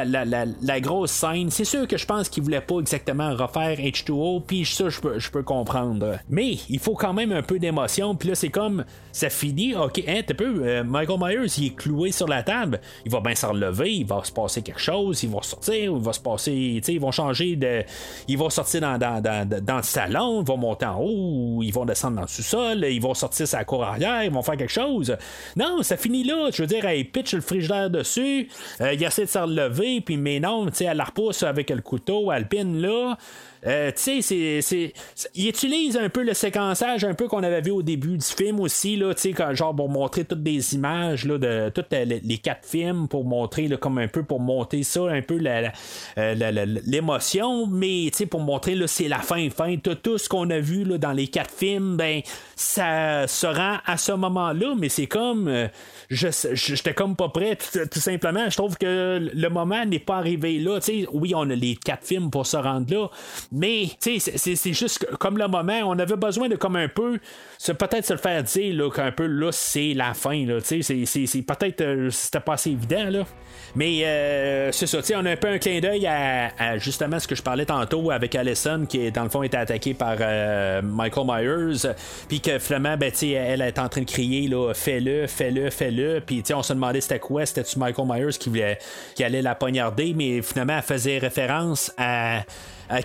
la, la grosse scène c'est sûr que je pense qu'il voulait pas exactement refaire H2O, puis ça, je peux, peux comprendre. Mais il faut quand même un peu d'émotion, puis là, c'est comme ça finit, ok, hein, t'es peu, euh, Michael Myers, il est cloué sur la table, il va bien s'en relever, il va se passer quelque chose, il va sortir, il va se passer, tu sais, ils vont changer de. Il va sortir dans, dans, dans, le salon, ils vont monter en haut, ils vont descendre dans le sous-sol, ils vont sortir sa cour arrière, ils vont faire quelque chose. Non, ça finit là, je veux dire, il pitch le frigidaire dessus, euh, il essaie de s'en relever, puis mais non, tu sais, elle la repousse avec le couteau, alpine là. Euh, tu sais, c'est, il utilise un peu le séquençage un peu qu'on avait vu au début du film aussi, là, tu sais, genre pour montrer toutes des images là, de tous les, quatre films, pour montrer là, comme un peu pour monter ça, un peu l'émotion, mais pour montrer là, c'est la fin, fin. Tout, ce qu'on a vu là, dans les quatre films, ben ça se rend à ce moment-là, mais c'est comme je j'étais comme pas prêt, tout, simplement. Je trouve que le moment n'est pas arrivé là. oui, on a les quatre films pour se rendre là, mais c'est juste comme le moment, on avait besoin de comme un peu, peut-être se le faire dire qu'un peu là, c'est la fin. Là, c'est, peut-être euh, c'était pas assez évident. Là. Mais euh, c'est ça, on a un peu un clin d'œil à, justement ce que je parlais tantôt avec Allison qui dans le fond était attaquée par euh, Michael Myers, puis que finalement ben, elle est en train de crier là, fais-le, fais-le, fais-le, puis on se demandait c'était quoi, c'était-tu Michael Myers qui, voulait, qui allait la poignarder, mais finalement elle faisait référence à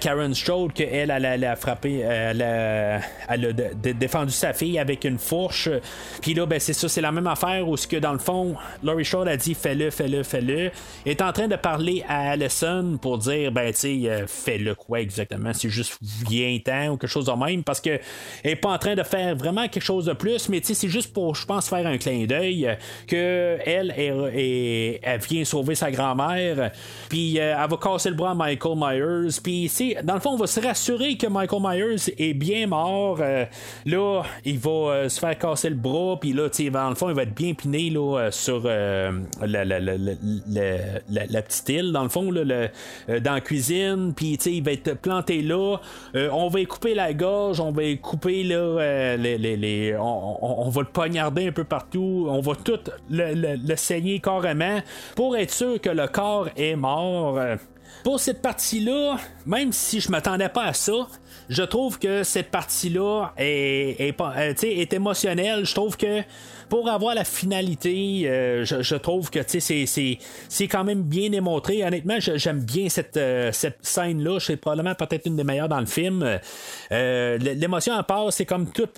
Karen Strode qu'elle, elle, elle, a frappé, elle a, elle a défendu sa fille avec une fourche. Puis là, ben, c'est ça, c'est la même affaire où ce que dans le fond, Laurie Strode a dit fais-le, fais-le, fais-le. est en train de parler à Allison pour dire ben, tu sais, euh, fais-le quoi exactement? C'est juste viens-t'en ou quelque chose de même parce que elle est pas en train de faire vraiment quelque chose de plus, mais tu sais, c'est juste pour, je pense, faire un clin d'œil que elle, elle vient sauver sa grand-mère, puis euh, elle va casser le bras à Michael Myers, puis dans le fond, on va se rassurer que Michael Myers est bien mort. Euh, là, il va euh, se faire casser le bras, puis là, dans le fond, il va être bien piné là, euh, sur la, petite île, dans le fond, là, dans la cuisine, puis il va être planté là. on va y couper la gorge, on va couper là, on, va le poignarder un peu partout, on va tout le saigner carrément pour être sûr que le corps est mort. Pour cette partie-là, même si je m'attendais pas à ça, je trouve que cette partie-là est, est, est, est émotionnelle. Je trouve que pour avoir la finalité, euh, je, trouve que c'est quand même bien démontré. Honnêtement, j'aime bien cette, euh, cette scène-là. C'est probablement peut-être une des meilleures dans le film. Euh, l'émotion à part, c'est comme tout.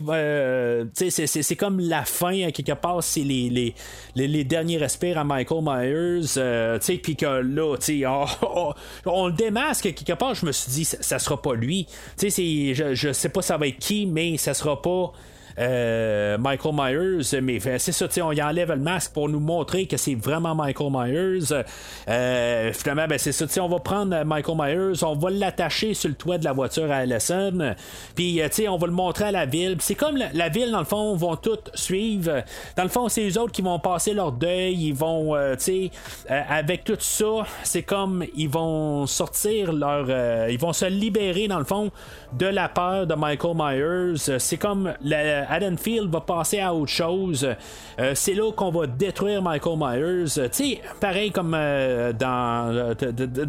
c'est comme la fin, à quelque part, c'est les, les, les, derniers respires à Michael Myers. Puis que là, on, on, le démasque, quelque part, je me suis dit, ça, ça sera pas lui. Je, je sais pas ça va être qui, mais ça sera pas. Euh, Michael Myers, mais c'est ça, on y enlève le masque pour nous montrer que c'est vraiment Michael Myers. Euh, finalement, ben, c'est ça, on va prendre Michael Myers, on va l'attacher sur le toit de la voiture à Allison, puis euh, on va le montrer à la ville. C'est comme la, ville, dans le fond, vont toutes suivre. Dans le fond, c'est eux autres qui vont passer leur deuil, ils vont, avec tout ça, c'est comme ils vont sortir leur. ils vont se libérer, dans le fond, de la peur de Michael Myers. C'est comme la, Haddonfield va passer à autre chose. Euh, c'est là qu'on va détruire Michael Myers. Tu sais, pareil comme euh, dans, euh,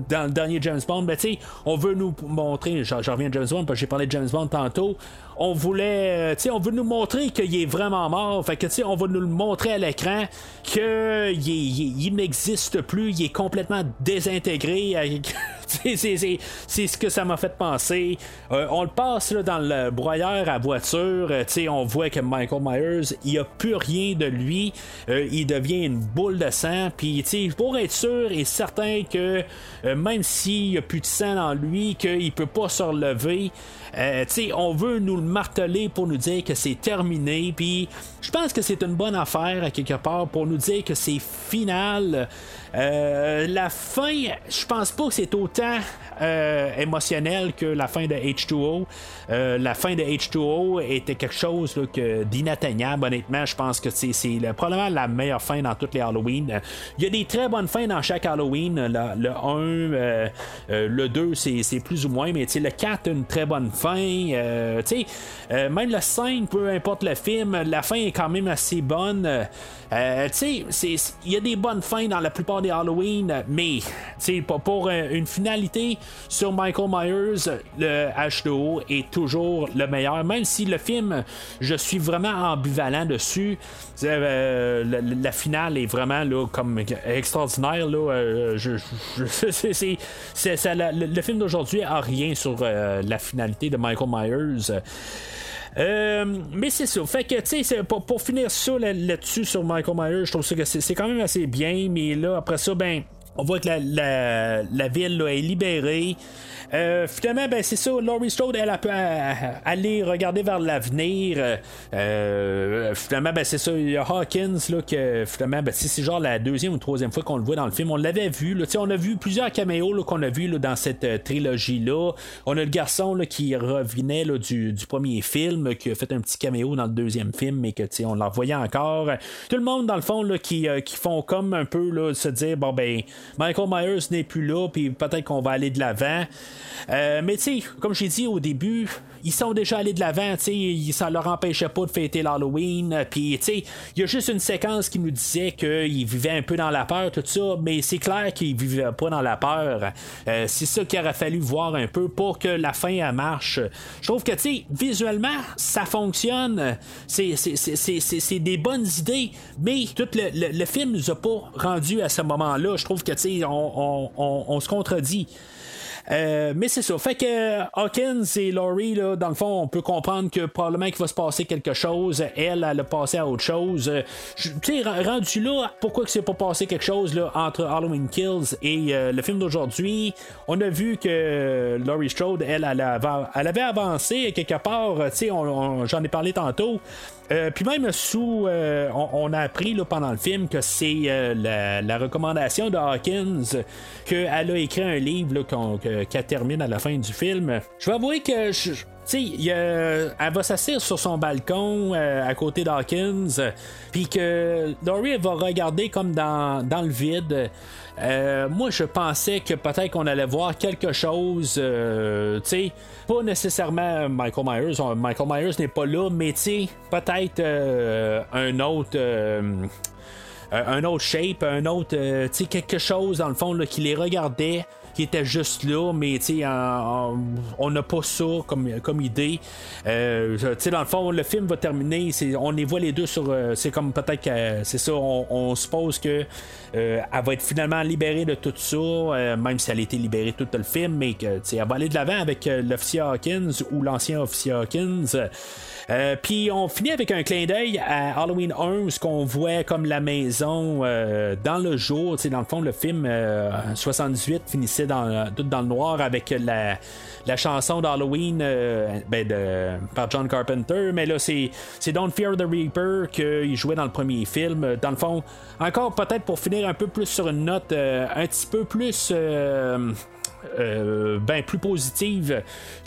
dans le dernier James Bond, ben, on veut nous montrer, je, reviens de James Bond parce que j'ai parlé de James Bond tantôt, on voulait, tu sais, on veut nous montrer qu'il est vraiment mort. Fait que, tu sais, on va nous le montrer à l'écran qu'il il, n'existe plus, il est complètement désintégré. c'est ce que ça m'a fait penser. on le passe là, dans le broyeur à voiture. sais on voit que Michael Myers, il n'y a plus rien de lui. Euh, il devient une boule de sang. Puis, pour être sûr et certain que euh, même s'il n'y a plus de sang dans lui, qu'il peut pas se relever, euh, on veut nous le marteler pour nous dire que c'est terminé. Puis, je pense que c'est une bonne affaire à quelque part pour nous dire que c'est final. La fin, je pense pas que c'est autant émotionnel que la fin de H2O. la fin de H2O était quelque chose d'inatteignable. Honnêtement, je pense que c'est, probablement la meilleure fin dans toutes les Halloween. Il y a des très bonnes fins dans chaque Halloween. Le, 1, euh, euh, le 2, c'est, plus ou moins, mais le 4 a une très bonne fin. Euh, même le 5, peu importe le film, la fin est quand même assez bonne. il y a des bonnes fins dans la plupart des Halloween, mais pour, pour une finalité sur Michael Myers, le H2O est toujours le meilleur, même si le film je suis vraiment ambivalent dessus. Euh, la, finale est vraiment là, comme extraordinaire. Là, euh, le, film d'aujourd'hui a rien sur euh, la finalité de Michael Myers. Mais c'est ça. Fait que, tu sais, pour, pour, finir ça là-dessus sur Michael Myers, je trouve que c'est quand même assez bien. Mais là, après ça, ben, on voit que la, la, ville est libérée. Euh, finalement, ben, c'est ça, Laurie Strode, elle, a pu aller regarder vers l'avenir. Euh, finalement, ben, c'est ça, il y a Hawkins, là, que finalement, ben, c'est genre la deuxième ou troisième fois qu'on le voit dans le film. On l'avait vu, là, on a vu plusieurs caméos qu'on a vu là, dans cette euh, trilogie-là. On a le garçon là, qui revenait là, du, du, premier film, qui a fait un petit caméo dans le deuxième film, mais que on l'en voyait encore. Tout le monde, dans le fond, là, qui, qui font comme un peu là, se dire, bon, ben, Michael Myers n'est plus là, puis peut-être qu'on va aller de l'avant. Euh, mais tu sais, comme j'ai dit au début, ils sont déjà allés de l'avant, tu sais, ça leur empêchait pas de fêter l'Halloween. Puis tu sais, il y a juste une séquence qui nous disait qu'ils vivaient un peu dans la peur, tout ça, mais c'est clair qu'ils vivaient pas dans la peur. Euh, c'est ça qu'il aurait fallu voir un peu pour que la fin elle marche. Je trouve que tu sais, visuellement, ça fonctionne. C'est des bonnes idées, mais tout le, le, film nous a pas rendu à ce moment-là. Je trouve que tu sais, on, on, on se contredit. Euh, mais c'est ça. Fait que Hawkins et Laurie, là, dans le fond, on peut comprendre que probablement qu'il va se passer quelque chose. Elle, elle a passé à autre chose. Tu sais, rendu là, pourquoi que c'est pas passé quelque chose là, entre Halloween Kills et euh, le film d'aujourd'hui? On a vu que Laurie Strode, elle, elle, avait, elle avait avancé quelque part. Tu sais, j'en ai parlé tantôt. Euh, puis même sous, euh, on, a appris là, pendant le film que c'est euh, la, recommandation de Hawkins qu'elle a écrit un livre qu'elle termine à la fin du film. Je vais avouer que je, sais, elle va s'asseoir sur son balcon à côté d'Hawkins, puis que Laurie va regarder comme dans, dans le vide. Euh, moi, je pensais que peut-être qu'on allait voir quelque chose, euh, tu sais, pas nécessairement Michael Myers. Michael Myers n'est pas là, mais tu sais, peut-être euh, un autre. un autre shape, un autre, tu sais, quelque chose dans le fond là, qui les regardait, qui était juste là, mais on n'a pas ça comme, comme idée. Euh, dans le fond, le film va terminer, on les voit les deux sur. Euh, c'est comme peut-être que c'est ça, on, suppose que euh, elle va être finalement libérée de tout ça, même si elle a été libérée tout le film, mais que elle va aller de l'avant avec l'officier Hawkins ou l'ancien officier Hawkins. Euh, puis on finit avec un clin d'œil à Halloween 1, ce qu'on voit comme la maison euh, dans le jour. Dans le fond, le film 78 euh, finissait dans, tout dans le noir avec la, la chanson d'Halloween ben de, par John Carpenter. Mais là, c'est, c'est Don't Fear the Reaper qu'il jouait dans le premier film. Dans le fond, encore peut-être pour finir un peu plus sur une note un petit peu plus euh, ben plus positive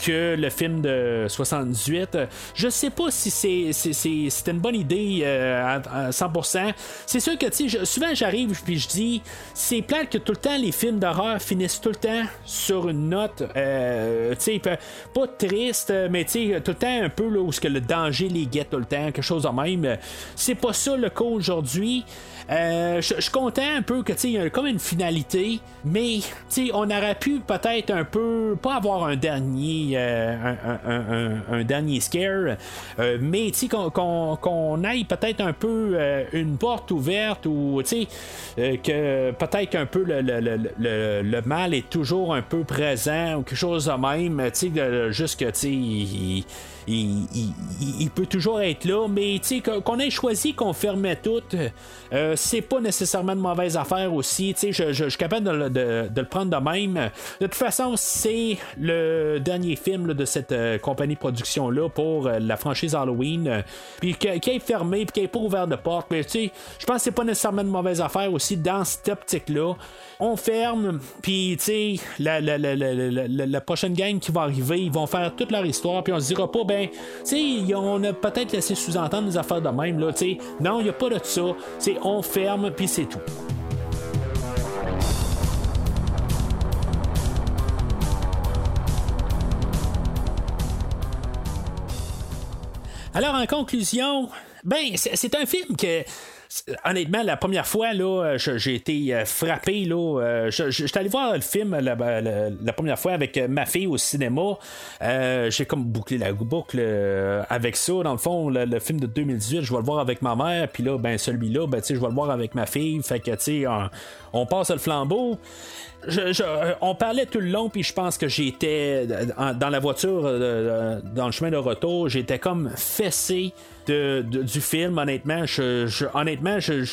que le film de 78. Je sais pas si c'est, c'est, une bonne idée euh, à, 100%. C'est sûr que souvent j'arrive puis je dis c'est plate que tout le temps les films d'horreur finissent tout le temps sur une note euh, pas triste mais tout le temps un peu là, où que le danger les guette tout le temps, quelque chose de même. C'est pas ça le cas aujourd'hui. Euh, je suis content un peu que il y a comme une finalité, mais on aurait pu peut-être un peu pas avoir un dernier euh, un, dernier scare, euh, mais qu'on aille peut-être un peu une porte ouverte ou que peut-être un peu le, le, le, mal est toujours un peu présent ou quelque chose de même, juste que tu il, peut toujours être là, mais qu'on ait choisi qu'on fermait tout, euh, c'est pas nécessairement de mauvaise affaire aussi. Je, je, suis capable de, le prendre de même. De toute façon, c'est le dernier film de cette euh, compagnie de production-là pour euh, la franchise Halloween. Puis qui est fermé, puis qui n'est pas ouvert de porte. Mais je pense que c'est pas nécessairement de mauvaise affaire aussi dans cette optique-là on ferme, puis tu sais, la, la, la, la, prochaine gang qui va arriver, ils vont faire toute leur histoire, puis on se dira pas, ben, tu sais, on a peut-être laissé sous-entendre des affaires de même, là, tu sais. Non, il n'y a pas de ça. C'est on ferme, puis c'est tout. Alors, en conclusion, ben, c'est un film que honnêtement, la première fois, là, j'ai été euh, frappé. Là, euh, j'étais allé voir le film la, première fois avec euh, ma fille au cinéma. j'ai comme bouclé la boucle avec ça. Dans le fond, le, film de 2018, je vais le voir avec ma mère. Puis là, ben, celui-là, ben, je vais le voir avec ma fille. Fait que, tu sais, on, passe le flambeau. On parlait tout le long, puis je pense que j'étais dans la voiture, dans le chemin de retour, j'étais comme fessé du film, honnêtement. Je, honnêtement, je,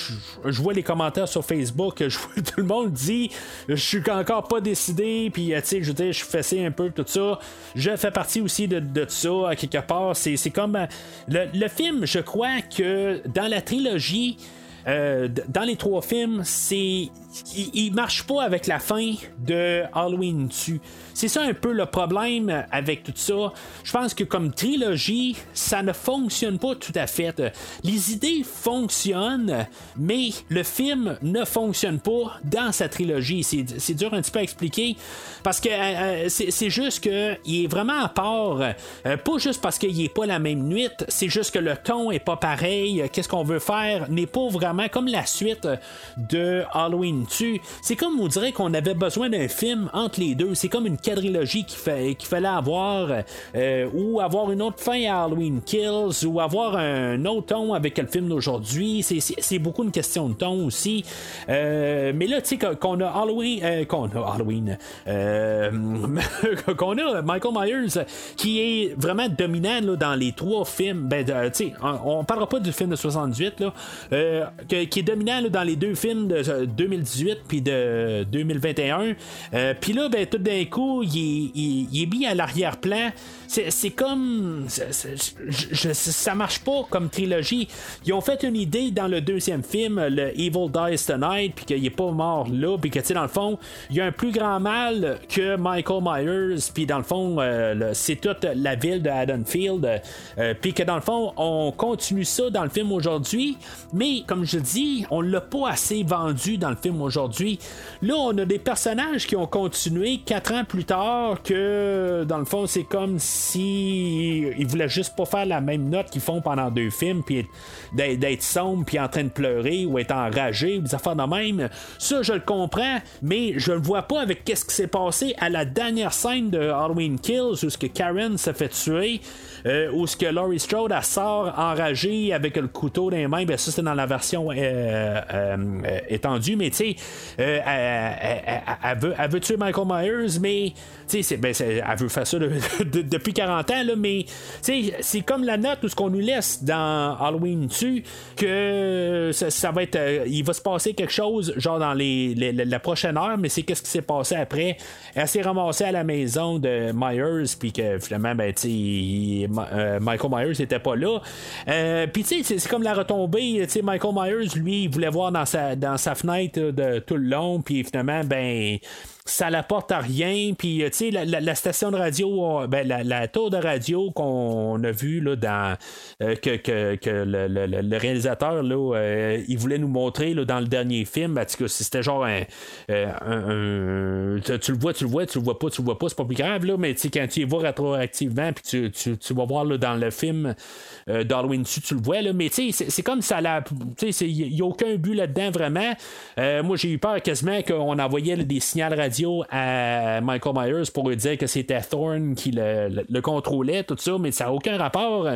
vois les commentaires sur Facebook, tout le monde dit je suis encore pas décidé, puis tu sais, je dire, je suis fessé un peu, tout ça. Je fais partie aussi de, de ça, à quelque part. C'est comme. Le, le film, je crois que dans la trilogie, euh, dans les trois films, c'est il, marche pas avec la fin de Halloween dessus. C'est ça un peu le problème avec tout ça. Je pense que comme trilogie, ça ne fonctionne pas tout à fait. Les idées fonctionnent, mais le film ne fonctionne pas dans sa trilogie. C'est dur un petit peu à expliquer parce que euh, euh, c'est juste qu'il est vraiment à part. pas juste parce qu'il est pas la même nuit, c'est juste que le ton est pas pareil. Qu'est-ce qu'on veut faire n'est pas vraiment comme la suite de Halloween 2. C'est comme on dirait qu'on avait besoin d'un film entre les deux. C'est comme une quadrilogie qu'il, fallait avoir, euh, ou avoir une autre fin à Halloween Kills, ou avoir un autre ton avec le film d'aujourd'hui. C'est, beaucoup une question de ton aussi. Euh, mais là, tu sais, qu'on a Halloween, euh, qu'on a Halloween, qu'on a Michael Myers qui est vraiment dominant dans les trois films. Ben, tu sais, on, on, parlera pas du film de 78 là qui est dominant dans les deux films de 2018 euh, puis de 2021. Euh, puis là, ben, tout d'un coup, il, est mis à l'arrière-plan. C'est comme. ça marche pas comme trilogie. Ils ont fait une idée dans le deuxième film, le Evil Dies Tonight, puis qu'il est pas mort là, puis que, tu dans le fond, il y a un plus grand mal que Michael Myers, puis dans le fond, euh, c'est toute la ville de Haddonfield, puis que dans le fond, on continue ça dans le film aujourd'hui, mais comme je dit, on l'a pas assez vendu dans le film aujourd'hui. Là, on a des personnages qui ont continué quatre ans plus tard que, dans le fond, c'est comme si ils voulaient juste pas faire la même note qu'ils font pendant deux films, puis d'être sombre, puis en train de pleurer ou être enragé, ou des affaires de même. Ça, je le comprends, mais je le vois pas avec qu'est-ce qui s'est passé à la dernière scène de Halloween Kills où que Karen s'est fait tuer. Euh, où ce que Laurie Strode sort enragée avec le couteau dans les mains, ben ça c'est dans la version euh, euh, étendue, mais tu sais, elle, veut, elle, veut, tuer Michael Myers, mais tu sais, ben, elle veut faire ça depuis 40 ans, là, mais c'est comme la note où ce qu'on nous laisse dans Halloween dessus que ça, va être, il va se passer quelque chose genre dans les, la prochaine heure, mais c'est qu'est-ce qui s'est passé après. Elle s'est ramassée à la maison de Myers, puis que finalement, ben, tu sais, euh, Michael Myers n'était pas là. Euh, puis tu sais, c'est comme la retombée. Sais, Michael Myers, lui, il voulait voir dans sa, dans sa fenêtre de tout le long, puis finalement, ben ça n'apporte à rien. Puis, euh, tu sais, la, station de radio, euh, ben, la, tour de radio qu'on a vu là, dans euh, que, que, le, réalisateur là, il voulait nous montrer là, dans le dernier film, que c'était genre un, tu, le vois, tu le vois, tu le vois pas, tu le vois pas, c'est pas plus grave, là, mais quand tu y vois rétroactivement, puis tu, tu, vas voir là, dans le film d'Halloween tu, tu le vois, là, mais tu sais, c'est comme ça, il n'y a aucun but là-dedans vraiment. moi, j'ai eu peur quasiment qu'on envoyait des signaux radio à Michael Myers pour lui dire que c'était Thorne qui le, contrôlait, tout ça, mais ça n'a aucun rapport.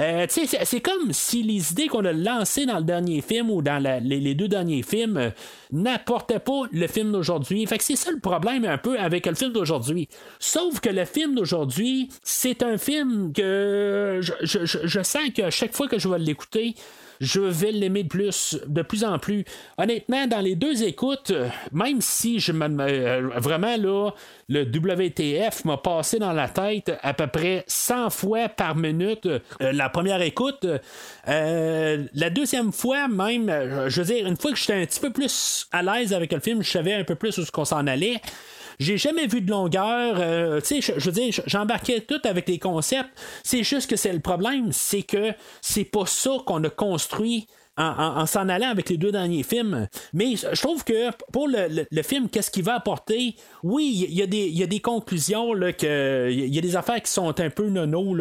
Euh, c'est comme si les idées qu'on a lancées dans le dernier film ou dans les, deux derniers films n'apportaient pas le film d'aujourd'hui. Fait que c'est ça le problème un peu avec le film d'aujourd'hui. Sauf que le film d'aujourd'hui, c'est un film que je, sens qu'à chaque fois que je vais l'écouter, je vais l'aimer de plus, de plus en plus. Honnêtement, dans les deux écoutes, même si je euh, vraiment là, le WTF m'a passé dans la tête à peu près 100 fois par minute euh, la première écoute. Euh, la deuxième fois, même, je veux dire, une fois que j'étais un petit peu plus à l'aise avec le film, je savais un peu plus où qu'on s'en allait. J'ai jamais vu de longueur. Euh, tu sais, je veux dire, j'embarquais tout avec les concepts. C'est juste que c'est le problème, c'est que c'est pas ça qu'on a construit en, s'en allant avec les deux derniers films. Mais je trouve que pour le, film, qu'est-ce qu'il va apporter? Oui, il y, a des, y a des conclusions, que, il y a des affaires qui sont un peu nono.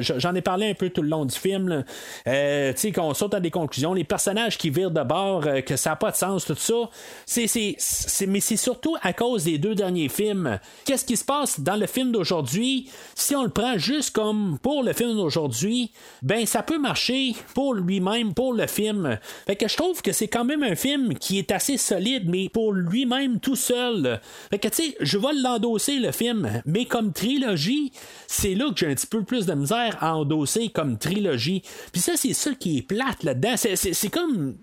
J'en ai parlé un peu tout le long du film. Euh, qu'on saute à des conclusions. Les personnages qui virent de bord, euh, que ça n'a pas de sens, tout ça. Mais c'est surtout à cause des deux derniers films. Qu'est-ce qui se passe dans le film d'aujourd'hui? Si on le prend juste comme pour le film d'aujourd'hui, ben ça peut marcher pour lui-même, pour le film Fait que je trouve que c'est quand même un film qui est assez solide, mais pour lui-même tout seul. Fait que tu sais, je vais l'endosser le film, mais comme trilogie, c'est là que j'ai un petit peu plus de misère à endosser comme trilogie. Puis ça, c'est ça qui est plate là-dedans. C'est comme.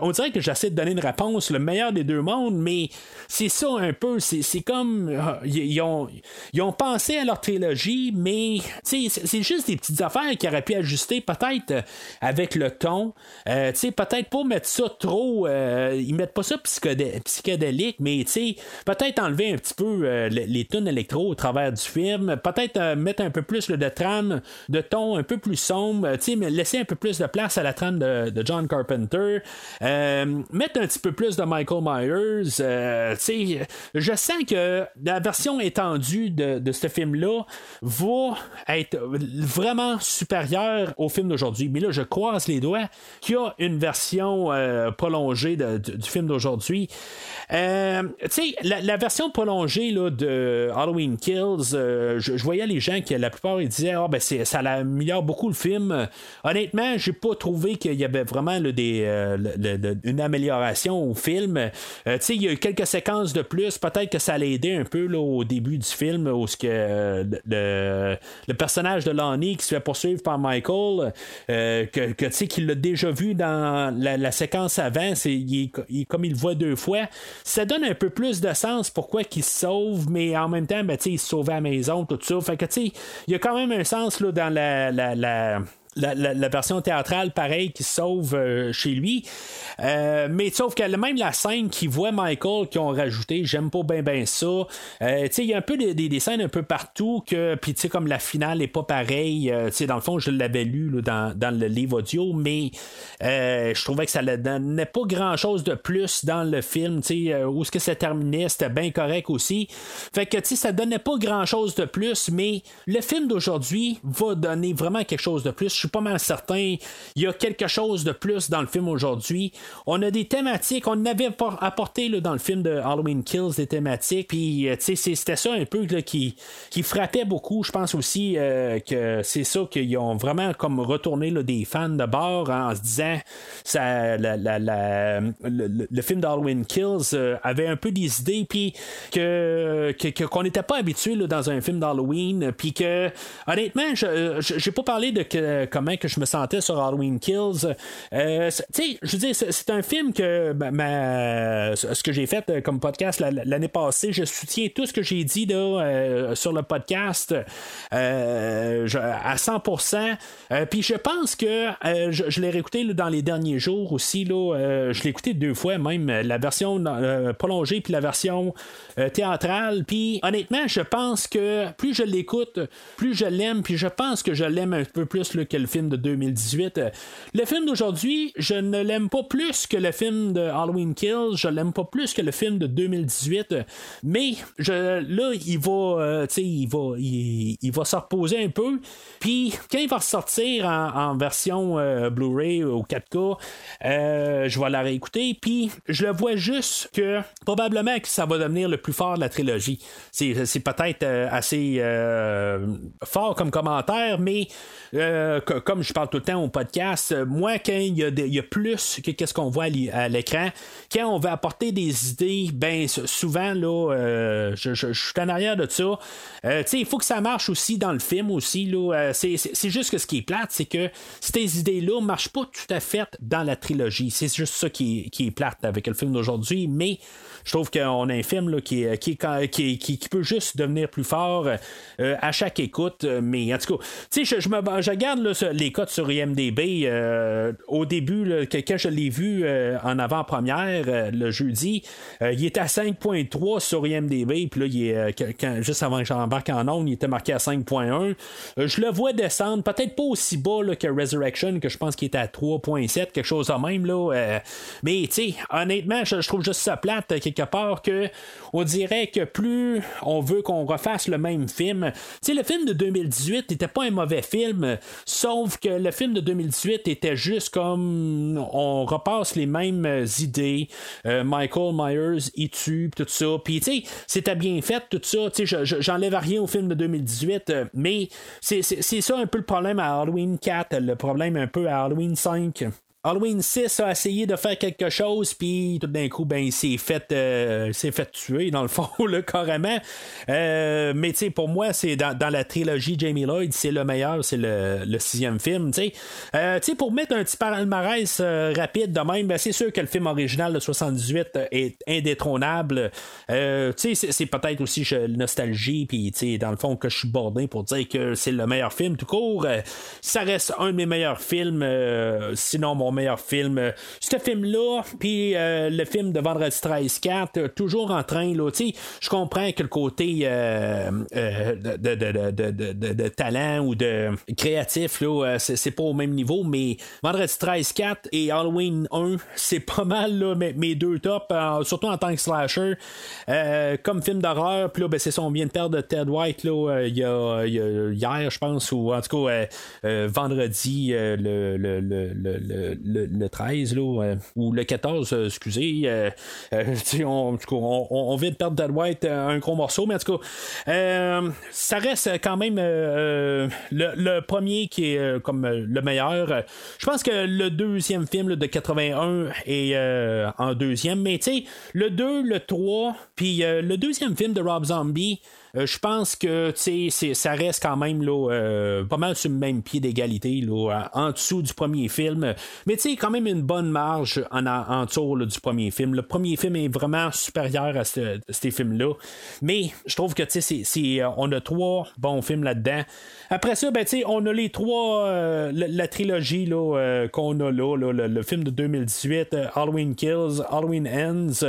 on dirait que j'essaie de donner une réponse, le meilleur des deux mondes, mais c'est ça un peu. C'est comme. Ils, ont, ils ont pensé à leur trilogie, mais c'est juste des petites affaires qui auraient pu ajuster peut-être avec le ton. Euh, peut-être pas mettre ça trop. Euh, ils mettent pas ça psychédélique, mais peut-être enlever un petit peu euh, les, tunes électro au travers du film. Peut-être mettre un peu plus de trame, de ton un peu plus sombre. mais laisser un peu plus de place à la trame de, John Carpenter. mettre un petit peu plus de Michael Myers. je sens que la version étendue de, de ce film-là va être vraiment supérieure au film d'aujourd'hui. Mais là, je croise les doigts qu'il y a une version euh, prolongée du film d'aujourd'hui. Euh, tu sais, la, version prolongée là, de Halloween Kills, euh, je, voyais les gens qui, la plupart, ils disaient oh, ben ça améliore beaucoup le film. Honnêtement, j'ai pas trouvé qu'il y avait vraiment des, une amélioration au film. tu sais, il y a eu quelques séquences de plus. Peut-être que ça allait aider un peu au début du film où ce que, le, le, personnage de Lonnie qui se fait poursuivre par Michael, que, que tu sais, qu'il l'a déjà vu dans la, séquence avant, comme il le voit deux fois, ça donne un peu plus de sens pourquoi qu'il se sauve, mais en même temps, ben, il se sauve à la maison, tout ça. Fait que, il y a quand même un sens dans la, version théâtrale, pareil, qui sauve euh, chez lui. Euh, mais sauf que même la scène qui voit Michael qui ont rajouté, j'aime pas bien ben ça. Euh, il y a un peu des, des, scènes un peu partout que, puis tu sais, comme la finale est pas pareille, dans le fond, je l'avais lu dans, dans, le livre audio, mais je trouvais que ça ne donnait pas grand chose de plus dans le film, où est-ce que ça terminait, c'était bien correct aussi. Fait que, tu sais, ça donnait pas grand chose de plus, mais le film d'aujourd'hui va donner vraiment quelque chose de plus pas mal certain. Il y a quelque chose de plus dans le film aujourd'hui. On a des thématiques. On avait apporté dans le film de Halloween Kills des thématiques. Puis, euh, c'était ça un peu qui, qui frappait beaucoup. Je pense aussi euh, que c'est ça qu'ils ont vraiment comme retourné des fans de bord en se disant ça, le, film d'Halloween Kills euh, avait un peu des idées. Puis que, qu'on n'était pas habitué dans un film d'Halloween. Puis que, honnêtement, je n'ai pas parlé de que, comment que je me sentais sur Halloween Kills. Euh, tu sais, je veux c'est un film que ma, ce que j'ai fait euh, comme podcast l'année passée, je soutiens tout ce que j'ai dit là, euh, sur le podcast à 100%. Puis je pense que je, l'ai réécouté dans les derniers jours aussi. Je l'ai écouté deux fois même, la version prolongée puis la version théâtrale. Puis honnêtement, je pense que plus je l'écoute, plus je l'aime. Puis je pense que je l'aime un peu plus que le film de 2018. Le film d'aujourd'hui, je ne l'aime pas plus que le film de Halloween Kills, je l'aime pas plus que le film de 2018, mais je, là, il va, euh, il va, il, va se reposer un peu. Puis quand il va ressortir en, version euh, Blu-ray ou 4K, euh, je vais la réécouter. Puis je le vois juste que probablement que ça va devenir le plus fort de la trilogie. C'est, peut-être assez fort comme commentaire, mais comme je parle tout le temps au podcast, euh, moi, quand il y, a plus que qu'est-ce qu'on voit à l'écran, quand on veut apporter des idées, ben souvent, là, euh, je, suis en arrière de ça. Euh, il faut que ça marche aussi dans le film aussi. Là, c'est, juste que ce qui est plate, c'est que ces idées-là ne marchent pas tout à fait dans la trilogie. C'est juste ça qui, est plate avec le film d'aujourd'hui, mais je trouve qu'on a un film là, qui, qui, peut juste devenir plus fort à chaque écoute. Mais en tout cas, sais, je, me, je regarde les codes sur IMDB. Euh, au début, là, quand je l'ai vu euh, en avant-première le jeudi, il était à 5.3 sur IMDB. Puis là, il est, juste avant que j'embarque en ondes, il était marqué à 5.1. je le vois descendre, peut-être pas aussi bas que Resurrection, que je pense qu'il était à 3.7, quelque chose de même. Là, mais tu sais, honnêtement, je, trouve juste ça plate part que on dirait que plus on veut qu'on refasse le même film. Tu sais, le film de 2018 n'était pas un mauvais film, sauf que le film de 2018 était juste comme on repasse les mêmes idées. Euh, Michael Myers, il tue, tout ça. Puis, tu sais, c'était bien fait, tout ça. Tu sais, j'enlève rien au film de 2018, euh, mais c'est ça un peu le problème à Halloween 4, le problème un peu à Halloween 5 Halloween 6 a essayé de faire quelque chose, puis tout d'un coup, ben, il s'est fait, euh, fait tuer, dans le fond, carrément. Euh, mais tu sais, pour moi, c'est dans, la trilogie Jamie Lloyd, c'est le meilleur, c'est le, sixième film. Tu sais, pour mettre un petit palmarès rapide de même, ben, c'est sûr que le film original de 78 est indétrônable. tu sais, c'est, peut-être aussi nostalgie, puis tu sais, dans le fond, que je suis bordé pour dire que c'est le meilleur film tout court. ça reste un de mes meilleurs films, sinon mon meilleur film. Euh, ce film-là, puis euh, le film de Vendredi 13 4, toujours en train, là, je comprends que le côté euh, de, talent ou de créatif, là, c'est, pas au même niveau, mais Vendredi 13 4 et Halloween 1, c'est pas mal, là, mes, deux tops, surtout en tant que slasher, comme film d'horreur, puis là, ben, c'est son bien de perdre Ted White, là, y, a, hier, je pense, ou en tout cas, vendredi, le, le, le, le, 13 là, euh, ou le 14, euh, excusez. Euh, on, on, vient de perdre Dead White un gros morceau, mais en tout cas, ça reste quand même le, premier qui est comme le meilleur. Je pense que le deuxième film de 81 est en deuxième, mais tu sais, le 2, le 3, puis le deuxième film de Rob Zombie. Euh, je pense que ça reste quand même là, euh, pas mal sur le même pied d'égalité en dessous du premier film. Mais tu quand même une bonne marge en, en dessous du premier film. Le premier film est vraiment supérieur à, ces films-là. Mais je trouve que c'est, euh, on a trois bons films là-dedans. Après ça, ben, on a les trois, la, trilogie qu'on a là, le, film de 2018, Halloween Kills, Halloween Ends.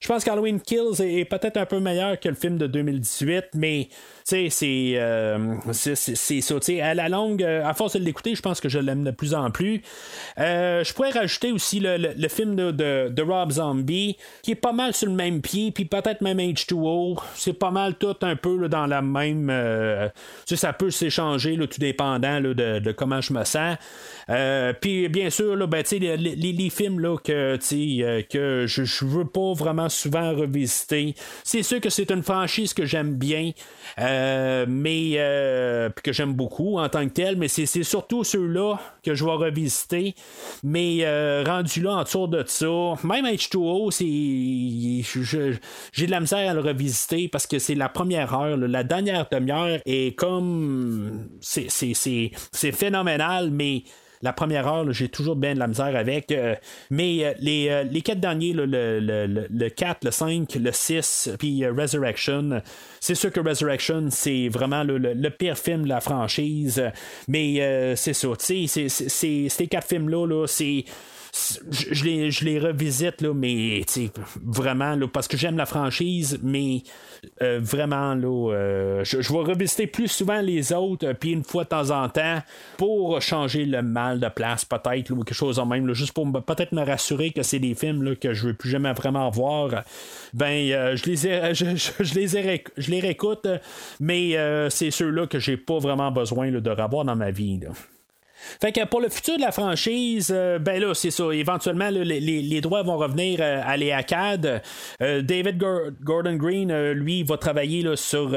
je pense qu'Halloween Kills est peut-être un peu meilleur que le film de 2018 with me. Euh, c'est c'est ça. à la longue, euh, à force de l'écouter, je pense que je l'aime de plus en plus. Euh, je pourrais rajouter aussi le, film de, de, Rob Zombie, qui est pas mal sur le même pied, puis peut-être même H2O. C'est pas mal tout un peu dans la même. ça peut s'échanger, tout dépendant de, comment je me sens. puis bien sûr, là, ben, les, les, les, films là, que, que je, je veux pas vraiment souvent revisiter. C'est sûr que c'est une franchise que j'aime bien. Euh, mais euh, que j'aime beaucoup en tant que tel, mais c'est, surtout ceux-là que je vais revisiter. Mais euh, rendu là en dessous de ça, même H2O, c'est, j'ai de la misère à le revisiter parce que c'est la première heure, la dernière demi-heure est comme c'est, c'est phénoménal, mais la première heure, j'ai toujours bien de la misère avec. Euh, mais euh, les, euh, les quatre derniers, le, le, le, 4, le 5, le 6, puis Resurrection, c'est sûr que Resurrection, c'est vraiment le, pire film de la franchise. Mais c'est ça, tu sais, ces quatre films-là, -là, c'est je, les, revisite, là, mais vraiment, là, parce que j'aime la franchise, mais euh, vraiment, là, euh, je, vais revisiter plus souvent les autres, euh, puis une fois de temps en temps, pour changer le mal de place, peut-être, ou quelque chose en même, juste pour peut-être me rassurer que c'est des films là, que je veux plus jamais vraiment voir. Ben, je les ai, je, les ai, réécoute, mais c'est ceux-là que j'ai pas vraiment besoin de revoir dans ma vie. Fait que pour le futur de la franchise, euh, ben là, c'est ça. Éventuellement, les, droits vont revenir euh, à l'EACAD. Euh, David Gordon Green, lui, va travailler là, sur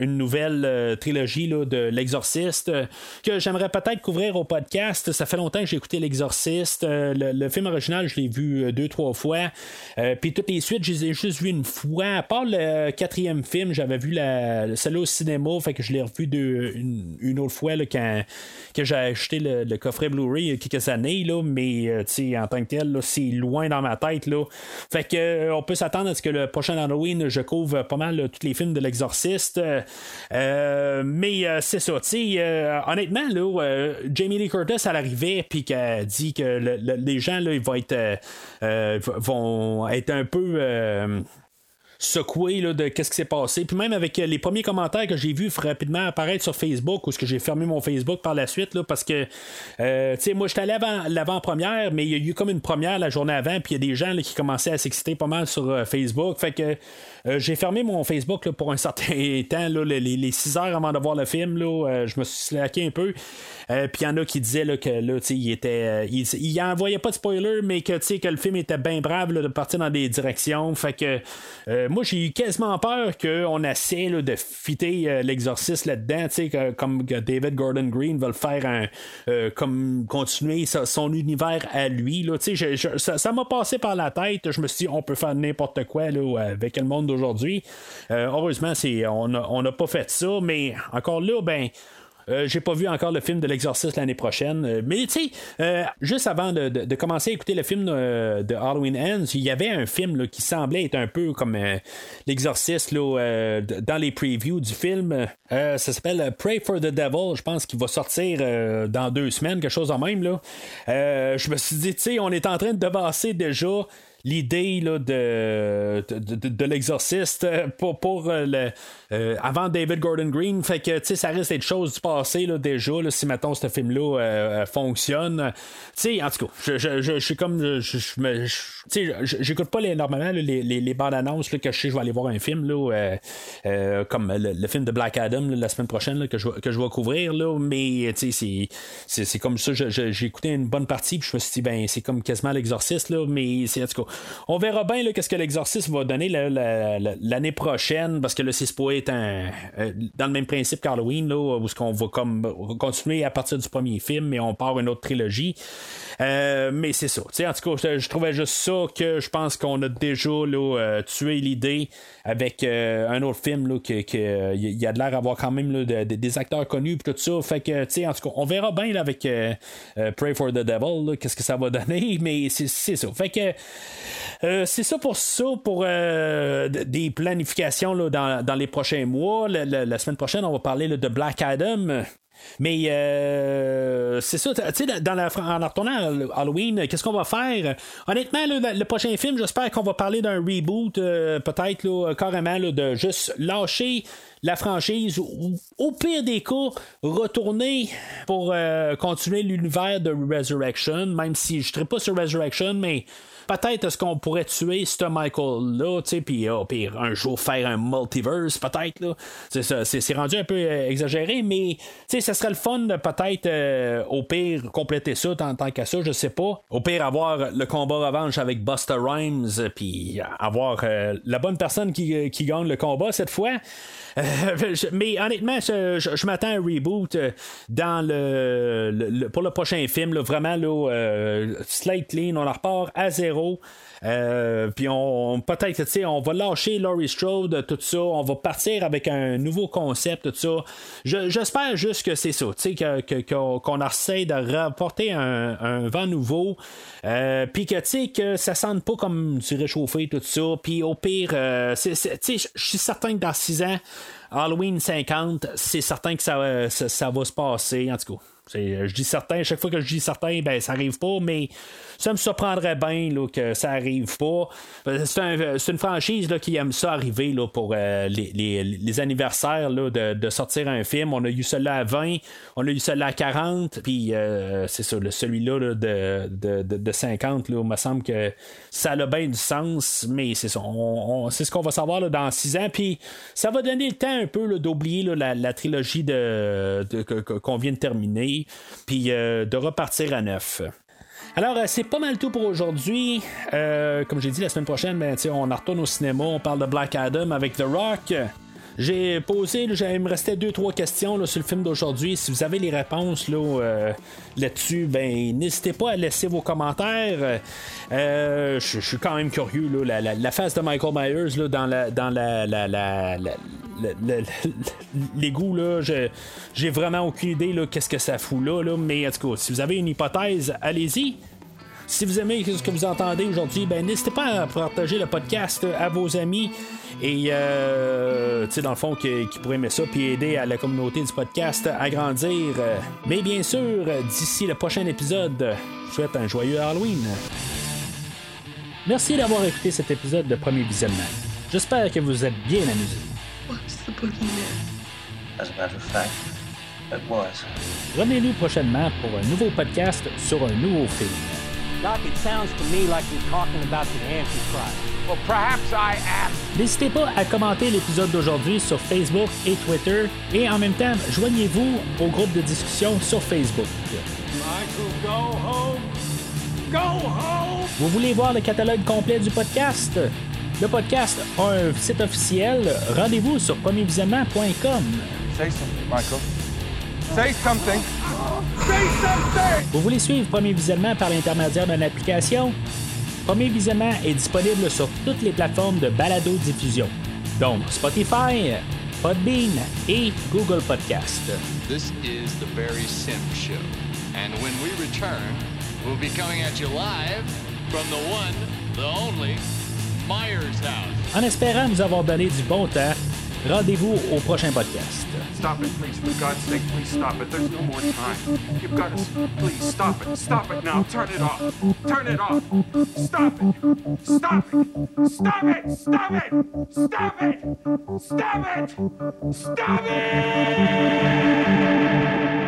une nouvelle trilogie là, de L'Exorciste que j'aimerais peut-être couvrir au podcast. Ça fait longtemps que j'ai écouté L'Exorciste. Le, film original, je l'ai vu deux, trois fois. Puis toutes les suites, je les ai juste vues une fois. À part le quatrième film, j'avais vu la, celle-là au cinéma. Fait que je l'ai revu une, autre fois quand, que j'ai acheté le, coffret Blu-ray il y a quelques années, là, mais euh, en tant que tel, c'est loin dans ma tête. Là. Fait que euh, on peut s'attendre à ce que le prochain Halloween, je couvre pas mal tous les films de l'exorciste. Euh, mais c'est ça, honnêtement, là, Jamie Lee Curtis à l'arrivée, puis qu'elle dit que les gens là, vont être vont être un peu secoué là, de qu'est-ce qui s'est passé. Puis même avec euh, les premiers commentaires que j'ai vus rapidement apparaître sur Facebook, ou ce que j'ai fermé mon Facebook par la suite, là, parce que, euh, tu sais, moi, j'étais allé avant l'avant-première, mais il y a eu comme une première la journée avant, puis il y a des gens qui commençaient à s'exciter pas mal sur euh, Facebook. Fait que j'ai fermé mon Facebook pour un certain temps, les, 6 heures avant de voir le film. Là, je me suis slacké un peu. Puis il y en a qui disaient là, que là, il était. il, il envoyait pas de spoiler, mais que, que le film était bien brave de partir dans des directions. Fait que moi, j'ai eu quasiment peur qu'on essaie de fitter l'exorciste là-dedans, comme David Gordon Green va le faire un, comme continuer son univers à lui. Là, ça m'a passé par la tête. Je me suis dit, on peut faire n'importe quoi avec le monde d'aujourd'hui. heureusement, c'est, on n'a pas fait ça, mais encore là, ben. Euh, j'ai pas vu encore le film de l'exorciste l'année prochaine. Euh, mais tu sais, euh, juste avant de, commencer à écouter le film de, Halloween Ends, il y avait un film qui semblait être un peu comme l'exorciste dans les previews du film. ça s'appelle Pray for the Devil. Je pense qu'il va sortir dans deux semaines, quelque chose en même. Je me suis dit, tu sais, on est en train de devasser déjà l'idée de, de, de, l'exorciste pour, pour le, euh, avant David Gordon Green. Fait que, ça reste des choses du passé, là, déjà, là, si, maintenant ce film-là euh, fonctionne. Tu sais, en tout cas, je, je, je, suis comme. Je, sais, j'écoute pas les, normalement les, les, les, bandes annonces que je sais je vais aller voir un film, là, euh, comme le, film de Black Adam la semaine prochaine que, je, que je vais couvrir, là, mais, c'est, comme ça. J'ai écouté une bonne partie, puis je me suis dit, ben, c'est comme quasiment l'exorciste, là, mais c'est, en tout cas, on verra bien, qu'est-ce que l'exorciste va donner l'année prochaine, parce que là, c'est euh, dans le même principe qu'Halloween, là, où qu'on va comme continuer à partir du premier film, mais on part une autre trilogie. Euh, mais c'est ça. en tout cas, je, trouvais juste ça que je pense qu'on a déjà là, euh, tué l'idée avec un autre film là, que, y a de l'air d'avoir quand même des acteurs connus et tout ça. Fait que, en tout cas, on verra bien avec Pray for the Devil, qu'est-ce que ça va donner, mais c'est ça. Fait que c'est ça pour ça, pour des planifications là, dans, dans les prochains mois. La, semaine prochaine, on va parler de Black Adam. Mais euh, c'est ça, tu sais, dans la, en retournant à Halloween, qu'est-ce qu'on va faire? Honnêtement, le, prochain film, j'espère qu'on va parler d'un reboot, euh, peut-être carrément de juste lâcher la franchise ou au pire des cas, retourner pour euh, continuer l'univers de Resurrection, même si je ne pas sur Resurrection, mais peut-être est-ce qu'on pourrait tuer ce Michael-là, sais, puis oh, un jour faire un multiverse, peut-être. C'est, rendu un peu euh, exagéré, mais, ça serait le fun peut-être, euh, au pire, compléter ça tant, tant qu'à ça, je sais pas. Au pire, avoir le combat revanche avec Buster Rhymes, puis avoir euh, la bonne personne qui, gagne le combat cette fois. mais honnêtement, je, m'attends à un reboot dans le, pour le prochain film. vraiment, là, slate clean, on la repart à zéro euh, puis on peut-être, tu on va lâcher Laurie Strode, tout ça. On va partir avec un nouveau concept, tout ça. j'espère juste que c'est ça, tu sais, qu'on essaie de rapporter un, vent nouveau. Euh, puis que, tu sais, que ça sente pas comme du réchauffé, tout ça. Puis au pire, euh, tu sais, je suis certain que dans 6 ans, Halloween 50, c'est certain que ça, ça, va se passer, en tout cas. Je dis certain, chaque fois que je dis certain, ben ça arrive pas, mais ça me surprendrait bien que ça arrive pas. C'est, une franchise qui aime ça arriver pour euh, les, anniversaires de, sortir un film. On a eu celui-là à 20, on a eu celui-là à 40, puis euh, c'est ça, celui-là de, de, 50, là, il me semble que ça a bien du sens, mais c'est ça. c'est ce qu'on va savoir dans 6 ans, puis ça va donner le temps un peu d'oublier la, trilogie qu'on vient de terminer, puis euh, de repartir à neuf. Alors, euh, c'est pas mal tout pour aujourd'hui. Euh, comme j'ai dit, la semaine prochaine, ben, on retourne au cinéma, on parle de Black Adam avec The Rock. J'ai posé, il me restait deux trois questions sur le film d'aujourd'hui. Si vous avez les réponses là, euh, dessus ben n'hésitez pas à laisser vos commentaires. je suis quand même curieux la, la, face de Michael Myers là, dans la dans la, les goûts là, j'ai vraiment aucune idée là, qu'est-ce que ça fout là, là, mais en tout si vous avez une hypothèse, allez-y. Si vous aimez ce que vous entendez aujourd'hui, ben n'hésitez pas à partager le podcast à vos amis et euh, tu sais dans le fond qui, qui pourraient aimer ça puis aider à la communauté du podcast à grandir. Mais bien sûr, d'ici le prochain épisode, je vous souhaite un joyeux Halloween. Merci d'avoir écouté cet épisode de Premier Visionnement. J'espère que vous êtes bien amusés. Revenez-nous prochainement pour un nouveau podcast sur un nouveau film. N'hésitez pas à commenter l'épisode d'aujourd'hui sur Facebook et Twitter et en même temps, joignez-vous au groupe de discussion sur Facebook. Vous voulez voir le catalogue complet du podcast? Le podcast a un site officiel. Rendez-vous sur premiervisionnement.com. Say something, Michael. Say something. Say something! Vous voulez suivre Premier Visionnement par l'intermédiaire d'une application? Premier Visionnement est disponible sur toutes les plateformes de balado-diffusion, donc Spotify, Podbean et Google Podcast. This is the Barry Sim Show. And when we return, we'll be coming at you live from the one, the only, Myers House. En espérant vous avoir donné du bon temps, rendez-vous au prochain podcast. Stop it, please. For God's sake, please stop it. There's no more time. You've got to. Please stop it. Stop it now. Turn it off. Turn it off. Stop it. Stop it. Stop it. Stop it. Stop it. Stop it. Stop it.